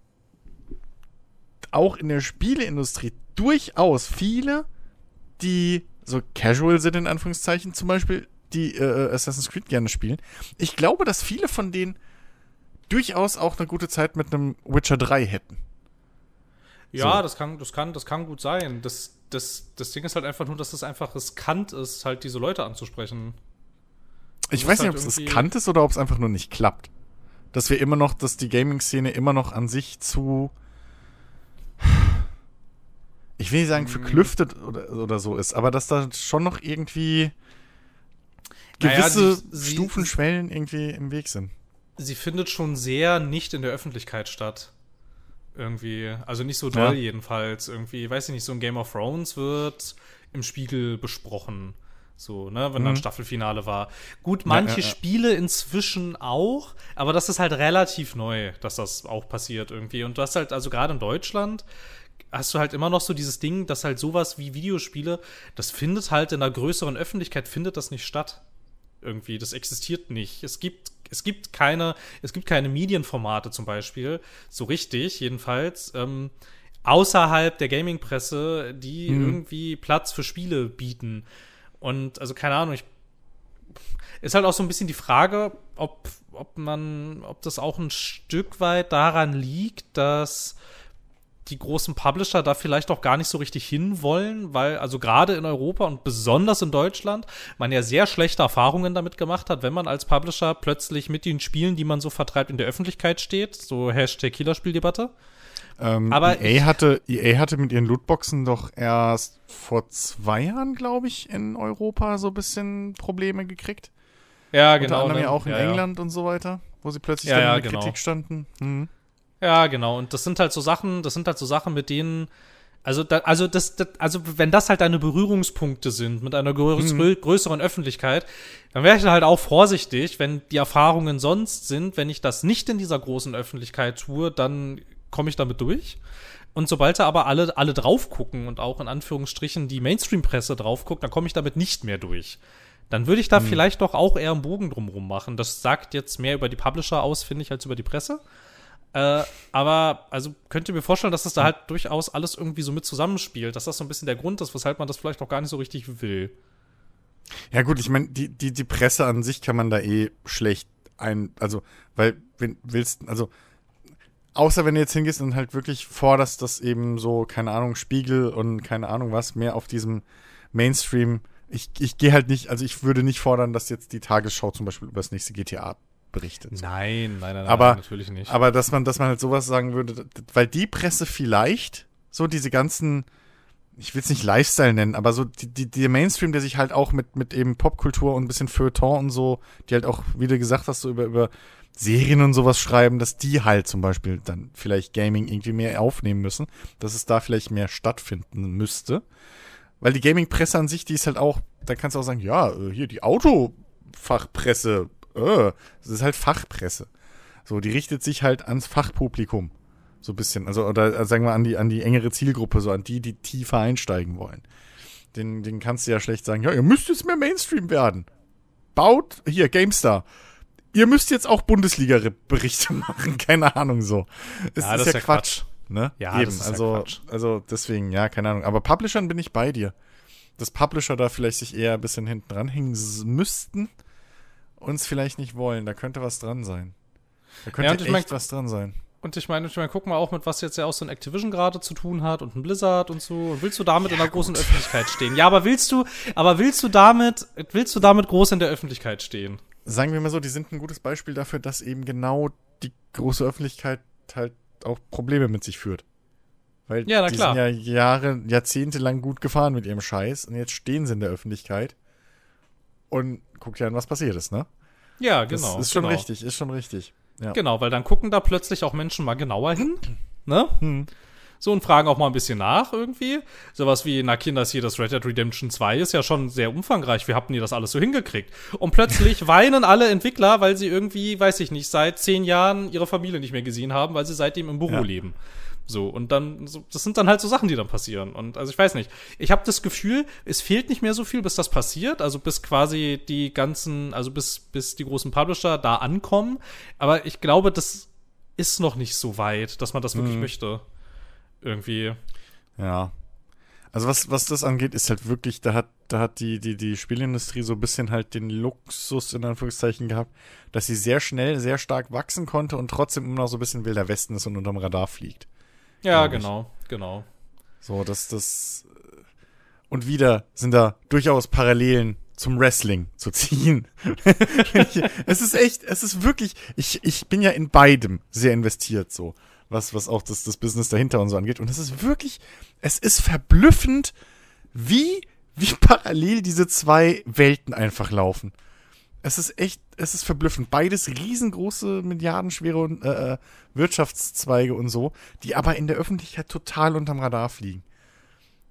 auch in der Spieleindustrie durchaus viele, die so casual sind, in Anführungszeichen, zum Beispiel, die äh, Assassin's Creed gerne spielen. Ich glaube, dass viele von denen durchaus auch eine gute Zeit mit einem Witcher 3 hätten. Ja, so. das kann, das kann, das kann gut sein. Das, das, das Ding ist halt einfach nur, dass es einfach riskant ist, halt diese Leute anzusprechen. Ich weiß nicht, halt ob es riskant ist oder ob es einfach nur nicht klappt. Dass wir immer noch, dass die Gaming-Szene immer noch an sich zu ich will nicht sagen verklüftet oder, oder so ist, aber dass da schon noch irgendwie gewisse naja, sie, Stufen, Schwellen irgendwie im Weg sind. Sie findet schon sehr nicht in der Öffentlichkeit statt. Irgendwie. Also nicht so doll ja. jedenfalls. Irgendwie, weiß ich nicht, so ein Game of Thrones wird im Spiegel besprochen. So, ne, wenn mhm. dann Staffelfinale war. Gut, manche ja, ja, Spiele inzwischen auch, aber das ist halt relativ neu, dass das auch passiert irgendwie. Und du hast halt, also gerade in Deutschland, hast du halt immer noch so dieses Ding, dass halt sowas wie Videospiele, das findet halt in einer größeren Öffentlichkeit, findet das nicht statt. Irgendwie, das existiert nicht. Es gibt, es gibt keine, es gibt keine Medienformate zum Beispiel, so richtig, jedenfalls, ähm, außerhalb der Gaming-Presse, die hm. irgendwie Platz für Spiele bieten. Und, also keine Ahnung, ich ist halt auch so ein bisschen die Frage, ob, ob man, ob das auch ein Stück weit daran liegt, dass die großen Publisher da vielleicht auch gar nicht so richtig hinwollen, weil also gerade in Europa und besonders in Deutschland man ja sehr schlechte Erfahrungen damit gemacht hat, wenn man als Publisher plötzlich mit den Spielen, die man so vertreibt, in der Öffentlichkeit steht, so Hashtag Killerspieldebatte. Ähm, Aber EA hatte, EA hatte mit ihren Lootboxen doch erst vor zwei Jahren, glaube ich, in Europa so ein bisschen Probleme gekriegt. Ja, genau. Unter anderem ne? ja auch in ja, England ja. und so weiter, wo sie plötzlich ja, dann in der genau. Kritik standen. Hm. Ja, genau. Und das sind halt so Sachen, das sind halt so Sachen, mit denen Also, da, also, das, das, also, wenn das halt deine Berührungspunkte sind mit einer größ mhm. größeren Öffentlichkeit, dann wäre ich halt auch vorsichtig, wenn die Erfahrungen sonst sind, wenn ich das nicht in dieser großen Öffentlichkeit tue, dann komme ich damit durch. Und sobald da aber alle, alle drauf gucken und auch in Anführungsstrichen die Mainstream-Presse drauf guckt, dann komme ich damit nicht mehr durch. Dann würde ich da hm. vielleicht doch auch eher einen Bogen drumrum machen. Das sagt jetzt mehr über die Publisher aus, finde ich, als über die Presse. Äh, aber, also könnt ihr mir vorstellen, dass das da halt durchaus alles irgendwie so mit zusammenspielt, dass das so ein bisschen der Grund ist, weshalb man das vielleicht auch gar nicht so richtig will. Ja, gut, ich meine, die, die, die Presse an sich kann man da eh schlecht ein, also, weil, wenn willst, also, außer wenn du jetzt hingehst und halt wirklich forderst, dass eben so, keine Ahnung, Spiegel und keine Ahnung was, mehr auf diesem Mainstream, ich, ich gehe halt nicht, also ich würde nicht fordern, dass jetzt die Tagesschau zum Beispiel über das nächste GTA berichtet. Nein, nein, nein, aber, natürlich nicht. Aber dass man, dass man halt sowas sagen würde, weil die Presse vielleicht so diese ganzen, ich will es nicht Lifestyle nennen, aber so die, die, der Mainstream, der sich halt auch mit, mit eben Popkultur und ein bisschen Feuilleton und so, die halt auch, wie du gesagt hast, so über, über Serien und sowas schreiben, dass die halt zum Beispiel dann vielleicht Gaming irgendwie mehr aufnehmen müssen, dass es da vielleicht mehr stattfinden müsste. Weil die Gaming-Presse an sich, die ist halt auch, da kannst du auch sagen, ja, äh, hier die Autofachpresse äh, das ist halt Fachpresse. So, die richtet sich halt ans Fachpublikum. So ein bisschen. Also, oder äh, sagen wir an die, an die engere Zielgruppe, so an die, die tiefer einsteigen wollen. Den, den kannst du ja schlecht sagen, ja, ihr müsst jetzt mehr Mainstream werden. Baut, hier, GameStar. Ihr müsst jetzt auch Bundesliga-Berichte machen, keine Ahnung so. Es ja, ist, ist ja Quatsch. Quatsch. Ne? Ja, Eben, das ist also, ja Quatsch. also deswegen, ja, keine Ahnung. Aber Publishern bin ich bei dir. Dass Publisher da vielleicht sich eher ein bisschen hinten ranhängen müssten uns vielleicht nicht wollen. Da könnte was dran sein. Da könnte ja, echt mein, was dran sein. Und ich meine, ich meine, guck mal auch mit was jetzt ja auch so ein Activision gerade zu tun hat und ein Blizzard und so. Und willst du damit ja, in der großen Öffentlichkeit stehen? Ja, aber willst du, aber willst du damit, willst du damit groß in der Öffentlichkeit stehen? Sagen wir mal so, die sind ein gutes Beispiel dafür, dass eben genau die große Öffentlichkeit halt auch Probleme mit sich führt. Weil ja, die klar. sind ja Jahre, Jahrzehnte lang gut gefahren mit ihrem Scheiß und jetzt stehen sie in der Öffentlichkeit und guckt ja an, was passiert ist, ne? Ja, genau. Das ist schon genau. richtig, ist schon richtig. Ja. Genau, weil dann gucken da plötzlich auch Menschen mal genauer hin, ne? Hm. So und fragen auch mal ein bisschen nach irgendwie. Sowas wie, na Kinders, hier das Red Dead Redemption 2 ist ja schon sehr umfangreich. Wie habt ihr das alles so hingekriegt? Und plötzlich weinen alle Entwickler, weil sie irgendwie, weiß ich nicht, seit zehn Jahren ihre Familie nicht mehr gesehen haben, weil sie seitdem im Büro ja. leben. So, und dann, so, das sind dann halt so Sachen, die dann passieren. Und also ich weiß nicht. Ich habe das Gefühl, es fehlt nicht mehr so viel, bis das passiert. Also bis quasi die ganzen, also bis, bis die großen Publisher da ankommen. Aber ich glaube, das ist noch nicht so weit, dass man das wirklich mhm. möchte. Irgendwie. Ja. Also was, was das angeht, ist halt wirklich, da hat, da hat die, die, die Spielindustrie so ein bisschen halt den Luxus in Anführungszeichen gehabt, dass sie sehr schnell, sehr stark wachsen konnte und trotzdem immer noch so ein bisschen wilder Westen ist und unterm Radar fliegt. Ja, genau, genau. So, dass das. Und wieder sind da durchaus Parallelen zum Wrestling zu ziehen. es ist echt, es ist wirklich, ich, ich bin ja in beidem sehr investiert, so, was, was auch das, das Business dahinter und so angeht. Und es ist wirklich, es ist verblüffend, wie, wie parallel diese zwei Welten einfach laufen. Es ist echt, es ist verblüffend. Beides riesengroße, milliardenschwere äh, äh, Wirtschaftszweige und so, die aber in der Öffentlichkeit total unterm Radar fliegen.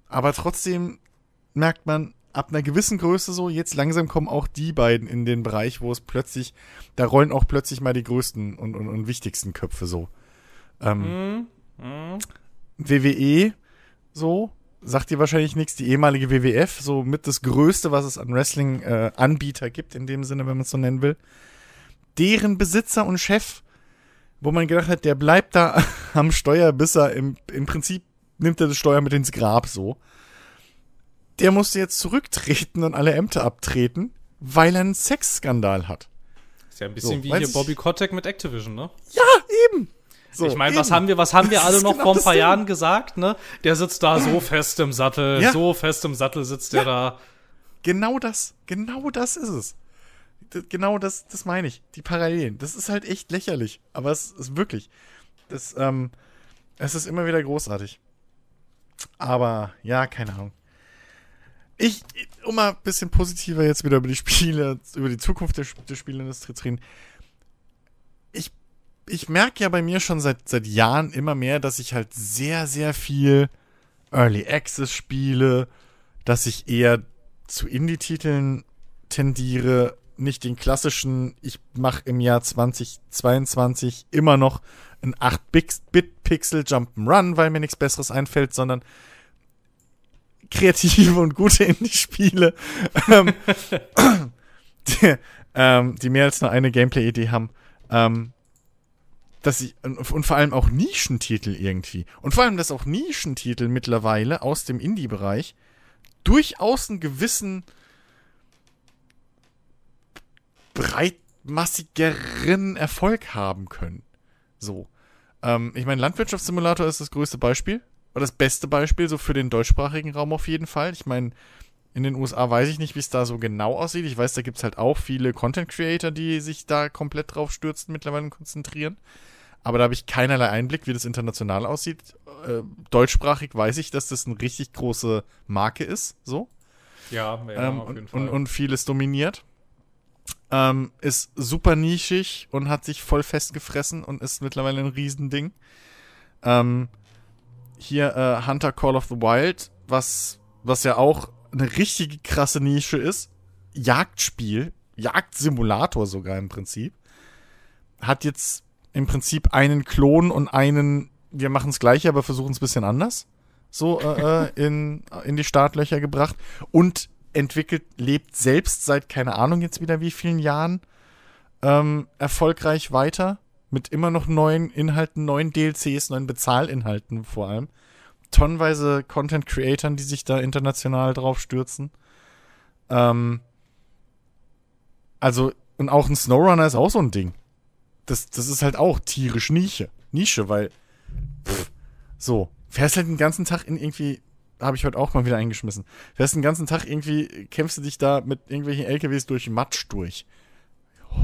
Aber trotzdem merkt man, ab einer gewissen Größe so, jetzt langsam kommen auch die beiden in den Bereich, wo es plötzlich, da rollen auch plötzlich mal die größten und, und, und wichtigsten Köpfe so. Ähm, mm, mm. WWE so, sagt dir wahrscheinlich nichts, die ehemalige WWF, so mit das Größte, was es an Wrestling-Anbieter äh, gibt, in dem Sinne, wenn man es so nennen will. Deren Besitzer und Chef, wo man gedacht hat, der bleibt da am Steuer, bis er im, im Prinzip nimmt er das Steuer mit ins Grab so. Der musste jetzt zurücktreten und alle Ämter abtreten, weil er einen Sexskandal hat. Ist ja ein bisschen so, wie hier Bobby Kotick mit Activision, ne? Ja, eben. So, ich meine, was haben wir, was haben wir alle noch genau vor ein paar Jahren gesagt, ne? Der sitzt da so fest im Sattel, ja. so fest im Sattel sitzt ja. der da. Genau das, genau das ist es. genau das, das meine ich. Die Parallelen. Das ist halt echt lächerlich. Aber es ist wirklich. Das, ähm, es ist immer wieder großartig. Aber, ja, keine Ahnung. Ich, um mal ein bisschen positiver jetzt wieder über die Spiele, über die Zukunft der, der Spielindustrie zu reden ich merke ja bei mir schon seit, seit Jahren immer mehr, dass ich halt sehr, sehr viel Early Access Spiele, dass ich eher zu Indie-Titeln tendiere, nicht den klassischen, ich mache im Jahr 2022 immer noch ein 8-Bit-Pixel Jump'n'Run, weil mir nichts Besseres einfällt, sondern kreative und gute Indie-Spiele, ähm, die, ähm, die, mehr als nur eine Gameplay-Idee haben. Ähm, dass ich, und vor allem auch Nischentitel irgendwie. Und vor allem, dass auch Nischentitel mittlerweile aus dem Indie-Bereich durchaus einen gewissen breitmassigeren Erfolg haben können. So. Ähm, ich meine, Landwirtschaftssimulator ist das größte Beispiel. Oder das beste Beispiel, so für den deutschsprachigen Raum auf jeden Fall. Ich meine, in den USA weiß ich nicht, wie es da so genau aussieht. Ich weiß, da gibt es halt auch viele Content Creator, die sich da komplett drauf stürzen, mittlerweile konzentrieren. Aber da habe ich keinerlei Einblick, wie das international aussieht. Äh, deutschsprachig weiß ich, dass das eine richtig große Marke ist, so. Ja, ja ähm, auf jeden und, Fall. Und, und vieles dominiert. Ähm, ist super nischig und hat sich voll festgefressen und ist mittlerweile ein Riesending. Ähm, hier äh, Hunter Call of the Wild, was, was ja auch eine richtige krasse Nische ist. Jagdspiel, Jagdsimulator sogar im Prinzip. Hat jetzt im Prinzip einen Klon und einen, wir machen es gleich, aber versuchen es ein bisschen anders, so äh, äh, in, in die Startlöcher gebracht. Und entwickelt, lebt selbst seit keine Ahnung jetzt wieder wie vielen Jahren ähm, erfolgreich weiter mit immer noch neuen Inhalten, neuen DLCs, neuen Bezahlinhalten vor allem. Tonnenweise Content Creatoren, die sich da international drauf stürzen. Ähm, also, und auch ein Snowrunner ist auch so ein Ding. Das, das ist halt auch tierisch Nische. Nische, weil, pff, so, fährst halt den ganzen Tag in irgendwie, habe ich heute auch mal wieder eingeschmissen, fährst den ganzen Tag irgendwie, kämpfst du dich da mit irgendwelchen LKWs durch Matsch durch.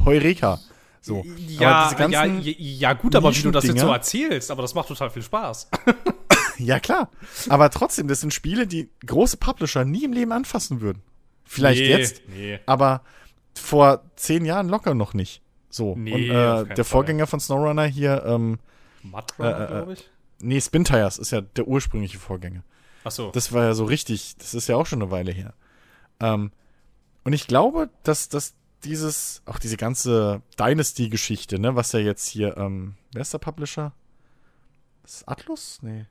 Heureka. So. Ja, ja, ja, gut, aber wie du das jetzt so erzählst, aber das macht total viel Spaß. ja, klar. Aber trotzdem, das sind Spiele, die große Publisher nie im Leben anfassen würden. Vielleicht nee, jetzt, nee. aber vor zehn Jahren locker noch nicht. So. Nee, Und äh, der Vorgänger von SnowRunner hier, ähm, Mudrunner, äh, äh, glaube ich. Nee, Spin Tires ist ja der ursprüngliche Vorgänger. Ach so. Das war ja so richtig, das ist ja auch schon eine Weile her. Ähm, und ich glaube, dass, dass dieses, auch diese ganze Dynasty-Geschichte, ne, was ja jetzt hier, ähm, wer ist der Publisher? ist Atlus? Nee.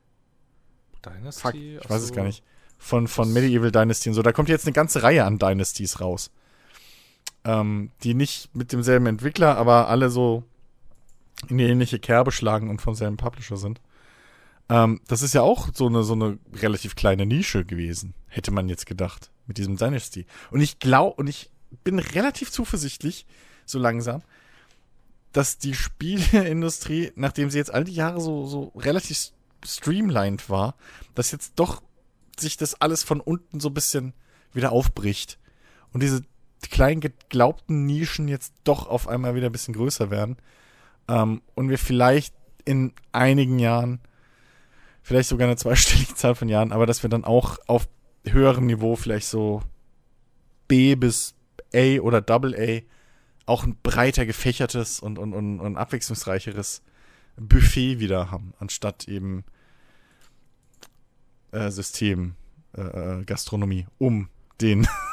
Dynasty? Fuck, ich weiß so. es gar nicht. Von, von Medieval Dynasty und so. Da kommt jetzt eine ganze Reihe an Dynasties raus. Ähm, die nicht mit demselben Entwickler, aber alle so in die ähnliche Kerbe schlagen und vom selben Publisher sind. Ähm, das ist ja auch so eine, so eine relativ kleine Nische gewesen, hätte man jetzt gedacht, mit diesem Dynasty. Und ich glaube, und ich bin relativ zuversichtlich, so langsam, dass die Spieleindustrie, nachdem sie jetzt all die Jahre so, so relativ streamlined war, dass jetzt doch sich das alles von unten so ein bisschen wieder aufbricht. Und diese kleinen geglaubten Nischen jetzt doch auf einmal wieder ein bisschen größer werden. Ähm, und wir vielleicht in einigen Jahren, vielleicht sogar eine zweistellige Zahl von Jahren, aber dass wir dann auch auf höherem Niveau vielleicht so B bis A oder Double A auch ein breiter gefächertes und, und, und, und abwechslungsreicheres Buffet wieder haben, anstatt eben äh, System äh, äh Gastronomie um den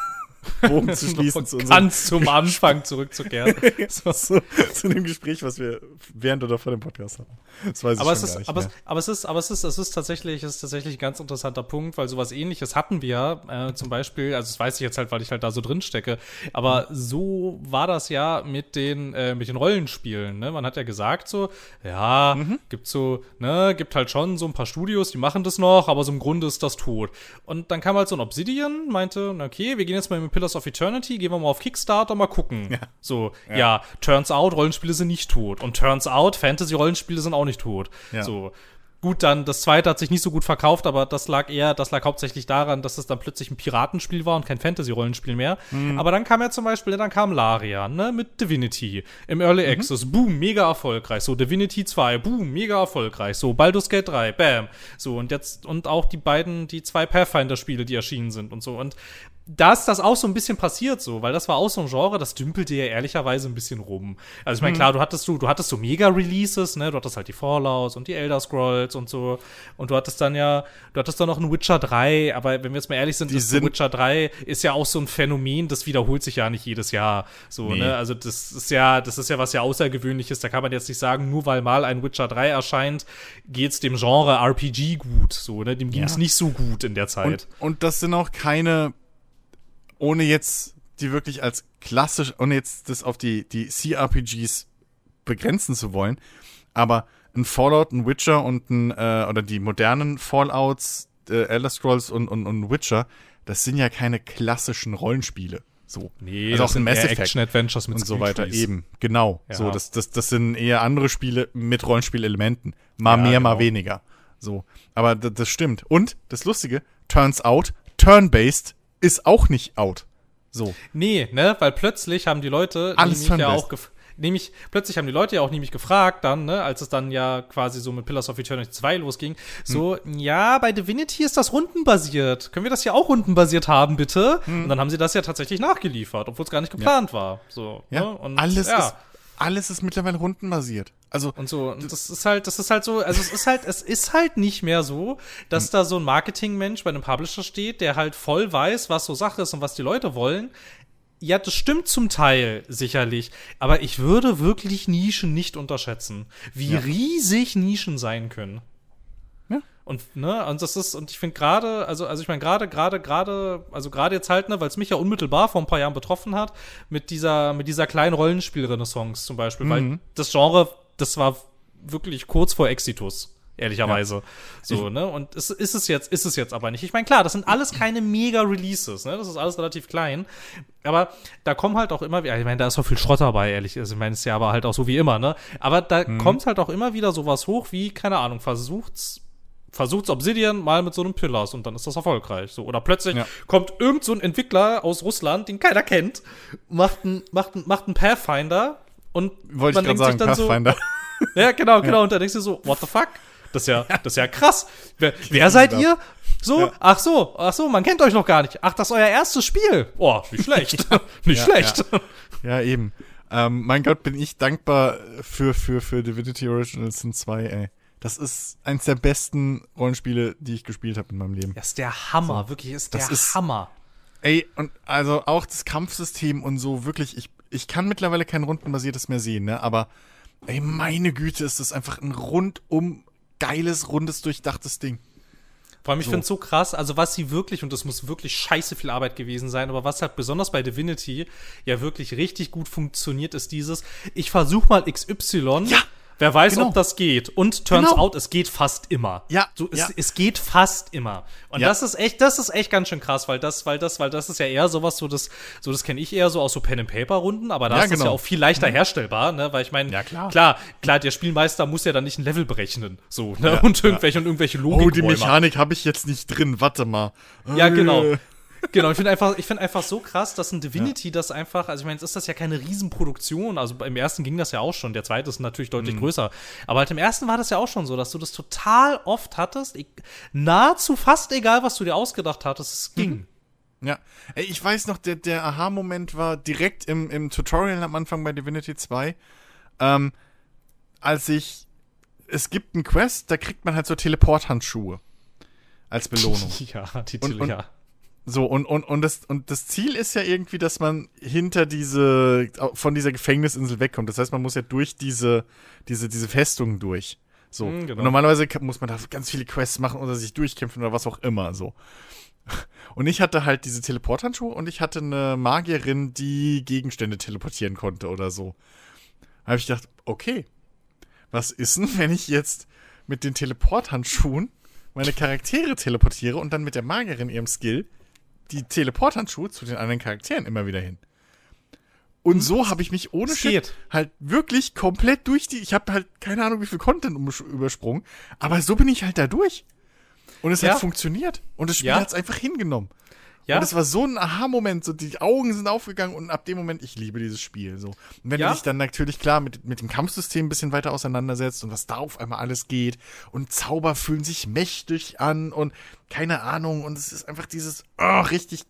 Bogen zu schließen. zu ganz zum Anfang zurückzukehren. so. zu, zu dem Gespräch, was wir während oder vor dem Podcast hatten. Das weiß ich aber es ist, aber, es, aber es ist, aber es ist, es ist tatsächlich, es ist tatsächlich ein ganz interessanter Punkt, weil sowas ähnliches hatten wir, äh, zum Beispiel, also das weiß ich jetzt halt, weil ich halt da so drin stecke, aber mhm. so war das ja mit den, äh, mit den Rollenspielen, ne? Man hat ja gesagt so, ja, mhm. gibt so, ne, gibt halt schon so ein paar Studios, die machen das noch, aber so im Grunde ist das tot. Und dann kam halt so ein Obsidian, meinte, okay, wir gehen jetzt mal mit Pillars of Eternity, gehen wir mal auf Kickstarter, mal gucken. Ja. So, ja. ja. turns out, Rollenspiele sind nicht tot. Und turns out, Fantasy-Rollenspiele sind auch nicht tot. Ja. So, Gut, dann das zweite hat sich nicht so gut verkauft, aber das lag eher, das lag hauptsächlich daran, dass es dann plötzlich ein Piratenspiel war und kein Fantasy-Rollenspiel mehr. Mhm. Aber dann kam ja zum Beispiel, dann kam Laria, ne, mit Divinity im Early mhm. Access, boom, mega erfolgreich. So, Divinity 2, boom, mega erfolgreich. So, Baldur's Gate 3, bam. So, und jetzt, und auch die beiden, die zwei Pathfinder-Spiele, die erschienen sind und so. Und da ist das auch so ein bisschen passiert so, weil das war auch so ein Genre, das dümpelte ja ehrlicherweise ein bisschen rum. Also ich meine, mhm. klar, du hattest du, du hattest so Mega-Releases, ne? Du hattest halt die Fallouts und die Elder Scrolls und so. Und du hattest dann ja, du hattest dann noch ein Witcher 3, aber wenn wir jetzt mal ehrlich sind, die sind Witcher 3 ist ja auch so ein Phänomen, das wiederholt sich ja nicht jedes Jahr. So, nee. ne? Also das ist ja, das ist ja was ja Außergewöhnliches. Da kann man jetzt nicht sagen, nur weil mal ein Witcher 3 erscheint, geht's dem Genre RPG gut. So, ne? Dem ging's ja. nicht so gut in der Zeit. Und, und das sind auch keine ohne jetzt die wirklich als klassisch, ohne jetzt das auf die, die CRPGs begrenzen zu wollen, aber ein Fallout, ein Witcher und ein, äh, oder die modernen Fallouts, äh, Elder Scrolls und, und, und Witcher, das sind ja keine klassischen Rollenspiele. So. Nee, also auch ein Mass Effect Action Adventures mit und so weiter eben. Genau. Ja. So, das, das, das sind eher andere Spiele mit Rollenspielelementen. Mal ja, mehr, genau. mal weniger. So. Aber das stimmt. Und das Lustige, turns out, turn-based ist auch nicht out. So. Nee, ne, weil plötzlich haben die Leute Alles nämlich ja auch nämlich plötzlich haben die Leute ja auch nämlich gefragt dann, ne, als es dann ja quasi so mit Pillars of Eternity 2 losging, so, hm. ja, bei Divinity ist das rundenbasiert. Können wir das ja auch rundenbasiert haben, bitte? Hm. Und dann haben sie das ja tatsächlich nachgeliefert, obwohl es gar nicht geplant ja. war. So, ja, ne? und alles ja. ist alles ist mittlerweile rundenbasiert. Also und so und das ist halt das ist halt so also es ist halt es ist halt nicht mehr so, dass hm. da so ein Marketingmensch bei einem Publisher steht, der halt voll weiß, was so Sache ist und was die Leute wollen. Ja, das stimmt zum Teil sicherlich, aber ich würde wirklich Nischen nicht unterschätzen, wie ja. riesig Nischen sein können. Und ne, und das ist und ich finde gerade, also also ich meine gerade gerade gerade, also gerade jetzt halt ne, weil es mich ja unmittelbar vor ein paar Jahren betroffen hat mit dieser mit dieser kleinen Rollenspielrenaissance zum Beispiel, mhm. weil das Genre, das war wirklich kurz vor Exitus ehrlicherweise. Ja. So, ne? Und es ist es jetzt, ist es jetzt aber nicht. Ich meine, klar, das sind alles keine Mega-Releases, ne? Das ist alles relativ klein. Aber da kommen halt auch immer, ich meine, da ist so viel Schrott dabei, ehrlich. Also, ich meine, es ist ja aber halt auch so wie immer, ne? Aber da mhm. kommt halt auch immer wieder sowas hoch wie, keine Ahnung, versucht's versucht's Obsidian mal mit so einem Pillars und dann ist das erfolgreich. So. Oder plötzlich ja. kommt irgend so ein Entwickler aus Russland, den keiner kennt, macht einen macht macht ein Pathfinder und Wollte man denkt sagen, sich dann Pathfinder. so. ja, genau, genau. Ja. Und dann denkst du so, what the fuck? Das ist ja, das ist ja krass. Wer, wer seid ihr? So, ja. ach so, ach so, man kennt euch noch gar nicht. Ach, das ist euer erstes Spiel. Oh, nicht schlecht. nicht schlecht. Ja, eben. Ähm, mein Gott, bin ich dankbar für, für, für Divinity Original Sin 2, ey. Das ist eins der besten Rollenspiele, die ich gespielt habe in meinem Leben. Das ist der Hammer, so. wirklich ist der ist, Hammer. Ey, und also auch das Kampfsystem und so, wirklich, ich, ich kann mittlerweile kein rundenbasiertes mehr sehen, ne? Aber ey, meine Güte, ist das einfach ein rundum geiles, rundes, durchdachtes Ding. Vor allem, ich so. finde es so krass, also was sie wirklich, und das muss wirklich scheiße viel Arbeit gewesen sein, aber was halt besonders bei Divinity ja wirklich richtig gut funktioniert, ist dieses, ich versuche mal XY. Ja Wer weiß, genau. ob das geht. Und turns genau. out, es geht fast immer. Ja. So, es, ja. es geht fast immer. Und ja. das ist echt, das ist echt ganz schön krass, weil das, weil das, weil das ist ja eher sowas, so das, so das kenne ich eher so aus so Pen and Paper Runden, aber da ja, ist genau. das ja auch viel leichter mhm. herstellbar, ne? Weil ich meine, klar. klar, klar, der Spielmeister muss ja dann nicht ein Level berechnen, so, ne? und irgendwelche und irgendwelche Logik. Oh, die Mechanik habe ich jetzt nicht drin. Warte mal. Ja, genau. Genau, ich finde einfach, ich einfach so krass, dass ein Divinity ja. das einfach, also ich meine, jetzt ist das ja keine Riesenproduktion, also im ersten ging das ja auch schon, der zweite ist natürlich deutlich mhm. größer, aber halt im ersten war das ja auch schon so, dass du das total oft hattest, ich, nahezu fast egal, was du dir ausgedacht hattest, es ging. Mhm. Ja, Ey, ich weiß noch, der, der Aha-Moment war direkt im, im Tutorial am Anfang bei Divinity 2, ähm, als ich, es gibt einen Quest, da kriegt man halt so Teleporthandschuhe als Belohnung. ja, die und, und, ja. So, und, und, und, das, und das Ziel ist ja irgendwie, dass man hinter diese, von dieser Gefängnisinsel wegkommt. Das heißt, man muss ja durch diese, diese, diese Festung durch. So. Mhm, genau. Und normalerweise muss man da ganz viele Quests machen oder sich durchkämpfen oder was auch immer, so. Und ich hatte halt diese Teleporthandschuhe und ich hatte eine Magierin, die Gegenstände teleportieren konnte oder so. Da habe ich gedacht, okay, was ist denn, wenn ich jetzt mit den Teleporthandschuhen meine Charaktere teleportiere und dann mit der Magierin ihrem Skill die Teleporthandschuhe zu den anderen Charakteren immer wieder hin. Und so habe ich mich ohne Shit halt wirklich komplett durch die. Ich habe halt keine Ahnung, wie viel Content übersprungen, aber so bin ich halt da durch. Und es ja. hat funktioniert. Und das Spiel ja. hat es einfach hingenommen. Ja. Und es war so ein Aha-Moment, so die Augen sind aufgegangen und ab dem Moment, ich liebe dieses Spiel. So. Und wenn ja. du dich dann natürlich klar mit, mit dem Kampfsystem ein bisschen weiter auseinandersetzt und was da auf einmal alles geht und Zauber fühlen sich mächtig an und keine Ahnung und es ist einfach dieses, oh, richtig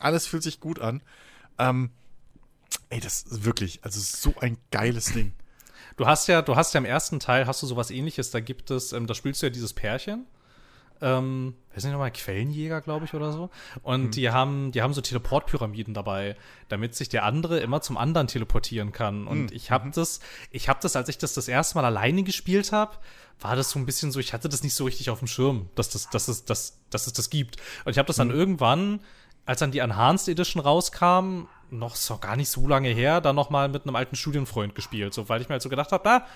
Alles fühlt sich gut an. Ähm, ey, das ist wirklich, also so ein geiles Ding. Du hast ja, du hast ja im ersten Teil hast du sowas ähnliches, da gibt es, ähm, da spielst du ja dieses Pärchen. Ähm, wer sind nochmal Quellenjäger, glaube ich, oder so. Und hm. die haben, die haben so Teleportpyramiden dabei, damit sich der andere immer zum anderen teleportieren kann. Und hm. ich habe mhm. das, ich habe das, als ich das das erste Mal alleine gespielt habe, war das so ein bisschen so, ich hatte das nicht so richtig auf dem Schirm, dass, das, dass, es, dass, dass es das gibt. Und ich habe das dann hm. irgendwann, als dann die Enhanced Edition rauskam, noch so gar nicht so lange her, dann noch mal mit einem alten Studienfreund gespielt, so weil ich mir halt so gedacht habe, na,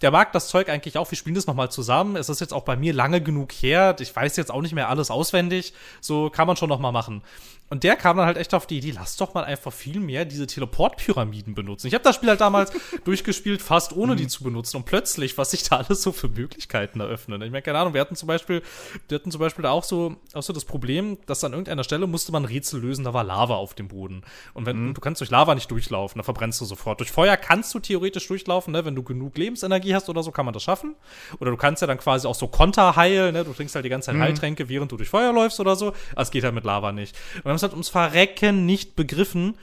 der mag das Zeug eigentlich auch. Wir spielen das nochmal zusammen. Es ist jetzt auch bei mir lange genug her. Ich weiß jetzt auch nicht mehr alles auswendig. So kann man schon nochmal machen. Und der kam dann halt echt auf die Idee, lass doch mal einfach viel mehr diese Teleportpyramiden benutzen. Ich habe das Spiel halt damals durchgespielt, fast ohne die mhm. zu benutzen. Und plötzlich, was sich da alles so für Möglichkeiten eröffnen. Ich meine, keine Ahnung, wir hatten zum Beispiel, wir hatten zum Beispiel da auch so, auch so das Problem, dass an irgendeiner Stelle musste man Rätsel lösen, da war Lava auf dem Boden. Und wenn mhm. du kannst durch Lava nicht durchlaufen, da verbrennst du sofort. Durch Feuer kannst du theoretisch durchlaufen, ne? Wenn du genug Lebensenergie hast oder so, kann man das schaffen. Oder du kannst ja dann quasi auch so Konter heilen, ne? Du trinkst halt die ganze Zeit mhm. Heiltränke, während du durch Feuer läufst oder so. Es geht halt mit Lava nicht. Und haben es halt ums Verrecken nicht begriffen,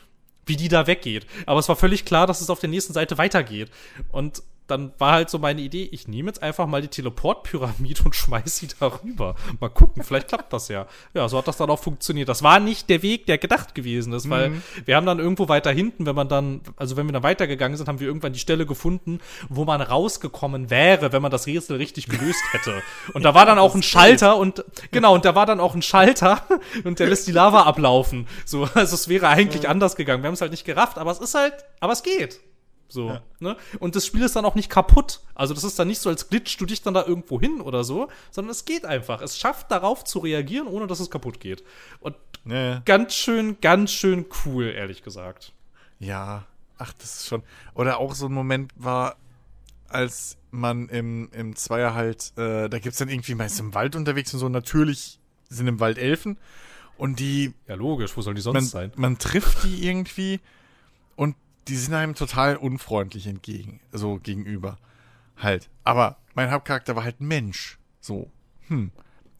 wie die da weggeht. Aber es war völlig klar, dass es auf der nächsten Seite weitergeht. Und dann war halt so meine Idee, ich nehme jetzt einfach mal die Teleportpyramide und schmeiß sie darüber. Mal gucken, vielleicht klappt das ja. Ja, so hat das dann auch funktioniert. Das war nicht der Weg, der gedacht gewesen ist, weil mhm. wir haben dann irgendwo weiter hinten, wenn man dann, also wenn wir dann weitergegangen sind, haben wir irgendwann die Stelle gefunden, wo man rausgekommen wäre, wenn man das Rätsel richtig gelöst hätte. Und da war dann auch ein Schalter und, genau, und da war dann auch ein Schalter und der lässt die Lava ablaufen. So, also es wäre eigentlich anders gegangen. Wir haben es halt nicht gerafft, aber es ist halt, aber es geht. So, ja. ne? Und das Spiel ist dann auch nicht kaputt. Also das ist dann nicht so, als glitsch du dich dann da irgendwo hin oder so, sondern es geht einfach. Es schafft darauf zu reagieren, ohne dass es kaputt geht. Und ja. ganz schön, ganz schön cool, ehrlich gesagt. Ja, ach, das ist schon. Oder auch so ein Moment war, als man im, im Zweier halt, äh, da gibt's dann irgendwie meist im Wald unterwegs und so, natürlich sind im Wald Elfen. Und die. Ja, logisch, wo soll die sonst man, sein? Man trifft die irgendwie und die sind einem total unfreundlich entgegen, so gegenüber. Halt. Aber mein Hauptcharakter war halt ein Mensch. So, hm.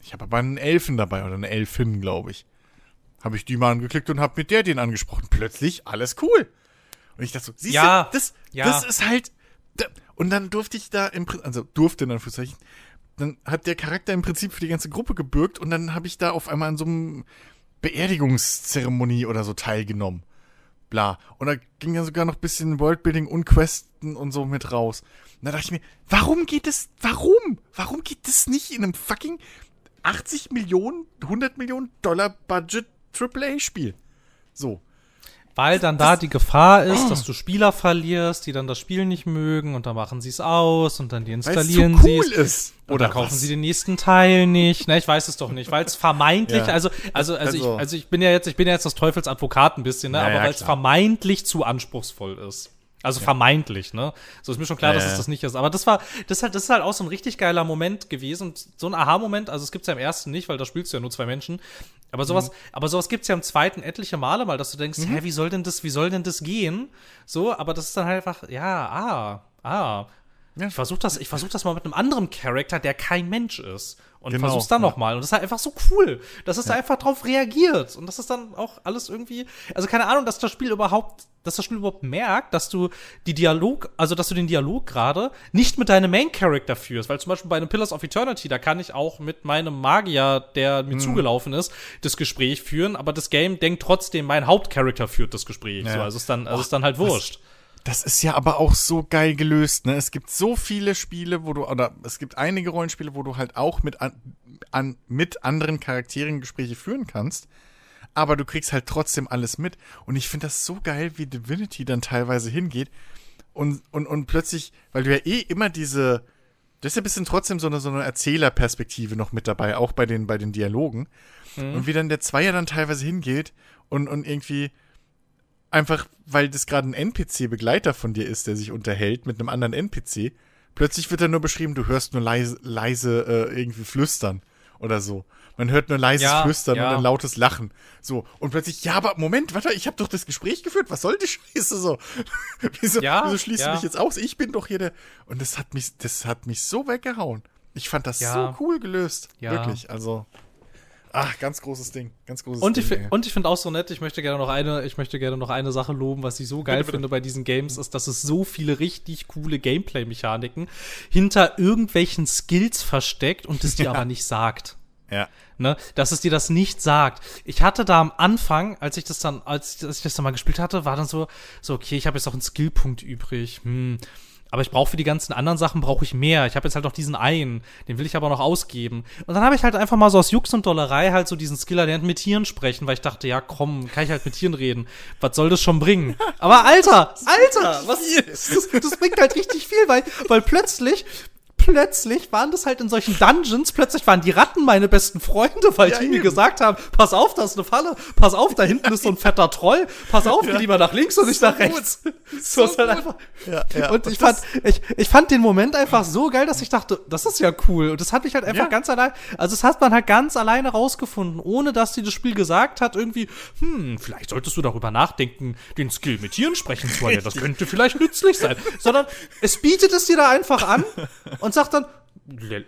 Ich habe aber einen Elfen dabei oder eine Elfin, glaube ich. Habe ich die mal angeklickt und habe mit der den angesprochen. Plötzlich alles cool. Und ich dachte so, siehst ja, du, das, ja. das ist halt. Und dann durfte ich da im also durfte in Anführungszeichen, dann hat der Charakter im Prinzip für die ganze Gruppe gebürgt und dann habe ich da auf einmal an so einem Beerdigungszeremonie oder so teilgenommen bla. Und da ging ja sogar noch ein bisschen Worldbuilding und Questen und so mit raus. Und da dachte ich mir, warum geht es, warum? Warum geht das nicht in einem fucking 80 Millionen, 100 Millionen Dollar Budget AAA-Spiel? So. Weil dann das, da die Gefahr ist, dass du Spieler verlierst, die dann das Spiel nicht mögen und dann machen sie es aus und dann deinstallieren sie cool es. Oder kaufen was? sie den nächsten Teil nicht. Ne, ich weiß es doch nicht, weil es vermeintlich, ja. also, also, also, also, ich, also ich bin ja jetzt, ich bin ja jetzt das Teufelsadvokat ein bisschen, ne, ja, aber ja, weil es vermeintlich zu anspruchsvoll ist. Also vermeintlich, ne? So ist mir schon klar, dass es das nicht ist. Aber das war, das ist halt, das ist halt auch so ein richtig geiler Moment gewesen. So ein Aha-Moment, also es gibt's ja im ersten nicht, weil da spielst du ja nur zwei Menschen. Aber sowas, mhm. aber sowas gibt's ja im zweiten etliche Male mal, dass du denkst, mhm. hä, wie soll denn das, wie soll denn das gehen? So, aber das ist dann halt einfach, ja, ah, ah. Ja. Ich versuche das, ich versuch das mal mit einem anderen Charakter, der kein Mensch ist und genau, versuch's dann ja. nochmal. Und das ist halt einfach so cool, dass es ja. da einfach drauf reagiert. Und das ist dann auch alles irgendwie, also keine Ahnung, dass das Spiel überhaupt, dass das Spiel überhaupt merkt, dass du die Dialog, also dass du den Dialog gerade nicht mit deinem Main Character führst. Weil zum Beispiel bei einem Pillars of Eternity, da kann ich auch mit meinem Magier, der mir hm. zugelaufen ist, das Gespräch führen, aber das Game denkt trotzdem, mein Hauptcharakter führt das Gespräch. Ja. So, also ist dann, also ist dann halt wurscht. Was? Das ist ja aber auch so geil gelöst, ne? Es gibt so viele Spiele, wo du, oder es gibt einige Rollenspiele, wo du halt auch mit, an, an, mit anderen Charakteren Gespräche führen kannst, aber du kriegst halt trotzdem alles mit. Und ich finde das so geil, wie Divinity dann teilweise hingeht und, und, und plötzlich, weil du ja eh immer diese, das ist ja ein bisschen trotzdem so eine, so eine Erzählerperspektive noch mit dabei, auch bei den, bei den Dialogen. Mhm. Und wie dann der Zweier dann teilweise hingeht und, und irgendwie einfach, weil das gerade ein NPC-Begleiter von dir ist, der sich unterhält mit einem anderen NPC, plötzlich wird er nur beschrieben, du hörst nur leise, leise äh, irgendwie flüstern oder so. Man hört nur leises ja, Flüstern ja. und ein lautes Lachen. So. Und plötzlich, ja, aber Moment, warte, ich habe doch das Gespräch geführt. Was soll die Scheiße so? wieso, ja, wieso schließt du mich jetzt aus? Ich bin doch hier der. Und das hat mich, das hat mich so weggehauen. Ich fand das so cool gelöst. Wirklich. Also. Ach, ganz großes Ding, ganz großes und Ding. Ich, und ich finde auch so nett, ich möchte gerne noch eine, ich möchte gerne noch eine Sache loben, was ich so geil bitte, finde bei diesen Games, ist, dass es so viele richtig coole Gameplay-Mechaniken hinter irgendwelchen Skills versteckt und es dir ja. aber nicht sagt. Ja. Ne, dass es dir das nicht sagt. Ich hatte da am Anfang, als ich das dann, als ich das dann mal gespielt hatte, war dann so, so okay, ich habe jetzt auch einen Skillpunkt übrig. Hm, aber ich brauche für die ganzen anderen Sachen brauche ich mehr. Ich habe jetzt halt noch diesen einen, den will ich aber noch ausgeben. Und dann habe ich halt einfach mal so aus Jux und Dollerei halt so diesen Skiller lernt mit Tieren sprechen, weil ich dachte, ja komm, kann ich halt mit Tieren reden. Was soll das schon bringen? Aber Alter, Alter, was das, das bringt halt richtig viel, weil weil plötzlich plötzlich waren das halt in solchen Dungeons, plötzlich waren die Ratten meine besten Freunde, weil ja, die mir gesagt haben, pass auf, da ist eine Falle, pass auf, da hinten ist so ein fetter Troll, pass auf, ja. lieber nach links und nicht so nach rechts. So, so halt einfach. Ja, ja. Und, und ich fand, ich, ich fand den Moment einfach so geil, dass ich dachte, das ist ja cool. Und das hat mich halt einfach ganz allein, also das hat man halt ganz alleine rausgefunden, ohne dass die das Spiel gesagt hat, irgendwie, hm, vielleicht solltest du darüber nachdenken, den Skill mit Tieren sprechen zu wollen. Das könnte vielleicht nützlich sein. Sondern es bietet es dir da einfach an und sagt dann,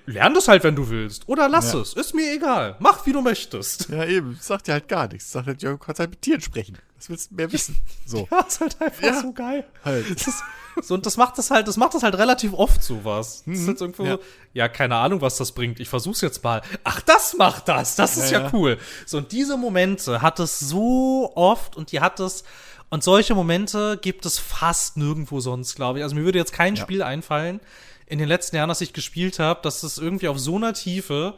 lern das halt, wenn du willst. Oder lass ja. es. Ist mir egal. Mach, wie du möchtest. Ja, eben. Sagt dir halt gar nichts. Sagt halt, ja, du kannst halt mit Tieren sprechen. Das willst du mehr wissen. So. Ja, ist halt einfach ja. so geil. Halt. Das so, und das macht das halt, das macht das halt relativ oft sowas. Das ist mhm. jetzt irgendwo, ja. ja. keine Ahnung, was das bringt. Ich versuch's jetzt mal. Ach, das macht das. Das ist ja, ja cool. So, und diese Momente hat es so oft und die hat es, und solche Momente gibt es fast nirgendwo sonst, glaube ich. Also mir würde jetzt kein. Spiel einfallen, in den letzten Jahren, dass ich gespielt habe, dass es irgendwie auf so einer Tiefe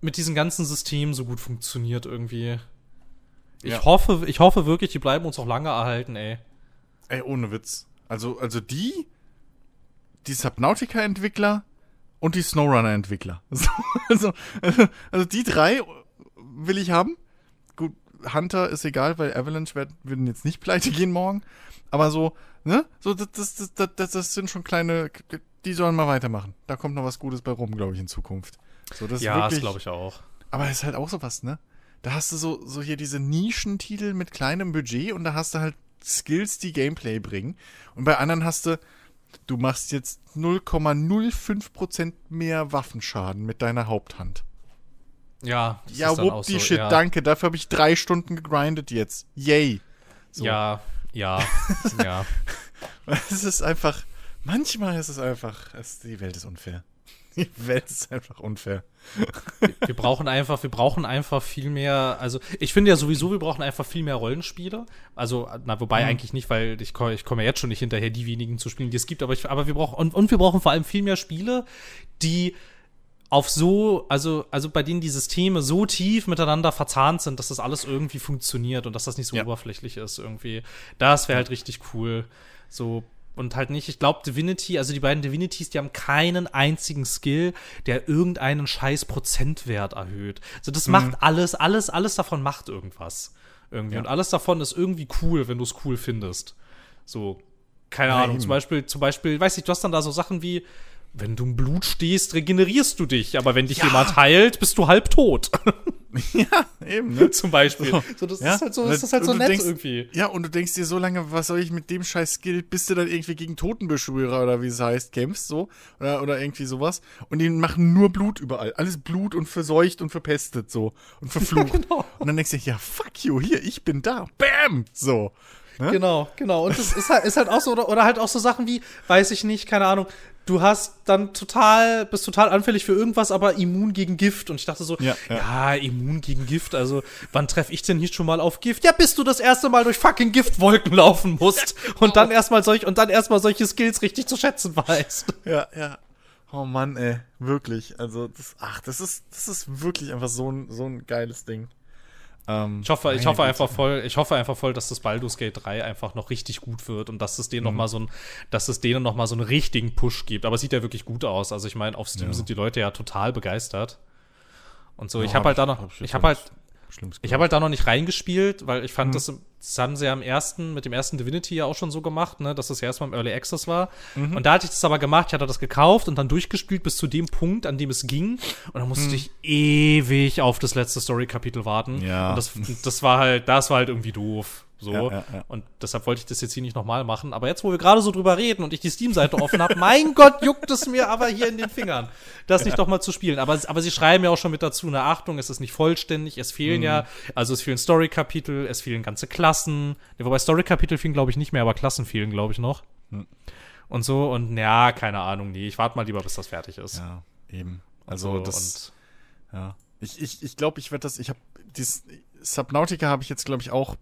mit diesem ganzen System so gut funktioniert irgendwie. Ich ja. hoffe, ich hoffe wirklich, die bleiben uns auch lange erhalten, ey. Ey, ohne Witz. Also, also die, die Subnautica-Entwickler und die Snowrunner-Entwickler. also, also die drei will ich haben. Gut, Hunter ist egal, weil Avalanche werden jetzt nicht pleite gehen morgen. Aber so, ne? So, das, das, das, das, das sind schon kleine die sollen mal weitermachen. Da kommt noch was Gutes bei rum, glaube ich, in Zukunft. So, das ja, das glaube ich auch. Aber es ist halt auch sowas, ne? Da hast du so, so hier diese Nischentitel mit kleinem Budget und da hast du halt Skills, die Gameplay bringen. Und bei anderen hast du, du machst jetzt 0,05% mehr Waffenschaden mit deiner Haupthand. Ja, das ja, wupp die so, Shit, ja. danke. Dafür habe ich drei Stunden gegrindet jetzt. Yay. So. Ja, ja, ja. Es ist einfach, Manchmal ist es einfach, es, die Welt ist unfair. Die Welt ist einfach unfair. Wir, wir, brauchen einfach, wir brauchen einfach viel mehr, also ich finde ja sowieso, wir brauchen einfach viel mehr Rollenspiele. Also, na, wobei mhm. eigentlich nicht, weil ich, ich komme ja jetzt schon nicht hinterher, die wenigen zu spielen, die es gibt, aber, ich, aber wir brauchen, und, und wir brauchen vor allem viel mehr Spiele, die auf so, also, also bei denen die Systeme so tief miteinander verzahnt sind, dass das alles irgendwie funktioniert und dass das nicht so ja. oberflächlich ist irgendwie. Das wäre halt richtig cool. So, und halt nicht, ich glaube, Divinity, also die beiden Divinities, die haben keinen einzigen Skill, der irgendeinen scheiß Prozentwert erhöht. Also das mhm. macht alles, alles, alles davon macht irgendwas. Irgendwie. Ja. Und alles davon ist irgendwie cool, wenn du es cool findest. So, keine Nein. Ahnung, zum Beispiel, zum Beispiel, weiß ich, du hast dann da so Sachen wie, wenn du im Blut stehst, regenerierst du dich, aber wenn dich ja. jemand heilt, bist du halb tot. ja, eben, ne? Zum Beispiel. So, so das ja? ist halt so, das ist halt so nett denkst, irgendwie. Ja, und du denkst dir so lange, was soll ich mit dem scheiß Skill, bis du dann irgendwie gegen Totenbeschwörer oder wie es heißt, kämpfst, so, oder, oder irgendwie sowas. Und die machen nur Blut überall. Alles Blut und verseucht und verpestet, so. Und verflucht. Ja, genau. Und dann denkst du dir, ja, fuck you, hier, ich bin da. Bam! So. Ne? Genau, genau. Und das ist halt, ist halt auch so, oder, oder halt auch so Sachen wie, weiß ich nicht, keine Ahnung, du hast dann total, bist total anfällig für irgendwas, aber immun gegen Gift. Und ich dachte so, ja, ja. ja immun gegen Gift. Also, wann treffe ich denn nicht schon mal auf Gift? Ja, bis du das erste Mal durch fucking Giftwolken laufen musst ja, genau. und dann erstmal solch und dann erstmal solche Skills richtig zu schätzen weißt. Ja, ja. Oh Mann, ey, wirklich. Also, das, ach, das ist, das ist wirklich einfach so ein, so ein geiles Ding. Ähm, ich hoffe, ich hoffe einfach voll, ich hoffe einfach voll, dass das Baldur's Gate 3 einfach noch richtig gut wird und dass es denen mhm. noch mal so ein, dass es denen noch mal so einen richtigen Push gibt. Aber es sieht ja wirklich gut aus. Also ich meine, auf Steam ja. sind die Leute ja total begeistert. Und so, ja, ich habe halt da noch, ich habe halt, ich habe halt da noch nicht reingespielt, weil ich fand, mhm. das, das haben sie ja im ersten, mit dem ersten Divinity ja auch schon so gemacht, ne, dass das ja erstmal im Early Access war. Mhm. Und da hatte ich das aber gemacht, ich hatte das gekauft und dann durchgespielt bis zu dem Punkt, an dem es ging. Und dann musste mhm. ich ewig auf das letzte Story-Kapitel warten. Ja. Und das, das war halt, das war halt irgendwie doof. So. Ja, ja, ja. Und deshalb wollte ich das jetzt hier nicht nochmal machen. Aber jetzt, wo wir gerade so drüber reden und ich die Steam-Seite offen habe, mein Gott, juckt es mir aber hier in den Fingern, das nicht doch mal zu spielen. Aber, aber sie schreiben ja auch schon mit dazu, eine Achtung, es ist nicht vollständig, es fehlen mhm. ja, also es fehlen Story-Kapitel, es fehlen ganze Klassen. Wobei Story-Kapitel fehlen, glaube ich, nicht mehr, aber Klassen fehlen, glaube ich, noch. Mhm. Und so, und ja, keine Ahnung, nee, ich warte mal lieber, bis das fertig ist. Ja, eben. Also, also das. ja. Ich, ich, ich glaube, ich werde das, ich habe dieses Subnautica habe ich jetzt, glaube ich, auch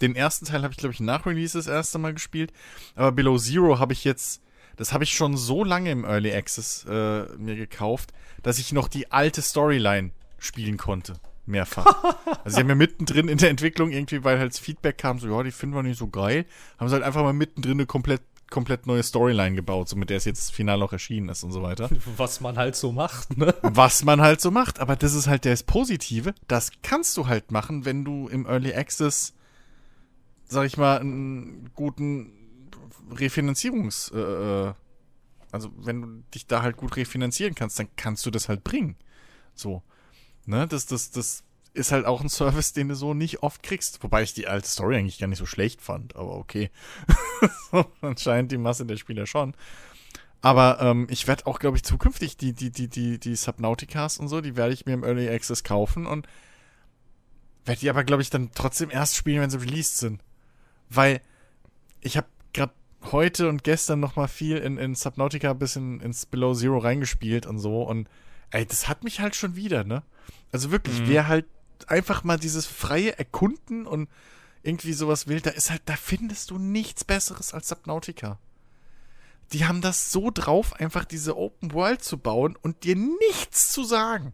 den ersten Teil habe ich, glaube ich, nach Release das erste Mal gespielt. Aber Below Zero habe ich jetzt, das habe ich schon so lange im Early Access äh, mir gekauft, dass ich noch die alte Storyline spielen konnte. Mehrfach. also sie haben ja mittendrin in der Entwicklung irgendwie, weil halt das Feedback kam, so, ja, die finden wir nicht so geil, haben sie halt einfach mal mittendrin eine komplett komplett neue Storyline gebaut, so mit der es jetzt final auch erschienen ist und so weiter. Was man halt so macht, ne? Was man halt so macht, aber das ist halt das Positive, das kannst du halt machen, wenn du im Early Access sag ich mal, einen guten Refinanzierungs, äh, äh, also wenn du dich da halt gut refinanzieren kannst, dann kannst du das halt bringen. So. Ne, das, das, das ist halt auch ein Service, den du so nicht oft kriegst. Wobei ich die alte Story eigentlich gar nicht so schlecht fand, aber okay. anscheinend die Masse der Spieler schon. Aber ähm, ich werde auch, glaube ich, zukünftig die, die, die, die, die Subnauticas und so, die werde ich mir im Early Access kaufen und werde die aber, glaube ich, dann trotzdem erst spielen, wenn sie released sind. Weil ich habe gerade heute und gestern noch mal viel in, in Subnautica bis in, ins Below Zero reingespielt und so. Und ey, das hat mich halt schon wieder, ne? Also wirklich, mhm. wer halt einfach mal dieses freie Erkunden und irgendwie sowas will, da ist halt, da findest du nichts Besseres als Subnautica. Die haben das so drauf, einfach diese Open World zu bauen und dir nichts zu sagen.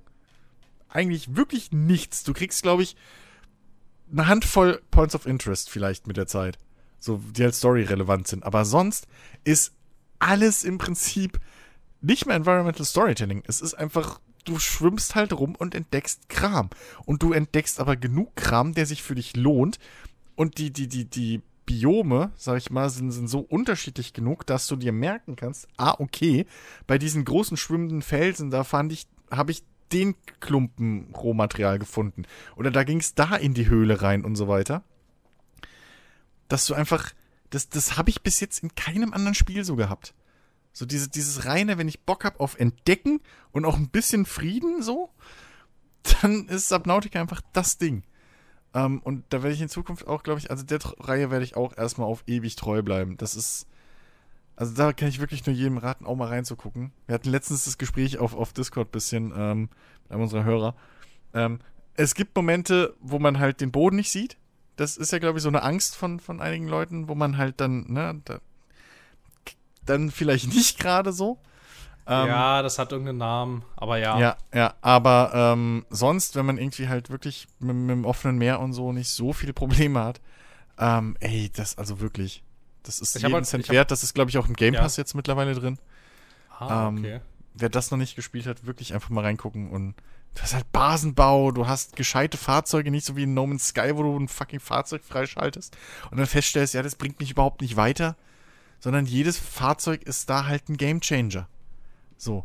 Eigentlich wirklich nichts. Du kriegst, glaube ich, eine Handvoll Points of Interest vielleicht mit der Zeit. So, die als Story relevant sind. Aber sonst ist alles im Prinzip nicht mehr Environmental Storytelling. Es ist einfach, du schwimmst halt rum und entdeckst Kram. Und du entdeckst aber genug Kram, der sich für dich lohnt. Und die, die, die, die Biome, sag ich mal, sind, sind so unterschiedlich genug, dass du dir merken kannst, ah, okay, bei diesen großen schwimmenden Felsen, da fand ich, habe ich den Klumpen Rohmaterial gefunden. Oder da ging es da in die Höhle rein und so weiter. Dass du einfach, das, das habe ich bis jetzt in keinem anderen Spiel so gehabt. So diese, dieses reine, wenn ich Bock habe auf Entdecken und auch ein bisschen Frieden so, dann ist Subnautica einfach das Ding. Ähm, und da werde ich in Zukunft auch, glaube ich, also der Reihe werde ich auch erstmal auf ewig treu bleiben. Das ist, also da kann ich wirklich nur jedem raten, auch mal reinzugucken. Wir hatten letztens das Gespräch auf, auf Discord ein bisschen ähm, mit einem unserer Hörer. Ähm, es gibt Momente, wo man halt den Boden nicht sieht. Das ist ja, glaube ich, so eine Angst von, von einigen Leuten, wo man halt dann, ne, da, dann vielleicht nicht gerade so. Ähm, ja, das hat irgendeinen Namen, aber ja. Ja, ja, aber ähm, sonst, wenn man irgendwie halt wirklich mit, mit, dem offenen Meer und so nicht so viele Probleme hat, ähm, ey, das also wirklich, das ist ich jeden halt, Cent wert. Das ist, glaube ich, auch im Game Pass ja. jetzt mittlerweile drin. Ah, ähm, okay. Wer das noch nicht gespielt hat, wirklich einfach mal reingucken und du hast halt Basenbau, du hast gescheite Fahrzeuge, nicht so wie in No Man's Sky, wo du ein fucking Fahrzeug freischaltest und dann feststellst, ja, das bringt mich überhaupt nicht weiter, sondern jedes Fahrzeug ist da halt ein Gamechanger. So.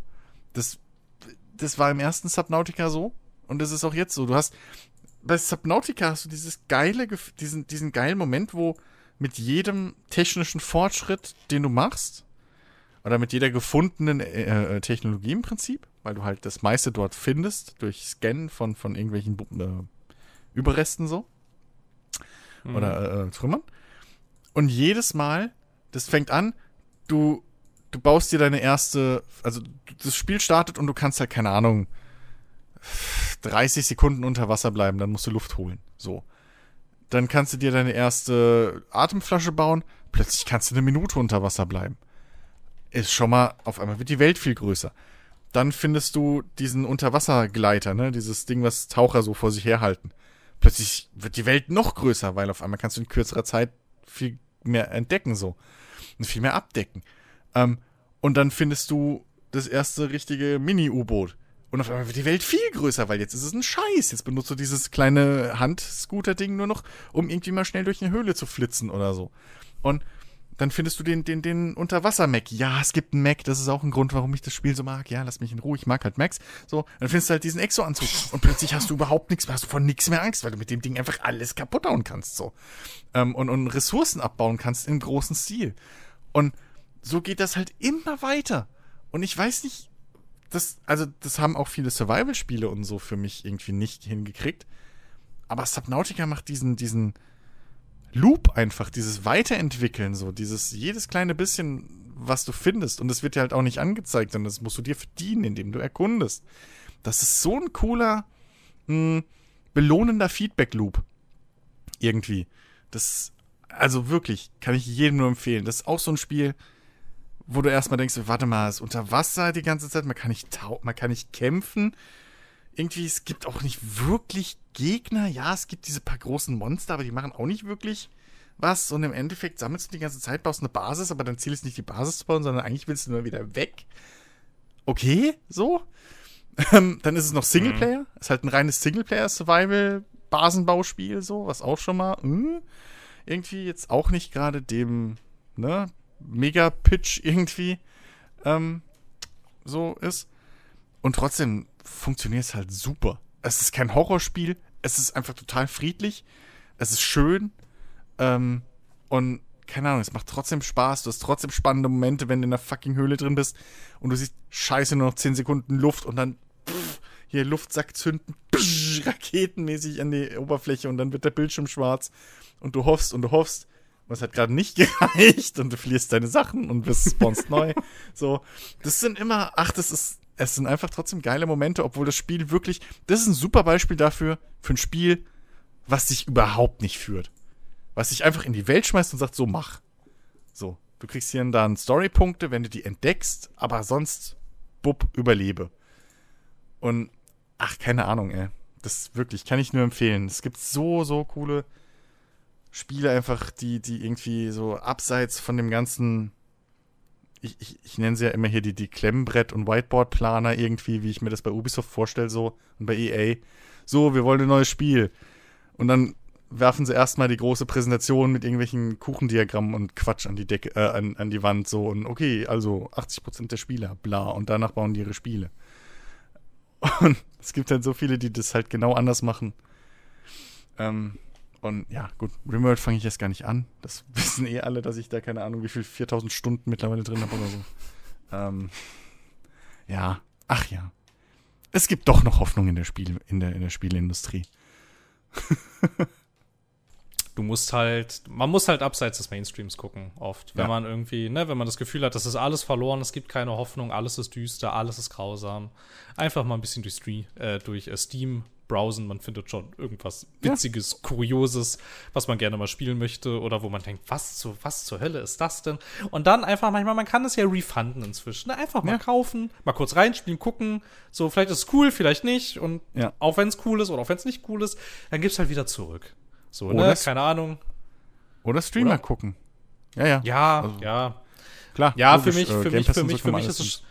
Das, das war im ersten Subnautica so und das ist auch jetzt so. Du hast, bei Subnautica hast du dieses geile, diesen, diesen geilen Moment, wo mit jedem technischen Fortschritt, den du machst, oder mit jeder gefundenen äh, äh, Technologie im Prinzip, weil du halt das meiste dort findest, durch Scannen von, von irgendwelchen äh, Überresten so. Mhm. Oder äh, Trümmern. Und jedes Mal, das fängt an, du, du baust dir deine erste, also das Spiel startet und du kannst halt, keine Ahnung, 30 Sekunden unter Wasser bleiben, dann musst du Luft holen. So. Dann kannst du dir deine erste Atemflasche bauen. Plötzlich kannst du eine Minute unter Wasser bleiben. Ist schon mal, auf einmal wird die Welt viel größer. Dann findest du diesen Unterwassergleiter, ne? Dieses Ding, was Taucher so vor sich herhalten. Plötzlich wird die Welt noch größer, weil auf einmal kannst du in kürzerer Zeit viel mehr entdecken so. Und viel mehr abdecken. Ähm, und dann findest du das erste richtige Mini-U-Boot. Und auf einmal wird die Welt viel größer, weil jetzt ist es ein Scheiß. Jetzt benutzt du dieses kleine Hand-Scooter-Ding nur noch, um irgendwie mal schnell durch eine Höhle zu flitzen oder so. Und dann findest du den, den, den Unterwasser-Mac. Ja, es gibt einen Mac, das ist auch ein Grund, warum ich das Spiel so mag. Ja, lass mich in Ruhe, ich mag halt Macs. So, dann findest du halt diesen Exo-Anzug und plötzlich hast du überhaupt nichts mehr, hast du von nichts mehr Angst, weil du mit dem Ding einfach alles kaputt hauen kannst, so. Ähm, und, und Ressourcen abbauen kannst im großen Stil. Und so geht das halt immer weiter. Und ich weiß nicht, das, also, das haben auch viele Survival-Spiele und so für mich irgendwie nicht hingekriegt. Aber Subnautica macht diesen, diesen, Loop einfach, dieses Weiterentwickeln, so, dieses jedes kleine bisschen, was du findest. Und es wird dir halt auch nicht angezeigt, sondern das musst du dir verdienen, indem du erkundest. Das ist so ein cooler, mh, hm, belohnender Feedback-Loop. Irgendwie. Das, also wirklich, kann ich jedem nur empfehlen. Das ist auch so ein Spiel, wo du erstmal denkst, warte mal, ist unter Wasser die ganze Zeit, man kann nicht tau man kann nicht kämpfen irgendwie, es gibt auch nicht wirklich Gegner. Ja, es gibt diese paar großen Monster, aber die machen auch nicht wirklich was. Und im Endeffekt sammelst du die ganze Zeit, baust eine Basis, aber dein Ziel ist nicht die Basis zu bauen, sondern eigentlich willst du nur wieder weg. Okay, so. Ähm, dann ist es noch Singleplayer. Mhm. Ist halt ein reines Singleplayer-Survival-Basenbauspiel, so, was auch schon mal mh, hm, irgendwie jetzt auch nicht gerade dem, ne, Mega-Pitch irgendwie ähm, so ist. Und trotzdem funktioniert es halt super. Es ist kein Horrorspiel, es ist einfach total friedlich, es ist schön ähm, und keine Ahnung, es macht trotzdem Spaß, du hast trotzdem spannende Momente, wenn du in der fucking Höhle drin bist und du siehst scheiße nur noch 10 Sekunden Luft und dann pff, hier Luftsack zünden, pff, raketenmäßig an die Oberfläche und dann wird der Bildschirm schwarz und du hoffst und du hoffst und es hat gerade nicht gereicht und du verlierst deine Sachen und bist spawnst neu. So, das sind immer, ach, das ist es sind einfach trotzdem geile Momente, obwohl das Spiel wirklich, das ist ein super Beispiel dafür, für ein Spiel, was sich überhaupt nicht führt. Was sich einfach in die Welt schmeißt und sagt, so mach. So, du kriegst hier und da Storypunkte, wenn du die entdeckst, aber sonst, bub, überlebe. Und, ach, keine Ahnung, ey. Das wirklich, kann ich nur empfehlen. Es gibt so, so coole Spiele einfach, die, die irgendwie so abseits von dem ganzen ich, ich, ich nenne sie ja immer hier die, die Klemmbrett- und Whiteboard-Planer irgendwie, wie ich mir das bei Ubisoft vorstelle, so und bei EA. So, wir wollen ein neues Spiel. Und dann werfen sie erstmal die große Präsentation mit irgendwelchen Kuchendiagrammen und Quatsch an die Decke, äh, an, an die Wand so und okay, also 80% der Spieler, bla, und danach bauen die ihre Spiele. Und es gibt halt so viele, die das halt genau anders machen. Ähm, und ja, gut, Rimworld fange ich jetzt gar nicht an. Das wissen eh alle, dass ich da keine Ahnung, wie viel 4000 Stunden mittlerweile drin habe oder so. Ähm, ja, ach ja. Es gibt doch noch Hoffnung in der, Spiel, in der, in der Spieleindustrie. du musst halt, man muss halt abseits des Mainstreams gucken, oft. Wenn ja. man irgendwie, ne, wenn man das Gefühl hat, das ist alles verloren, es gibt keine Hoffnung, alles ist düster, alles ist grausam. Einfach mal ein bisschen durch, äh, durch äh, Steam browsen, man findet schon irgendwas Witziges, ja. Kurioses, was man gerne mal spielen möchte oder wo man denkt, was, zu, was zur Hölle ist das denn? Und dann einfach manchmal, man kann es ja refunden inzwischen. Ne? Einfach mal ja. kaufen, mal kurz reinspielen, gucken, so vielleicht ist es cool, vielleicht nicht und ja. auch wenn es cool ist oder auch wenn es nicht cool ist, dann gibt's halt wieder zurück. So, oder ne? keine Ahnung. Oder Streamer oder? gucken. Ja, ja. Ja, also, ja. Klar. Ja, logisch, für mich, für äh, mich, für mich, für mich ist es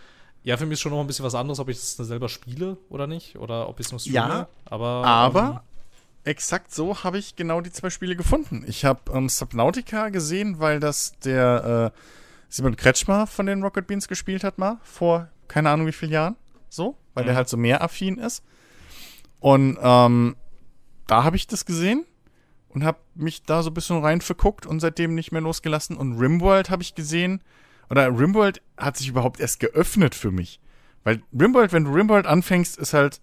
ja, für mich ist schon noch ein bisschen was anderes, ob ich das selber spiele oder nicht. Oder ob ich es nur streame. Ja, aber. Aber ähm, exakt so habe ich genau die zwei Spiele gefunden. Ich habe ähm, Subnautica gesehen, weil das der äh, Simon Kretschmer von den Rocket Beans gespielt hat, mal vor keine Ahnung wie vielen Jahren. So, weil mhm. der halt so mehr affin ist. Und ähm, da habe ich das gesehen und habe mich da so ein bisschen rein verguckt und seitdem nicht mehr losgelassen. Und Rimworld habe ich gesehen oder Rimworld hat sich überhaupt erst geöffnet für mich. Weil Rimworld, wenn du Rimworld anfängst, ist halt,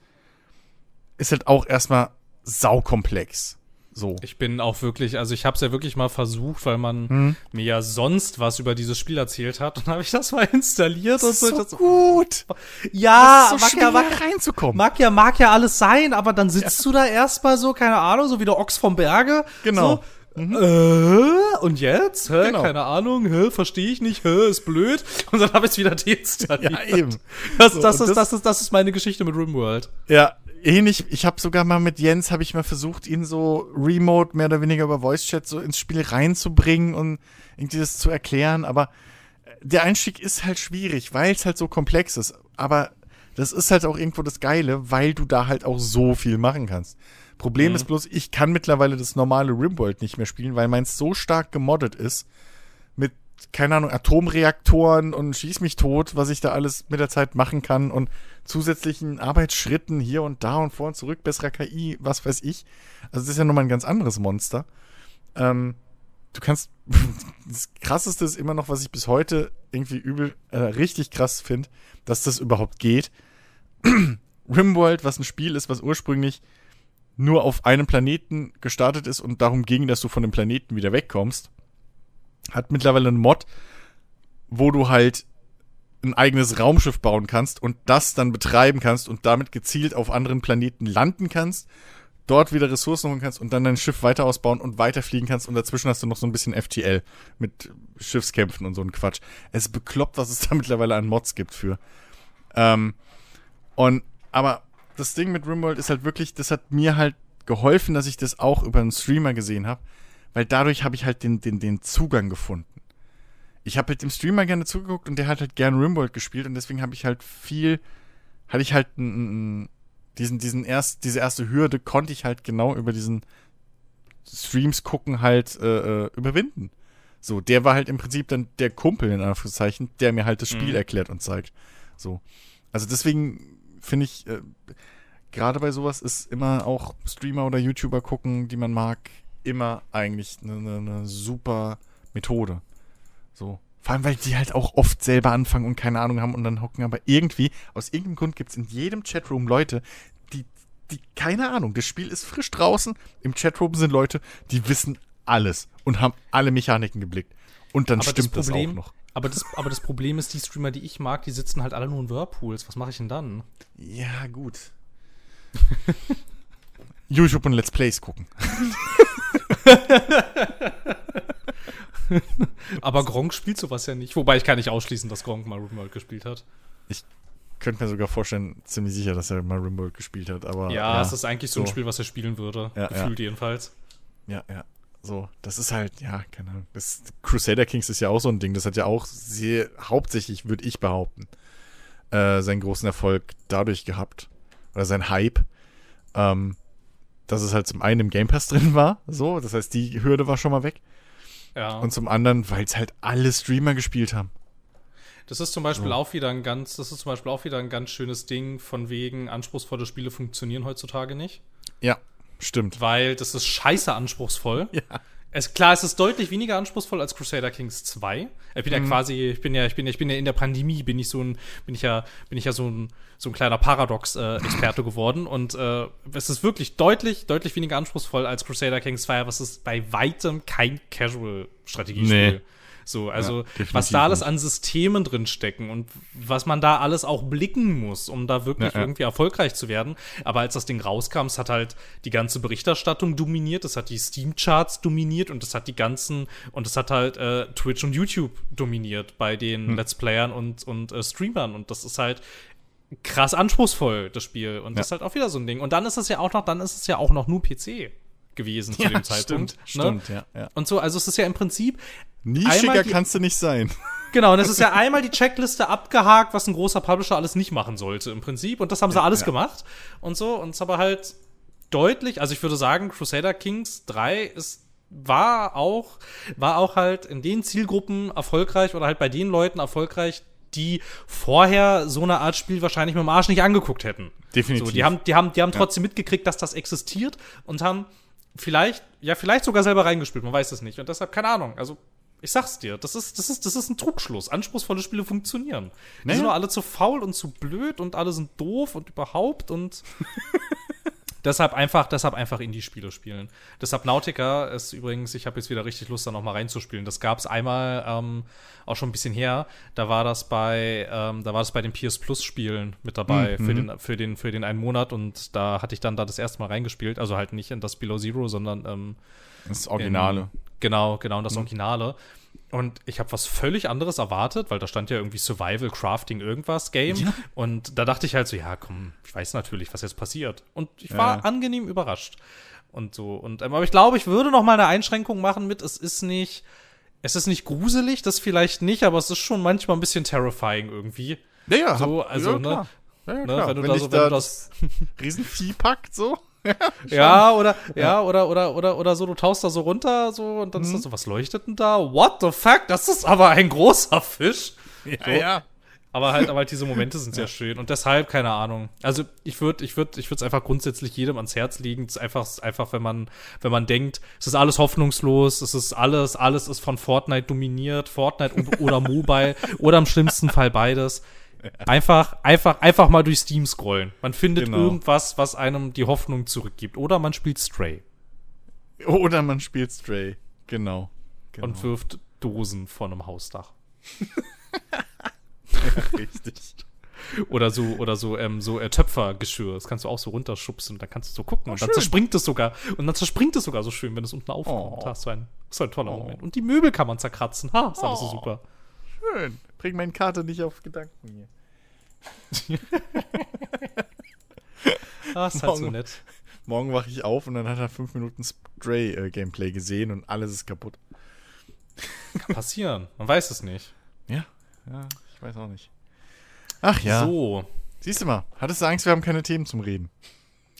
ist halt auch erstmal saukomplex. So. Ich bin auch wirklich, also ich habe es ja wirklich mal versucht, weil man hm. mir ja sonst was über dieses Spiel erzählt hat und habe ich das mal installiert das und so. so gut. Ja, so mag ja mag, reinzukommen. Mag ja mag ja alles sein, aber dann sitzt ja. du da erstmal so, keine Ahnung, so wie der Ochs vom Berge. Genau. So, Mhm. Äh, und jetzt? Hä, genau. Keine Ahnung, hä, verstehe ich nicht, hä, ist blöd. Und dann habe ich es wieder deinstalliert. Ja, eben. Das, so, das, ist, das, das, ist, das ist meine Geschichte mit RimWorld. Ja, ähnlich. Ich habe sogar mal mit Jens, habe ich mal versucht, ihn so remote, mehr oder weniger über Voice-Chat so ins Spiel reinzubringen und irgendwie das zu erklären. Aber der Einstieg ist halt schwierig, weil es halt so komplex ist. Aber das ist halt auch irgendwo das Geile, weil du da halt auch so viel machen kannst. Problem mhm. ist bloß, ich kann mittlerweile das normale Rimworld nicht mehr spielen, weil meins so stark gemoddet ist mit keine Ahnung, Atomreaktoren und schieß mich tot, was ich da alles mit der Zeit machen kann und zusätzlichen Arbeitsschritten hier und da und vor und zurück, besserer KI, was weiß ich. Also das ist ja nochmal ein ganz anderes Monster. Ähm, du kannst, das krasseste ist immer noch, was ich bis heute irgendwie übel, äh, richtig krass finde, dass das überhaupt geht. Rimworld, was ein Spiel ist, was ursprünglich nur auf einem Planeten gestartet ist und darum ging, dass du von dem Planeten wieder wegkommst, hat mittlerweile einen Mod, wo du halt ein eigenes Raumschiff bauen kannst und das dann betreiben kannst und damit gezielt auf anderen Planeten landen kannst, dort wieder Ressourcen holen kannst und dann dein Schiff weiter ausbauen und weiterfliegen kannst und dazwischen hast du noch so ein bisschen FTL mit Schiffskämpfen und so ein Quatsch. Es bekloppt, was es da mittlerweile an Mods gibt für. Ähm, und, aber das Ding mit Rimworld ist halt wirklich, das hat mir halt geholfen, dass ich das auch über einen Streamer gesehen habe, weil dadurch habe ich halt den, den, den Zugang gefunden. Ich habe halt dem Streamer gerne zugeguckt und der hat halt gern Rimworld gespielt und deswegen habe ich halt viel, hatte ich halt n, n, diesen, diesen erst, diese erste Hürde konnte ich halt genau über diesen Streams gucken halt äh, äh, überwinden. So, der war halt im Prinzip dann der Kumpel in Anführungszeichen, der mir halt das Spiel mhm. erklärt und zeigt. So. Also deswegen finde ich, äh, gerade bei sowas ist immer auch Streamer oder YouTuber gucken, die man mag, immer eigentlich eine, eine, eine super Methode. So. Vor allem, weil die halt auch oft selber anfangen und keine Ahnung haben und dann hocken. Aber irgendwie, aus irgendeinem Grund gibt es in jedem Chatroom Leute, die, die, keine Ahnung, das Spiel ist frisch draußen. Im Chatroom sind Leute, die wissen alles und haben alle Mechaniken geblickt. Und dann aber stimmt das, Problem, das auch noch. Aber das, aber das Problem ist, die Streamer, die ich mag, die sitzen halt alle nur in Whirlpools. Was mache ich denn dann? Ja, gut. YouTube und Let's Plays gucken. Aber Gronk spielt sowas ja nicht. Wobei ich kann nicht ausschließen, dass Gronk mal Rimworld gespielt hat. Ich könnte mir sogar vorstellen, ziemlich sicher, dass er mal Rimworld gespielt hat. Aber, ja, ja es ist eigentlich so, so, ein Spiel, was er spielen würde. Ja, gefühlt ja. jedenfalls. Ja, ja. So, das ist halt, ja, keine Ahnung. Das, Crusader Kings ist ja auch so ein Ding. Das hat ja auch sehr, hauptsächlich, würde ich behaupten, äh, seinen großen Erfolg dadurch gehabt. Oder sein Hype. Ähm, dass es halt zum einen im Game Pass drin war, so, das heißt, die Hürde war schon mal weg. Ja. Und zum anderen, weil es halt alle Streamer gespielt haben. Das ist zum Beispiel so. auch wieder ein ganz, das ist zum Beispiel auch wieder ein ganz schönes Ding, von wegen anspruchsvolle Spiele funktionieren heutzutage nicht. Ja, stimmt. Weil das ist scheiße anspruchsvoll. Ja. Es, klar, es ist deutlich weniger anspruchsvoll als Crusader Kings 2. Ich bin mhm. ja quasi, ich bin ja, ich bin, ich bin ja in der Pandemie, bin ich so ein, bin ich ja, bin ich ja so ein, so ein kleiner Paradox-Experte äh, geworden. Und äh, es ist wirklich deutlich, deutlich weniger anspruchsvoll als Crusader Kings 2, aber es ist bei weitem kein Casual-Strategiespiel. Nee. So, also ja, was da alles an Systemen drin stecken und was man da alles auch blicken muss, um da wirklich ja, ja. irgendwie erfolgreich zu werden. Aber als das Ding rauskam, es hat halt die ganze Berichterstattung dominiert, es hat die Steam-Charts dominiert und es hat die ganzen, und es hat halt äh, Twitch und YouTube dominiert bei den hm. Let's Playern und, und äh, Streamern. Und das ist halt krass anspruchsvoll, das Spiel. Und das ist halt auch wieder so ein Ding. Und dann ist es ja auch noch, dann ist es ja auch noch nur PC gewesen zu ja, dem Zeitpunkt. Stimmt, ne? stimmt ja, ja. Und so, also es ist ja im Prinzip. Nischiger kannst du nicht sein. Genau, und es ist ja einmal die Checkliste abgehakt, was ein großer Publisher alles nicht machen sollte, im Prinzip. Und das haben sie ja, alles ja. gemacht. Und so, und es aber halt deutlich, also ich würde sagen, Crusader Kings 3 ist war auch, war auch halt in den Zielgruppen erfolgreich oder halt bei den Leuten erfolgreich, die vorher so eine Art Spiel wahrscheinlich mit dem Arsch nicht angeguckt hätten. Definitiv. So, die haben, die haben, die haben trotzdem ja. mitgekriegt, dass das existiert und haben vielleicht, ja, vielleicht sogar selber reingespielt, man weiß es nicht. Und deshalb, keine Ahnung, also ich sag's dir, das ist, das ist, das ist ein Trugschluss. Anspruchsvolle Spiele funktionieren. Die nee. sind nur alle zu faul und zu blöd und alle sind doof und überhaupt und Deshalb einfach, deshalb einfach Indie-Spiele spielen. Deshalb Nautica ist übrigens, ich habe jetzt wieder richtig Lust, da nochmal reinzuspielen. Das gab es einmal ähm, auch schon ein bisschen her. Da war das bei, ähm, da war das bei den PS Plus-Spielen mit dabei mhm. für, den, für, den, für den einen Monat und da hatte ich dann da das erste Mal reingespielt. Also halt nicht in das Below Zero, sondern ähm, das Originale. In, genau, genau, das mhm. Und ich habe was völlig anderes erwartet, weil da stand ja irgendwie Survival, Crafting, irgendwas Game. Ja. Und da dachte ich halt so, ja, komm, ich weiß natürlich, was jetzt passiert. Und ich war ja. angenehm überrascht. Und so. Und, ähm, aber ich glaube, ich würde noch mal eine Einschränkung machen mit, es ist nicht, es ist nicht gruselig, das vielleicht nicht, aber es ist schon manchmal ein bisschen terrifying irgendwie. Ja, ja. So, also, ja, ne? Ja, ne, klar. Wenn, du wenn da so, wenn da du das Riesenvieh packt, so. ja, oder, ja, oder, oder, oder, oder so, du tauchst da so runter, so, und dann mhm. ist das so, was leuchtet denn da? What the fuck? Das ist aber ein großer Fisch. Ja, so. ja. Aber halt, aber halt diese Momente sind sehr schön. Und deshalb, keine Ahnung. Also ich würde, ich würde, ich würde es einfach grundsätzlich jedem ans Herz legen. Es ist einfach, einfach, wenn man, wenn man denkt, es ist alles hoffnungslos, es ist alles, alles ist von Fortnite dominiert, Fortnite oder Mobile oder im schlimmsten Fall beides. Einfach, einfach, einfach mal durch Steam scrollen. Man findet genau. irgendwas, was einem die Hoffnung zurückgibt. Oder man spielt Stray. Oder man spielt Stray. Genau. genau. Und wirft Dosen von einem Hausdach. ja, richtig. Oder so, oder so, ähm, so äh, Töpfergeschirr. Das kannst du auch so runterschubsen dann kannst du so gucken. Oh, und dann schön. zerspringt es sogar. Und dann zerspringt es sogar so schön, wenn es unten aufkommt. Oh. Das ist so ein, ein toller oh. Moment. Und die Möbel kann man zerkratzen. Ha, ist alles so oh. super. Schön. Bring meine Karte nicht auf Gedanken hier. ah, ist halt so nett. Morgen wache ich auf und dann hat er fünf Minuten Stray-Gameplay äh, gesehen und alles ist kaputt. Kann passieren. Man weiß es nicht. Ja, ja, ich weiß auch nicht. Ach ja. So. Siehst du mal, hattest du Angst, wir haben keine Themen zum Reden?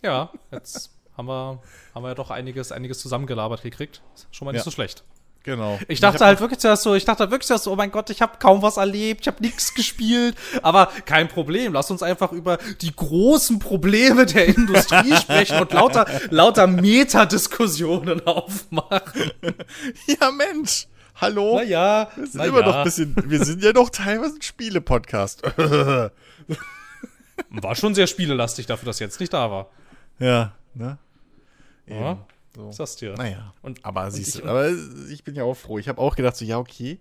Ja, jetzt haben wir, haben wir ja doch einiges, einiges zusammengelabert gekriegt. Schon mal nicht ja. so schlecht. Genau. Ich dachte ich halt wirklich zuerst so, ich dachte wirklich zuerst so, oh mein Gott, ich habe kaum was erlebt, ich habe nichts gespielt, aber kein Problem, lass uns einfach über die großen Probleme der Industrie sprechen und lauter lauter Metadiskussionen aufmachen. Ja, Mensch. Hallo? Na ja, wir sind immer ja. noch ein bisschen, wir sind ja doch teilweise ein Spiele-Podcast. war schon sehr spielelastig dafür, dass jetzt nicht da war. Ja, ne? Eben. Ja. So. Sagst du ja. Naja. Und, aber siehst du, aber ich bin ja auch froh. Ich habe auch gedacht, so, ja, okay.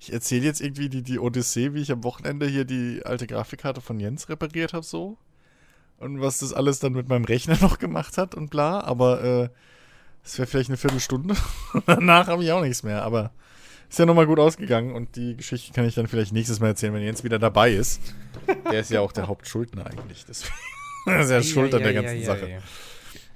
Ich erzähle jetzt irgendwie die, die Odyssee, wie ich am Wochenende hier die alte Grafikkarte von Jens repariert habe, so. Und was das alles dann mit meinem Rechner noch gemacht hat und bla. Aber äh, das wäre vielleicht eine Viertelstunde. Danach habe ich auch nichts mehr. Aber ist ja nochmal gut ausgegangen und die Geschichte kann ich dann vielleicht nächstes Mal erzählen, wenn Jens wieder dabei ist. Der ist ja auch der Hauptschuldner eigentlich. Deswegen ist er schuld an der ganzen Sache.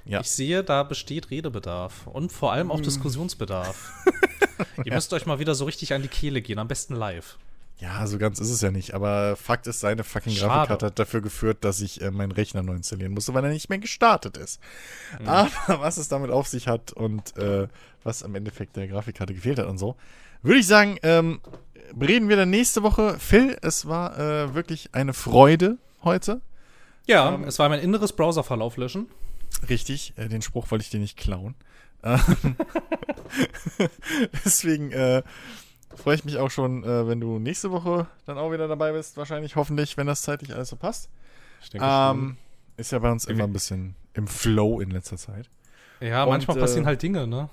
Ja. Ich sehe, da besteht Redebedarf und vor allem auch mm. Diskussionsbedarf. Ihr müsst euch mal wieder so richtig an die Kehle gehen, am besten live. Ja, so ganz ist es ja nicht. Aber Fakt ist, seine fucking Schade. Grafikkarte hat dafür geführt, dass ich äh, meinen Rechner neu installieren musste, weil er nicht mehr gestartet ist. Mhm. Aber was es damit auf sich hat und äh, was am Endeffekt der Grafikkarte gefehlt hat und so, würde ich sagen, ähm, reden wir dann nächste Woche. Phil, es war äh, wirklich eine Freude heute. Ja, ähm, es war mein inneres Browserverlauf löschen. Richtig, äh, den Spruch wollte ich dir nicht klauen. Ähm, deswegen äh, freue ich mich auch schon, äh, wenn du nächste Woche dann auch wieder dabei bist. Wahrscheinlich, hoffentlich, wenn das zeitlich alles so passt. Ich denke ähm, ist ja bei uns immer ein bisschen im Flow in letzter Zeit. Ja, Und, manchmal passieren äh, halt Dinge, ne?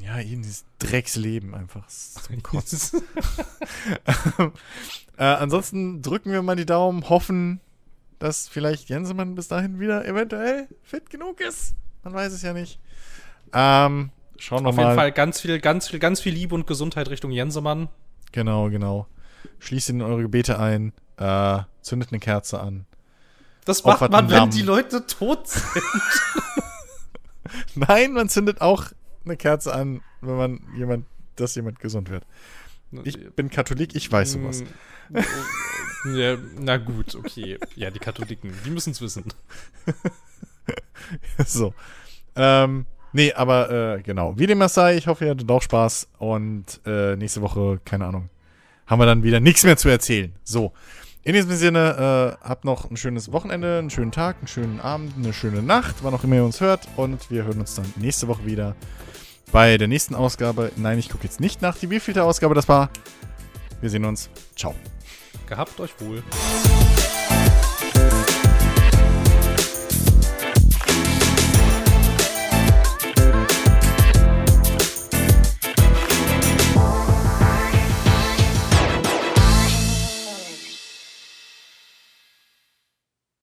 Ja, eben dieses Drecksleben einfach zum Kotzen. äh, ansonsten drücken wir mal die Daumen, hoffen, dass vielleicht Jensemann bis dahin wieder eventuell fit genug ist. Man weiß es ja nicht. Ähm, schauen wir mal. Auf jeden Fall ganz viel, ganz viel, ganz viel Liebe und Gesundheit Richtung Jensemann. Genau, genau. Schließt in eure Gebete ein, äh, zündet eine Kerze an. Das macht man, wenn die Leute tot sind. Nein, man zündet auch eine Kerze an, wenn man jemand, dass jemand gesund wird. Ich bin Katholik, ich weiß sowas. Mm, ja, na gut, okay. Ja, die Katholiken, die müssen es wissen. so. Ähm, nee, aber äh, genau. Wie dem auch sei, ich hoffe, ihr hattet auch Spaß. Und äh, nächste Woche, keine Ahnung, haben wir dann wieder nichts mehr zu erzählen. So. In diesem Sinne, äh, habt noch ein schönes Wochenende, einen schönen Tag, einen schönen Abend, eine schöne Nacht, wann auch immer ihr uns hört. Und wir hören uns dann nächste Woche wieder bei der nächsten Ausgabe. Nein, ich gucke jetzt nicht nach, die wievielte Ausgabe das war. Wir sehen uns. Ciao. Gehabt euch wohl.